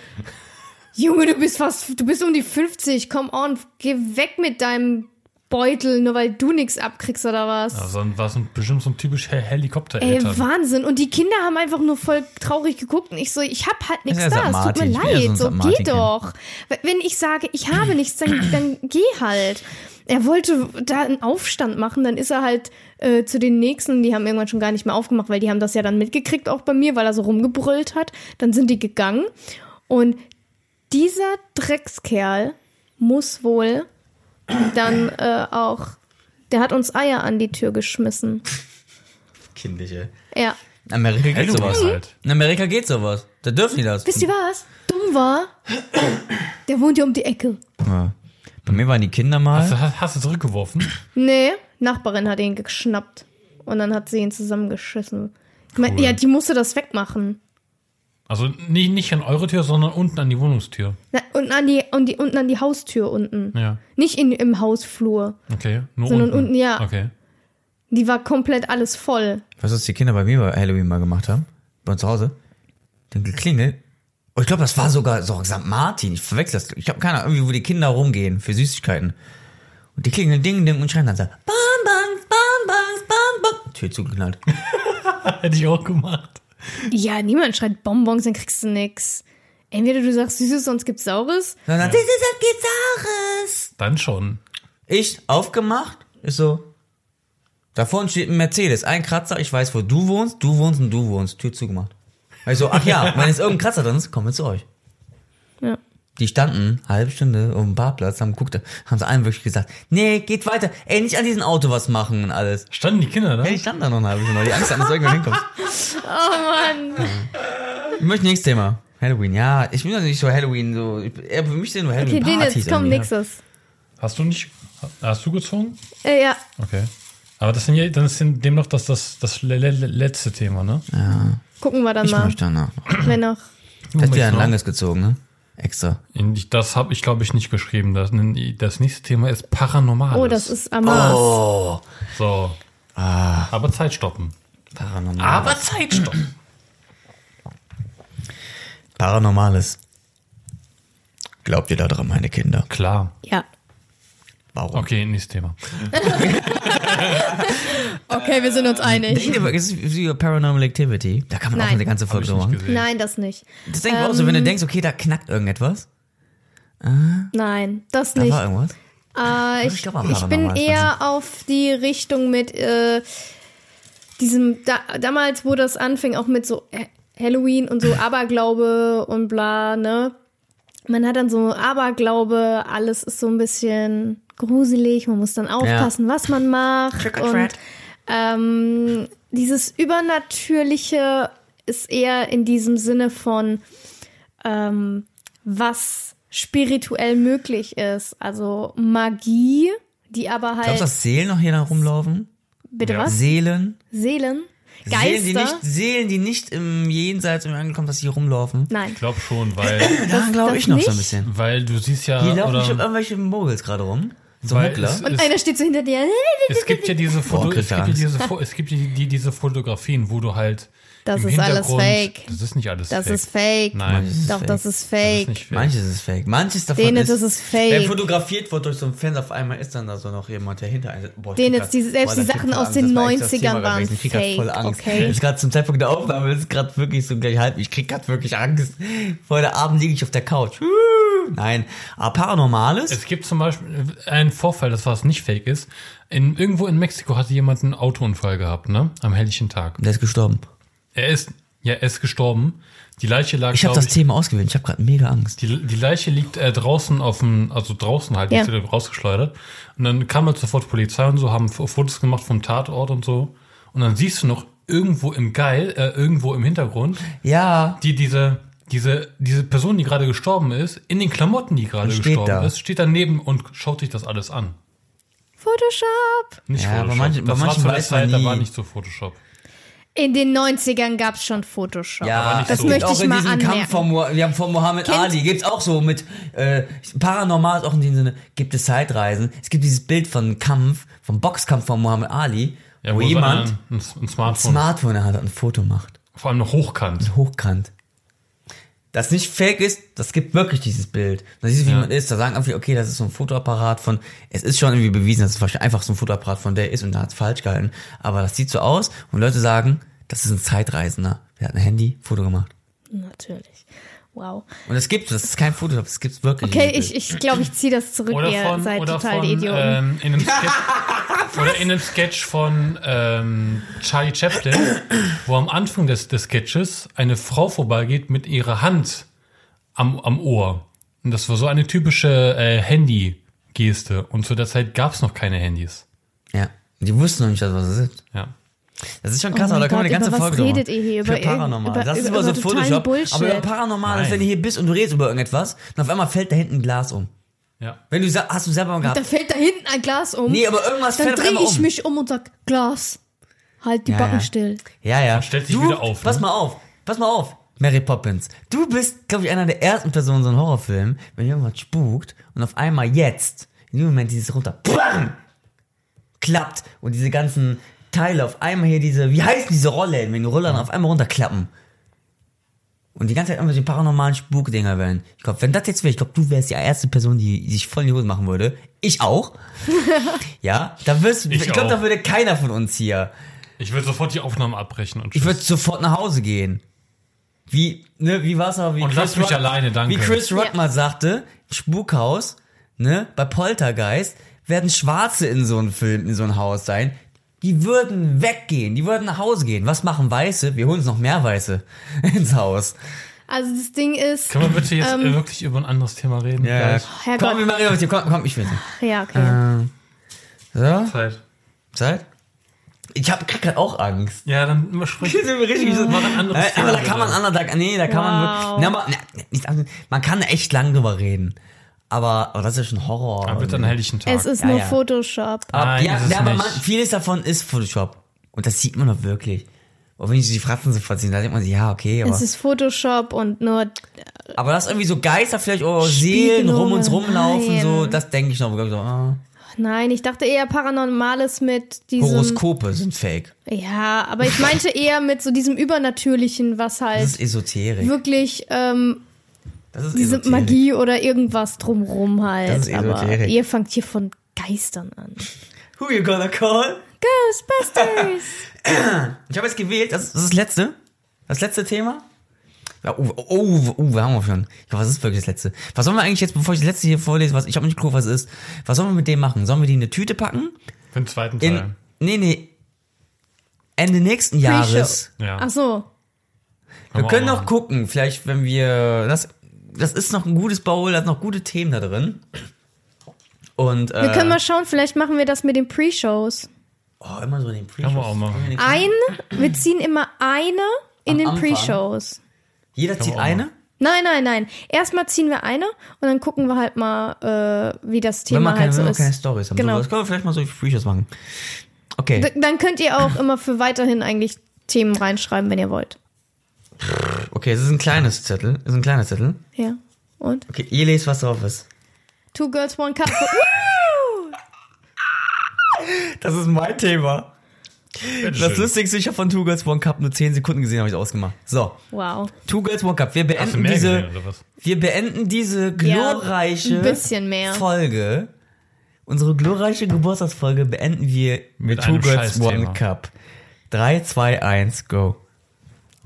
Junge, du bist fast, du bist um die 50, komm on, geh weg mit deinem Beutel, nur weil du nichts abkriegst oder was.
Also dann war es ein, bestimmt so ein typisch Hel
Ey,
Helikoptereltern.
Wahnsinn. Und die Kinder haben einfach nur voll traurig geguckt. Und ich so, ich hab halt nichts
Ja,
da. Es tut mir
ja so
leid. So, geh doch. Wenn ich sage, ich habe nichts, dann, dann geh halt. Er wollte da einen Aufstand machen, dann ist er halt äh, zu den nächsten, die haben irgendwann schon gar nicht mehr aufgemacht, weil die haben das ja dann mitgekriegt, auch bei mir, weil er so rumgebrüllt hat. Dann sind die gegangen. Und dieser Dreckskerl muss wohl dann äh, auch, der hat uns Eier an die Tür geschmissen.
Kindliche.
Ja.
In Amerika geht sowas.
halt.
In Amerika geht sowas. Da dürfen die das.
Wisst ihr was? Dumm war, der wohnt ja um die Ecke.
Ja. Bei mir waren die Kinder mal.
Hast, du- hast du zurückgeworfen?
Nee, Nachbarin hat ihn geschnappt. Und dann hat sie ihn zusammengeschissen. Ich mein,
Cool.
ja, die musste das wegmachen.
Also nicht, nicht an eure Tür, sondern unten an die Wohnungstür.
Na, unten, an die, und die, unten an die Haustür unten.
Ja,
Nicht in, im Hausflur.
okay. Nur
Sondern
unten.
unten, ja.
Okay.
Die war komplett alles voll.
Weißt du, was die Kinder bei mir bei Halloween mal gemacht haben? Bei uns zu Hause? Dann geklingelt. Oh, ich glaube, das war sogar so St. Martin. Ich verwechsel das. Ich habe keine Ahnung, irgendwie, wo die Kinder rumgehen für Süßigkeiten. Und die klingeln Ding, Ding und schreien dann so, Bonbons, Bonbons, Bonbons. Tür zugeknallt.
Hätte ich auch gemacht.
Ja, niemand schreit Bonbons, dann kriegst du nix. Entweder du sagst Süßes, sonst gibt's Saures.
Sondern, das ist das Gitarres.
Dann schon.
Ich aufgemacht, ist so. Da vorne steht ein Mercedes, ein Kratzer, ich weiß, wo du wohnst, du wohnst und du wohnst. Tür zugemacht. Also, ach ja, wenn jetzt irgendein Kratzer drin ist, kommen wir zu euch.
Ja.
Die standen eine halbe Stunde auf dem Parkplatz, haben geguckt, haben sie allen wirklich gesagt, nee, geht weiter, ey, nicht an diesem Auto was machen und alles.
Standen die Kinder da?
Hey, die standen da noch eine halbe Stunde, weil die Angst hatten, dass du irgendwann hinkommst.
Oh Mann.
Ich möchte nächstes Thema. Halloween, ja, ich bin doch nicht so Halloween, so, ich, für mich sind nur
Okay,
Halloween-Partys.
den jetzt komm,
irgendwie.
nächstes.
Hast du nicht. Hast du gezogen?
Äh, ja,
Okay. Aber das sind ja, dann ist dem noch das, das, das le le letzte Thema, ne?
gucken wir dann
Ich
mal,
möchte danach. noch.
wenn noch.
Hat wieder ein
noch.
langes gezogen, ne? Extra.
Das habe ich, glaube ich, nicht geschrieben. Das, das nächste Thema ist Paranormales.
Oh, das ist am Mars.
Oh,
So. Aber Zeit stoppen.
paranormal.
Aber Zeit stoppen.
Paranormales. Glaubt ihr da dran, meine Kinder?
Klar.
Ja.
Warum?
Okay, nächstes Thema.
Okay, wir sind uns einig.
Denkt ihr, ist wie Paranormal Activity? Da kann man auch
Nein.
eine ganze Folge
ich
machen.
gesehen.
Nein, das nicht.
Das denkt man auch so, wenn du denkst, okay, da knackt irgendetwas.
Nein, das
Da
nicht.
war irgendwas.
Äh,
Ich
ich,
glaub,
ich bin eher auf die Richtung mit äh, diesem, da, damals, wo das anfing, auch mit so Ha- Halloween und so Aberglaube und bla, ne? Man hat dann so Aberglaube, alles ist so ein bisschen gruselig, man muss dann aufpassen, was man macht.
Trick
und
treat.
ähm, dieses Übernatürliche ist eher in diesem Sinne von, ähm, was spirituell möglich ist. Also Magie, die aber halt.
Glaubst du, dass Seelen noch hier rumlaufen?
bitte
Ja.
was?
Seelen?
Seelen? Geister?
Seelen, die nicht, Seelen, die nicht im Jenseits irgendwie angekommen, dass sie hier rumlaufen.
Nein.
Ich glaube schon, weil,
Da glaube ich noch so ein
nicht?
bisschen.
weil du siehst ja,
Hier laufen
oder,
bestimmt irgendwelche Mogels gerade rum. So
Weil
Muggler.
es-
Und einer steht so hinter dir.
es gibt ja diese Foto,
krieg
es gibt ja diese, es gibt ja die, diese Fotografien, wo du halt
Das
im
ist alles fake.
Das ist nicht alles
Das
fake.
ist fake.
Nein,
Das ist
Doch,
fake.
das ist
das ist
fake.
nicht fake.
Manches ist fake. Manches davon
Denen,
ist...
das ist
Wenn
fake.
fotografiert wird durch so ein Fan, auf einmal ist dann da so noch jemand dahinter. Boah, ich
Denen
krieg
jetzt die-
grad-
selbst
boah,
die Sachen
ich
aus den
Das war echt das
90ern
Thema
waren
gewesen. Ich krieg grad
fake,
voll Angst.
okay.
Ist gerade zum Zeitpunkt der Aufnahme, ist gerade wirklich so gleich halb. Ich krieg gerade wirklich Angst. Heute Abend liege ich auf der Couch. Nein, aber Paranormales?
Es gibt zum Beispiel einen Vorfall, das was nicht fake ist. In, irgendwo in Mexiko hatte jemand einen Autounfall gehabt, ne? Am helllichen Tag.
Der ist gestorben.
Er ist, ja, er ist gestorben. Die Leiche lag,
Ich habe das Thema ausgewählt. Ich habe gerade mega Angst.
Die, die Leiche liegt äh, draußen auf dem, also draußen halt,
Ja.
wieder rausgeschleudert. Und dann kam halt sofort Polizei und so, haben Fotos gemacht vom Tatort und so. Und dann siehst du noch irgendwo im Geil, äh, irgendwo im Hintergrund,
Ja,
die diese, diese, diese Person, die gerade gestorben ist, in den Klamotten, die gerade gestorben
da.
ist, steht daneben und schaut sich das alles an.
Photoshop.
Nicht
Ja, aber
Photoshop.
manche- bei
das war
manchen
der
weiß man
Zeit, da
nie.
war nicht so Photoshop.
In den 90ern gab's schon Photoshop.
Ja,
nicht
das
so.
möchte
auch
ich
in
mal
diesem
anmerken.
Kampf von, Mo- wir haben von Mohammed
Kennt-
Ali, gibt's auch so mit äh, Paranormal ist auch in dem Sinne, gibt es Zeitreisen. Es gibt dieses Bild von Kampf, vom Boxkampf von Mohammed Ali,
Ja,
wo
so
jemand
ein, ein, ein
ein
Smartphone,
Smartphone hat und ein Foto macht.
vor allem noch hochkant.
Hochkant. Das nicht fake ist, das gibt wirklich dieses Bild. Da siehst du, wie
Ja.
man ist. Da sagen irgendwie, okay, das ist so ein Fotoapparat von, es ist schon irgendwie bewiesen, dass es wahrscheinlich einfach so ein Fotoapparat von der ist und da hat's falsch gehalten. Aber das sieht so aus und Leute sagen, das ist ein Zeitreisender. Der hat ein Handy, Foto gemacht.
Natürlich. Wow.
Und es gibt, das ist kein Foto, das gibt's wirklich.
Okay, ich, ich glaube, ich ziehe das zurück.
Oder
Ihr
von,
seid
oder
total
von
Idioten.
ähm, in einem Sketch, oder in einem Sketch von ähm, Charlie Chaplin, wo am Anfang des, des Sketches eine Frau vorbeigeht mit ihrer Hand am, am Ohr. Und das war so eine typische äh, Handy-Geste. Und zu der Zeit gab es noch keine Handys.
Ja. Die wussten noch nicht, dass was es ist.
Ja.
Das ist schon krass,
Oh
aber da können wir eine ganze
über was
Folge
redet
machen.
ihr hier? Über
Paranormal.
über-
das ist
über-
immer so
über totalen
Photoshop.
Bullshit.
Aber über Paranormal ist, wenn du hier bist und du redest über irgendetwas und auf einmal fällt da hinten ein Glas um.
Ja.
Wenn du hast du selber mal
Da
gehabt.
fällt da hinten ein Glas um.
Nee, aber irgendwas
dann
fällt auf
drehe ich
um.
mich um und sag, Glas, halt die
Ja,
Backen
ja.
still.
Ja, ja.
Dann stellt sich
du,
wieder auf,
Pass
ne?
mal auf. Pass mal auf. Mary Poppins. Du bist, glaube ich, einer der ersten Personen in so einem Horrorfilm, wenn irgendwas spukt und auf einmal jetzt, in dem Moment dieses runter, BAM! klappt und diese ganzen Teile auf einmal hier diese, wie heißen diese Rollen, wenn die Rollen auf einmal runterklappen. Und die ganze Zeit irgendwelche paranormalen Spukdinger werden. Ich glaube, wenn das jetzt wäre, ich glaube, du wärst die erste Person, die sich voll in die Hose machen würde. Ich auch. ja, da wirst, ich,
Ich
glaube, da würde keiner von uns hier.
Ich würde sofort die Aufnahme abbrechen und
Ich
tschüss.
würde sofort nach Hause gehen. Wie, ne, wie war's auch, wie
Und lass mich alleine, danke.
Wie Chris Rock
Ja.
mal sagte, Spukhaus, ne, bei Poltergeist werden Schwarze in so einem Film, in so ein Haus sein. Die würden weggehen, die würden nach Hause gehen. Was machen Weiße? Wir holen uns noch mehr Weiße ins Haus.
Also das Ding ist,
Können wir bitte jetzt
Ähm,
äh, wirklich über ein anderes Thema reden? Gleich?
Herrgott.
Komm, wir machen hier. Komm, komm, ich will
ja, okay.
Ähm, so,
Zeit.
Zeit? Ich hab krieg grad auch Angst.
Ja, dann mal sprechen.
richtig so.
Mach ein anderes
Äh, aber da
Thema,
kann man Tag, nee, da kann man
Wow.
wirklich, na, aber, na, nicht, man kann echt lang drüber reden. Aber, aber das ist schon Horror.
Aber bitte einen helllichen Tag.
es ist
ja,
nur
ja.
Photoshop.
Nein,
ja, ja, aber man, vieles davon ist Photoshop. Und das sieht man doch wirklich. Und wenn ich die Fratzen so verziehen, da denkt man sich, ja, okay, aber,
Es ist Photoshop und nur
aber dass irgendwie so Geister vielleicht oder Seelen rum uns rumlaufen,
nein.
so, das denke ich noch. wirklich So, ah.
Nein, ich dachte eher Paranormales mit diesem.
Horoskope sind fake.
Ja, aber ich meinte eher mit so diesem Übernatürlichen, was
Das
halt
ist Esoterik.
wirklich ähm,
Das
diese
Esoterik.
Magie oder irgendwas drumrum halt.
Das ist
aber ihr fangt hier von Geistern an.
Who you gonna call?
Ghostbusters!
Ich habe jetzt gewählt, das ist das, letzte. Das letzte Thema. Ja, oh, oh, oh, oh, wir haben wir schon. Ich glaube, was ist wirklich das letzte? Was sollen wir eigentlich jetzt, bevor ich das letzte hier vorlese, was ich habe nicht geguckt, was es ist. Was sollen wir mit dem machen? Sollen wir die in eine Tüte packen?
Für den zweiten
In,
Teil.
nee, nee. Ende nächsten Jahres.
Ja.
Ach so.
Wir können
auch
noch gucken, vielleicht, wenn wir, das, das ist noch ein gutes Bowl, da sind noch gute Themen da drin. Und, äh,
Wir können mal schauen, vielleicht machen wir das mit den Pre-Shows.
oh, immer so in den Pre
Können wir auch machen.
Eine, wir ziehen immer eine in
Am
den? Pre-Shows.
Jeder zieht eine.
Nein, nein, nein. Erstmal ziehen wir eine und dann gucken wir halt mal, äh, wie das
Wenn
Thema
wir keine,
halt so
wenn wir
ist.
keine Stories haben.
Genau.
So, das können wir vielleicht mal so Pre-Shows machen. Okay.
D dann könnt ihr auch immer für weiterhin eigentlich Themen reinschreiben, wenn ihr wollt.
Okay, es ist ein kleines Zettel. Es ist ein kleiner Zettel.
Ja. Und?
Okay, ihr lest, was drauf ist.
Two Girls, One Cup.
Das ist mein Thema. Das
Schön.
Lustigste, ich habe von Two Girls One Cup nur 10 Sekunden gesehen, habe ich ausgemacht. So,
Wow.
Two Girls One Cup. Wir
Hast du
beenden
mehr
diese,
gesehen, oder was?
wir beenden diese glorreiche
ein bisschen mehr.
Folge. Unsere glorreiche Geburtstagsfolge beenden wir mit,
Mit
Two Girls One. Cup. 3, 2, 1, go.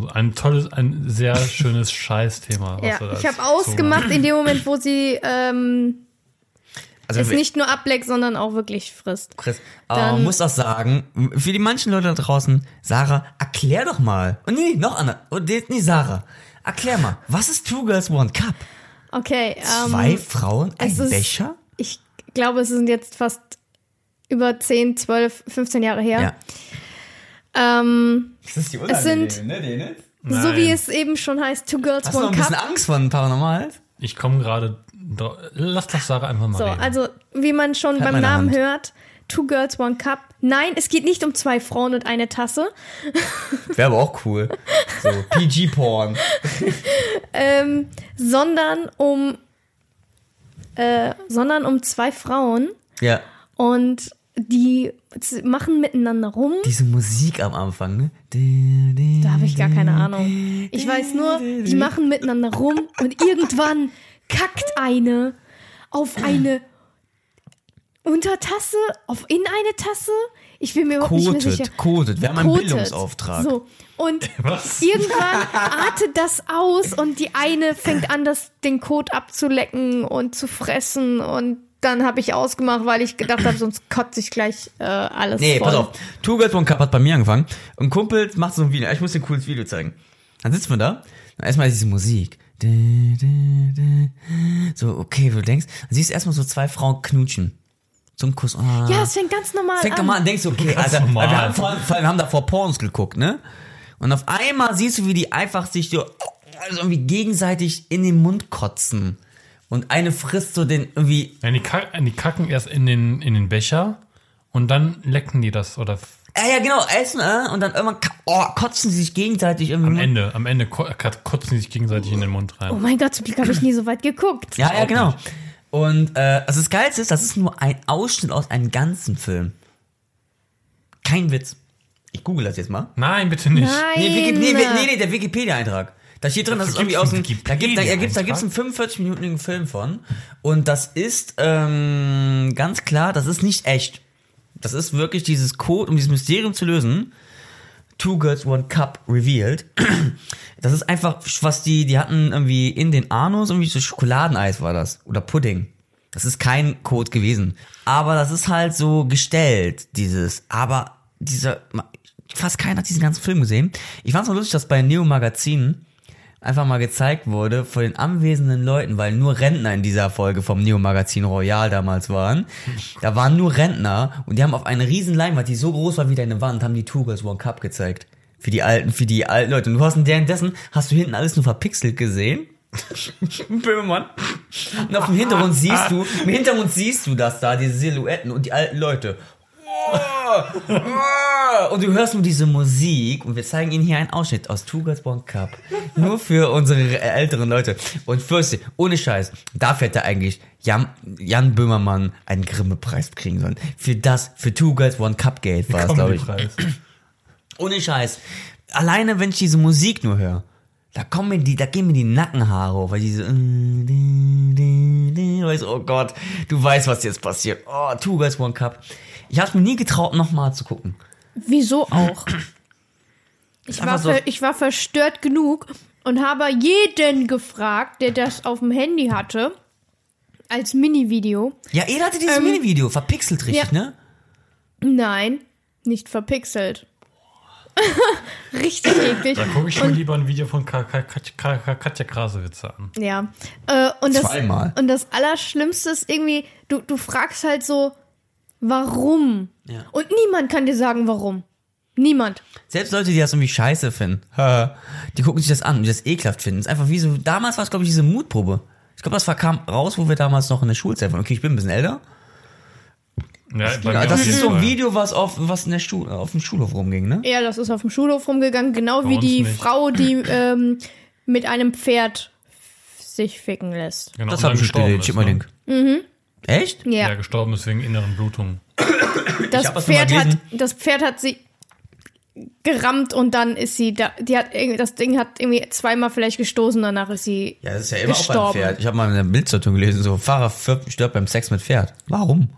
Ein tolles, ein sehr schönes Scheißthema.
Ja, ich habe ausgemacht in dem Moment, wo sie ähm,
Also
es nicht nur ableckt, sondern auch wirklich frisst.
Chris, aber
Dann-
man muss auch sagen, für die manchen Leute da draußen, Sarah, erklär doch mal. Und nee, noch anders. Und nee, Sarah, erklär mal, was ist Two Girls One Cup?
Okay. Ähm,
Zwei Frauen, ein
ist-
Becher?
Ich glaube, es sind jetzt fast über 10, 12, 15 Jahre her.
Ja.
Ähm,
Das ist die
Es sind-
ne, Dene?
so wie es eben schon heißt, Two Girls,
Hast du noch
One
ein bisschen
Cup.
Angst vor Paranormal?
Ich komme gerade. Lass doch Sarah einfach mal
So,
reden.
also wie man schon
Halt
beim Namen
Hand.
hört, Two Girls, One Cup. Nein, es geht nicht um zwei Frauen und eine Tasse,
Wäre aber auch cool. So, PG-Porn.
ähm, sondern um äh, sondern um zwei Frauen
Ja,
und die machen miteinander rum.
diese Musik am Anfang, ne?
Da habe ich gar keine Ahnung. Ich weiß nur, die machen miteinander rum und irgendwann kackt eine auf eine Untertasse, auf in eine Tasse. Ich bin mir überhaupt nicht mehr sicher.
Kotet, kotet. Wir haben einen
Kotet.
Bildungsauftrag.
So. Und
Was?
irgendwann artet das aus und die eine fängt an, das, den Kot abzulecken und zu fressen. Und dann habe ich ausgemacht, weil ich gedacht habe, sonst kotze ich gleich äh, alles
Nee,
voll.
pass auf. Two Girls One Cup hat bei mir angefangen. Und ein Kumpel macht so ein Video. Ich muss dir ein cooles Video zeigen. Dann sitzen wir da. Dann erstmal diese Musik. So, okay, wo du denkst. Dann siehst du erstmal so zwei Frauen knutschen. zum Kuss. Ah.
Ja, es fängt ganz normal
Fängt
an.
nochmal an, denkst du, okay,
Ganz
Alter,
normal.
weil wir haben, vor, vor allem, wir haben davor Pornos geguckt, ne? Und auf einmal siehst du, wie die einfach sich so also irgendwie gegenseitig in den Mund kotzen. Und eine frisst so den irgendwie.
Ja, die, kack, die kacken erst in den, in den Becher und dann lecken die das oder
Ja, ja, genau, essen, äh, und dann irgendwann oh, kotzen sie sich gegenseitig irgendwie.
am. Ende, am Ende ko- kat- kotzen die sich gegenseitig in den Mund
Oh
rein.
mein Gott, zum Glück habe ich nie so weit geguckt.
Ja, ja, genau. Und äh, also das Geilste ist, das ist nur ein Ausschnitt aus einem ganzen Film. Kein Witz. Ich google das jetzt mal.
Nein, bitte nicht.
Nein.
Nee, Wiki, nee, nee, nee, der Wikipedia-Eintrag. Da steht drin, das ist irgendwie aus dem. Da gibt da, da gibt's, da gibt's einen 45-minütigen Film von. Und das ist ähm, ganz klar, das ist nicht echt. Das ist wirklich dieses Code, um dieses Mysterium zu lösen. Two Girls, One Cup revealed. Das ist einfach, was die, die hatten irgendwie in den Anus irgendwie so Schokoladeneis war das. Oder Pudding. Das ist kein Code gewesen. Aber das ist halt so gestellt, dieses. Aber dieser, fast keiner hat diesen ganzen Film gesehen. Ich fand's mal lustig, dass bei Neo Magazin einfach mal gezeigt wurde vor den anwesenden Leuten, weil nur Rentner in dieser Folge vom Neo Magazin Royal damals waren. Da waren nur Rentner und die haben auf eine riesen Leinwand, die so groß war wie deine Wand, haben die Two Girls One Cup gezeigt. Für die alten, für die alten Leute. Und du hast in währenddessen, hast du hinten alles nur verpixelt gesehen. Böhmermann. Und auf dem Hintergrund siehst du, im Hintergrund siehst du das da, diese Silhouetten und die alten Leute. Und du hörst nur diese Musik und wir zeigen Ihnen hier einen Ausschnitt aus Two Girls One Cup. Nur für unsere älteren Leute. Und Fürste, ohne Scheiß, dafür hätte eigentlich Jan, Jan Böhmermann einen Grimme-Preis kriegen sollen. Für das, für Two Girls One Cup Geld war es, glaube ich. Ohne Scheiß. Alleine, wenn ich diese Musik nur höre, da kommen mir die, da gehen mir die Nackenhaare hoch, weil diese, weißt, oh Gott, du weißt, was jetzt passiert. Oh, Two Girls One Cup. Ich habe mir nie getraut, nochmal zu gucken.
Wieso auch? Ich war,
so-
ich war verstört genug und habe jeden gefragt, der das auf dem Handy hatte, als Mini-Video.
Ja, er hatte dieses
Ähm,
Mini-Video, verpixelt richtig,
ja.
ne?
Nein, nicht verpixelt. Richtig eklig.
Da gucke ich mir lieber ein Video von Ka Ka Ka Ka Katja Krasewitze an.
Ja. Äh, und, das,
Zweimal.
und das Allerschlimmste ist irgendwie, du, du fragst halt so, warum?
Ja.
Und niemand kann dir sagen, warum. Niemand.
Selbst Leute, die das irgendwie scheiße finden, die gucken sich das an und die das ekelhaft finden. Das ist einfach wie so, damals war es, glaube ich, diese Mutprobe. Ich glaube, das war, kam raus, wo wir damals noch in der Schulzeit waren. Okay, ich bin ein bisschen älter.
Ja,
das
auf
ist so ein. Video, was auf, was in der Schule, auf dem Schulhof rumging, ne?
Ja, das ist auf dem Schulhof rumgegangen, genau
Bei
wie die
nicht.
Frau, die ähm, mit einem Pferd sich ficken lässt.
Genau,
Das habe ich
ist,
Link.
ne?
Echt?
Ja,
Ja, gestorben ist wegen inneren Blutungen.
das Pferd hat, das Pferd hat sie gerammt und dann ist sie da, die hat irgendwie- das Ding hat irgendwie zweimal vielleicht gestoßen, danach ist sie
Ja, das ist ja immer auch
gestorben.
beim Pferd. Ich habe mal in der Bildzeitung gelesen, so Fahrer stirbt stirbt beim Sex mit Pferd. Warum?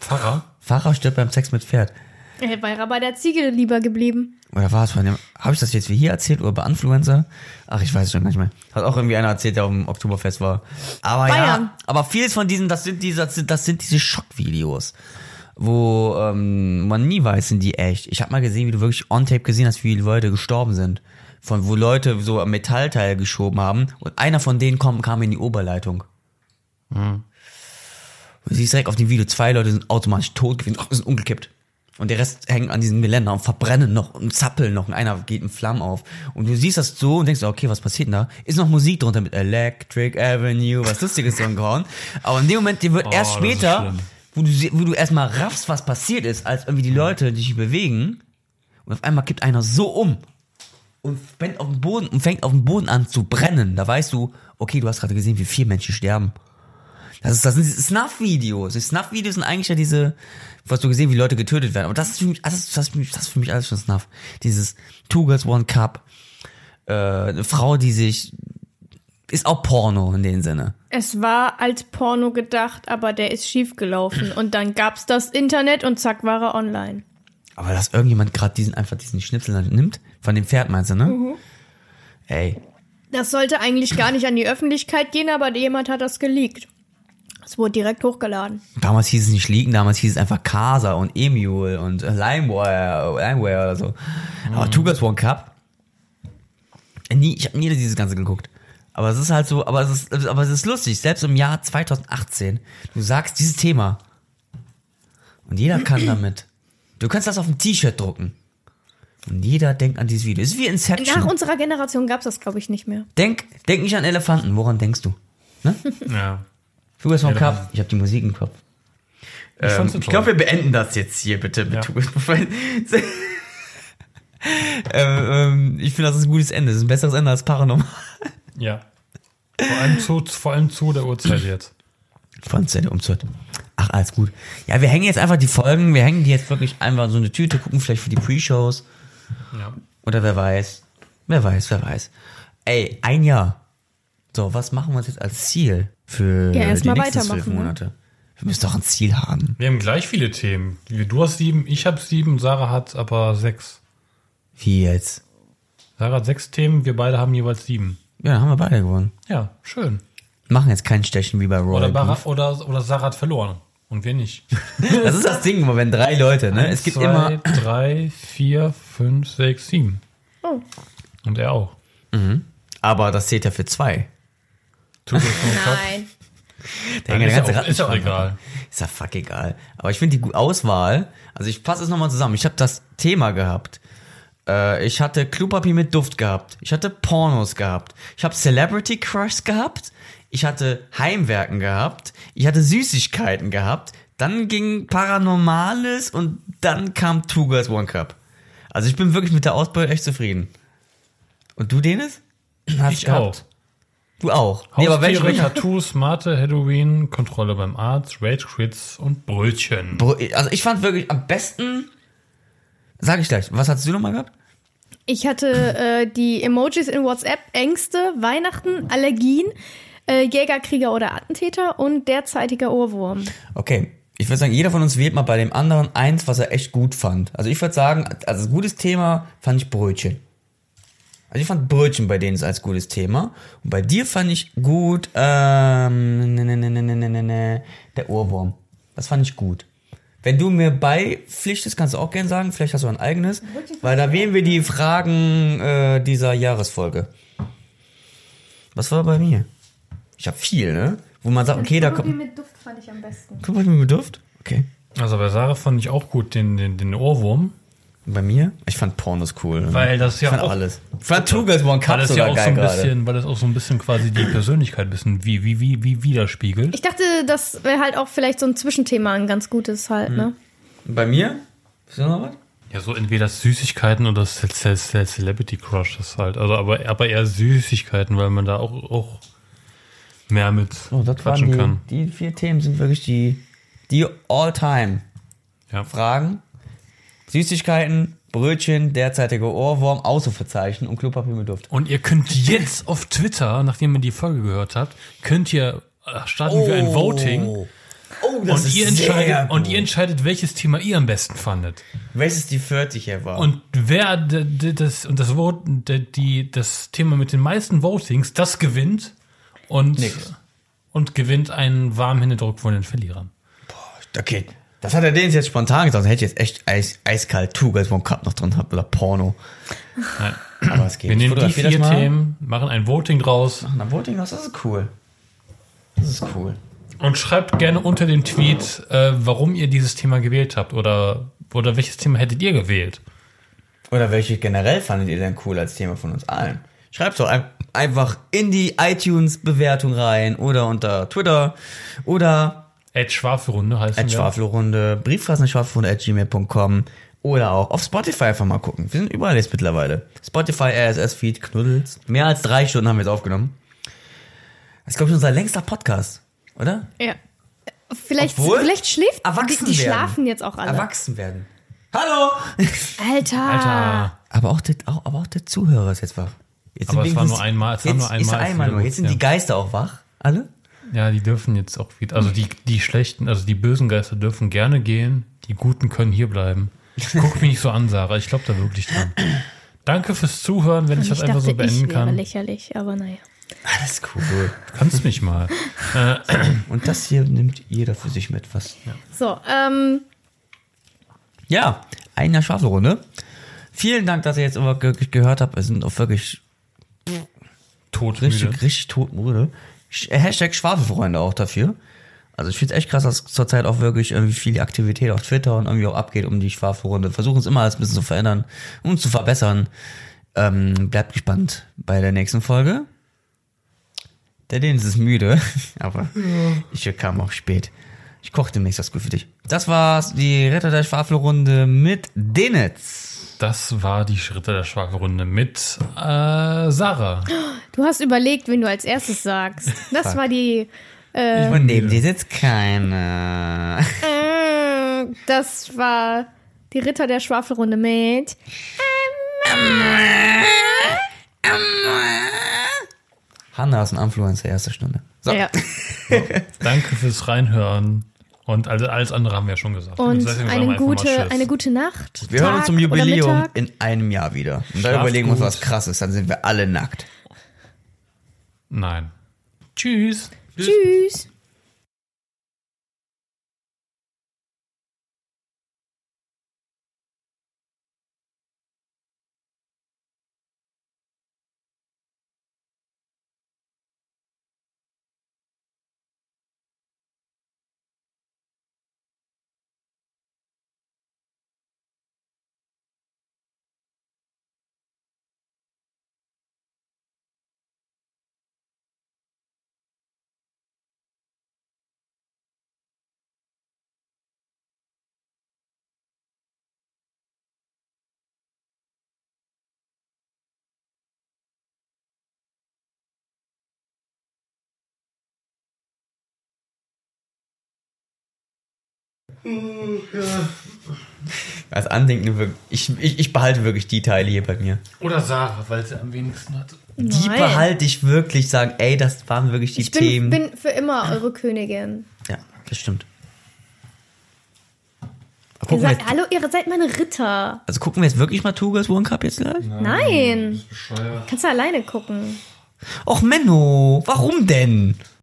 Pfarrer?
Fahrer stirbt beim Sex mit Pferd.
Er wäre bei der Ziege lieber geblieben.
Oder war es von dem, habe ich das jetzt wie hier erzählt oder bei Influencer? Ach, ich weiß es schon gar nicht mehr. Hat auch irgendwie einer erzählt, der auf dem Oktoberfest war. Aber
Bayern.
ja, aber vieles von diesen, das sind diese, das sind, diese Schockvideos, wo ähm, man nie weiß, sind die echt. Ich habe mal gesehen, wie du wirklich on tape gesehen hast, wie viele Leute gestorben sind. Von wo Leute so ein Metallteil geschoben haben und einer von denen kam, kam in die Oberleitung. Du siehst direkt auf dem Video, zwei Leute sind automatisch tot gewesen, oh, sind umgekippt. Und der Rest hängt an diesem Geländer und verbrennen noch und zappeln noch und einer geht in Flammen auf. Und du siehst das so und denkst, okay, was passiert denn da? Ist noch Musik drunter mit Electric Avenue, was lustiges so gehauen. Aber in dem Moment, dir wird
Oh,
erst später, wo du, wo du erstmal raffst, was passiert ist, als irgendwie die Leute sich bewegen und auf einmal kippt einer so um und fängt auf dem Boden und fängt auf dem Boden an zu brennen. Da weißt du, okay, du hast gerade gesehen, wie vier Menschen sterben. Das, ist, das sind diese Snuff-Videos. Snuff-Videos sind eigentlich ja diese, was du gesehen, wie Leute getötet werden. Aber das ist für mich, das ist, das ist für mich, das ist für mich alles schon Snuff. Dieses Two Girls One Cup, äh, eine Frau, die sich, ist auch Porno in dem Sinne.
Es war als Porno gedacht, aber der ist schief gelaufen. Und dann gab's das Internet und zack war er online.
Aber dass irgendjemand gerade diesen, einfach diesen Schnipsel nimmt, von dem Pferd meinst du, ne?
Mhm.
Ey,
Das sollte eigentlich gar nicht an die Öffentlichkeit gehen, aber jemand hat das geleakt. Es wurde direkt hochgeladen.
damals hieß es nicht Leaken, damals hieß es einfach Casa und Emule und Limewire, Limewire oder so. Aber Two Girls One Cup, nie, ich habe nie dieses Ganze geguckt. Aber es ist halt so, aber es ist, aber es ist lustig, selbst im Jahr 2018, du sagst dieses Thema Und jeder kann damit. Du kannst das auf ein T-Shirt drucken. Und jeder denkt an dieses Video. Es ist wie Inception.
Nach unserer Generation gab's das, glaube ich, nicht mehr.
Denk, denk nicht an Elefanten. Woran denkst du?
Ja.
Fugas vom
Elefanten.
Cup. Ich habe die Musik im Kopf.
Ich
Ähm, ich glaube, wir beenden das jetzt hier bitte mit
Ja.
Tugas ähm, ähm, Ich finde, das ist ein gutes Ende. Das ist ein besseres Ende als Paranormal.
Ja. Vor allem zu, vor allem zu der Uhrzeit jetzt.
Von Zelle umzut. Ach, alles gut. Ja, wir hängen jetzt einfach die Folgen. Wir hängen die jetzt wirklich einfach in so eine Tüte, gucken vielleicht für die Pre-Shows.
Ja.
Oder wer weiß. Wer weiß, wer weiß. Ey, ein Jahr. So, was machen wir uns jetzt als Ziel für
Ja,
die
mal
nächsten zwölf
ne?
Monate? Wir müssen doch ein Ziel haben.
Wir haben gleich viele Themen. Du hast sieben, ich habe sieben, Sarah hat aber sechs.
Wie jetzt?
Sarah hat sechs Themen, wir beide haben jeweils sieben.
Ja, dann haben wir beide gewonnen.
Ja, schön.
Machen jetzt kein Stechen wie bei Roy.
Oder, oder, oder Sarah hat verloren. Und wir nicht.
Das ist das Ding, wenn drei Leute, ne? Es gibt
Zwei,
immer.
drei, vier, fünf, sechs, sieben.
Oh.
Und er auch.
Aber das zählt ja für zwei.
Tut Kopf.
Nein.
Der hängt
ist,
der ganze
ja auch, ist ja auch egal.
Ist ja fuck egal. Aber ich finde die Auswahl, also ich fasse es nochmal zusammen. Ich habe das Thema gehabt. Äh, ich hatte Klopapier mit Duft gehabt. Ich hatte Pornos gehabt. Ich habe Celebrity Crush gehabt. Ich hatte Heimwerken gehabt. Ich hatte Süßigkeiten gehabt. Dann ging Paranormales und dann kam Two Girls One Cup. Also ich bin wirklich mit der Ausbeute echt zufrieden. Und du, Dennis? Hast
Ich
gehabt?
auch.
Du auch. Nee, aber welche,
Haustiere, Tattoos, Mate, Halloween, Kontrolle beim Arzt, Rage Quits und Brötchen.
Also ich fand wirklich am besten, sag ich gleich, was hattest du nochmal gehabt?
Ich hatte äh, die Emojis in WhatsApp, Ängste, Weihnachten, Allergien, äh, Jäger, Krieger oder Attentäter und derzeitiger Ohrwurm.
Okay, ich würde sagen, jeder von uns wählt mal bei dem anderen eins, was er echt gut fand. Also ich würde sagen, als gutes Thema fand ich Brötchen. Also ich fand Brötchen bei denen als gutes Thema. Und bei dir fand ich gut, ähm, ne, ne, ne, ne, ne, ne, ne, der Ohrwurm. Das fand ich gut. Wenn du mir beipflichtest, kannst du auch gern sagen, vielleicht hast du ein eigenes, weil da wählen wir die Fragen äh, dieser Jahresfolge. Was war bei mir? Ich habe viel, ne? Wo man sagt, okay, da kommt.
mit Duft fand ich am besten.
Guck mal, mir mit Duft. Okay.
Also bei Sarah fand ich auch gut den, den, den Ohrwurm.
Bei mir? Ich fand Pornos cool.
Weil das ja
ich fand
auch-
alles. Ich fand Two Girls One
Weil
Cup
das ja auch so ein
gerade.
bisschen, weil das auch so ein bisschen quasi die Persönlichkeit ein bisschen wie, wie, wie, wie widerspiegelt.
Ich dachte, das wäre halt auch vielleicht so ein Zwischenthema, ein ganz gutes halt, ne?
Und bei mir? Ist da noch was?
Ja, so entweder Süßigkeiten oder Ce- Ce- Ce- Celebrity Crushes halt. Also aber, aber eher Süßigkeiten, weil man da auch, auch mehr mit
Oh, das
quatschen
waren
kann.
die, die vier Themen sind wirklich die, die All-Time-Fragen.
Ja.
Süßigkeiten, Brötchen, derzeitiger Ohrwurm, Ausrufezeichen und Klopapier mit Duft.
Und ihr könnt jetzt auf Twitter, nachdem ihr die Folge gehört habt, könnt ihr äh, starten wir ein Voting.
Oh,
Und ihr, entscheidet, und ihr entscheidet, welches Thema ihr am besten fandet.
Welches die 40 hier war.
Und wer das und das Vote, die das Thema mit den meisten Votings, das gewinnt und
Nix.
und gewinnt einen warmen Händedruck von den Verlierern.
okay, das hat er denen jetzt spontan gesagt. Hätte ich jetzt echt eis, eiskalt Girls One Cup noch drin gehabt oder Porno.
Nein.
Aber es geht.
Wir
Ich
nehmen die vier. Themen, machen ein Voting draus
Na, Voting, das ist cool. Das ist cool.
und schreibt gerne unter dem Tweet, äh, warum ihr dieses Thema gewählt habt oder oder welches Thema hättet ihr gewählt.
Oder welche generell fandet ihr denn cool als Thema von uns allen? Schreibt doch ein, einfach in die iTunes-Bewertung rein oder unter Twitter oder
Ed Schwafelrunde heißt
at Schwafelrunde, Briefkastenschwafelrunde at gmail.com oder auch auf Spotify einfach mal gucken. Wir sind überall jetzt mittlerweile. Spotify, RSS-Feed, Knuddels. Mehr als drei Stunden haben wir jetzt aufgenommen. Das ist, glaube ich, unser längster Podcast, oder?
Ja. Vielleicht,
Obwohl,
vielleicht schläft
erwachsen
die, die
werden.
schlafen jetzt auch alle.
Erwachsen werden. Hallo!
Alter.
Alter.
Aber auch, der, auch, aber auch der Zuhörer ist jetzt wach. Jetzt
Aber
sind
es war nur einmal- es war
jetzt
nur einmal,
Ist einmal nur. Jetzt sind
ja.
die Geister auch wach. Alle?
Ja, die dürfen jetzt auch wieder, also die, die schlechten, also die bösen Geister dürfen gerne gehen, die guten können hier bleiben. Guck mich nicht so an, Sarah, ich glaube da wirklich dran. Danke fürs Zuhören, wenn ich das
ich
einfach
dachte,
so beenden
ich wäre
kann.
lächerlich, aber naja.
Alles cool.
Du kannst mich mal.
Und das hier nimmt jeder für sich mit. Was? Ja,
So, ähm,
ja ein Jahr Schwafelrunde. Vielen Dank, dass ihr jetzt immer wirklich gehört habt. Wir sind auch wirklich
Todmüde.
richtig, richtig todmüde. Sch- Hashtag Schwafelfreunde auch dafür. Also ich finde es echt krass, dass zurzeit auch wirklich irgendwie viel Aktivität auf Twitter und irgendwie auch abgeht um die Schwafelrunde. Versuchen es immer alles ein bisschen zu verändern und zu verbessern. Ähm, bleibt gespannt bei der nächsten Folge. Der Dennis ist müde, aber ich kam auch spät. Ich koche demnächst was gut für dich. Das war's, die Ritter der Schwafelrunde mit Denitz.
Das war die Schritte der Schwafelrunde mit äh, Sarah.
Du hast überlegt, wen du als erstes sagst. Das war die. Äh,
Und neben dir sitzt keine.
äh, das war die Ritter der Schwafelrunde mit.
Hanna ist ein Influencer erste Stunde. So.
Ja.
Danke fürs Reinhören. Und also alles andere haben wir ja schon gesagt.
Und eine gute,
Tschüss.
eine gute Nacht.
Wir hören uns
Tag
zum Jubiläum in einem Jahr wieder. Und dann überlegen wir uns was krasses. Dann sind wir alle nackt.
Nein. Tschüss.
Tschüss.
Als Andenken. Ich, ich, ich behalte wirklich die Teile hier bei mir.
Oder Sarah, weil sie am wenigsten hat.
Die
Nein.
behalte ich wirklich, sagen, ey, das waren wirklich die
Ich bin,
Themen.
bin für immer eure Königin.
ja, das stimmt.
Ihr
Gucken wir
seid,
jetzt,
hallo, ihr seid meine Ritter.
also gucken wir jetzt wirklich mal Tugas One Cup jetzt gleich?
Nein.
Bescheuert.
Kannst du alleine gucken.
Och Menno, warum denn?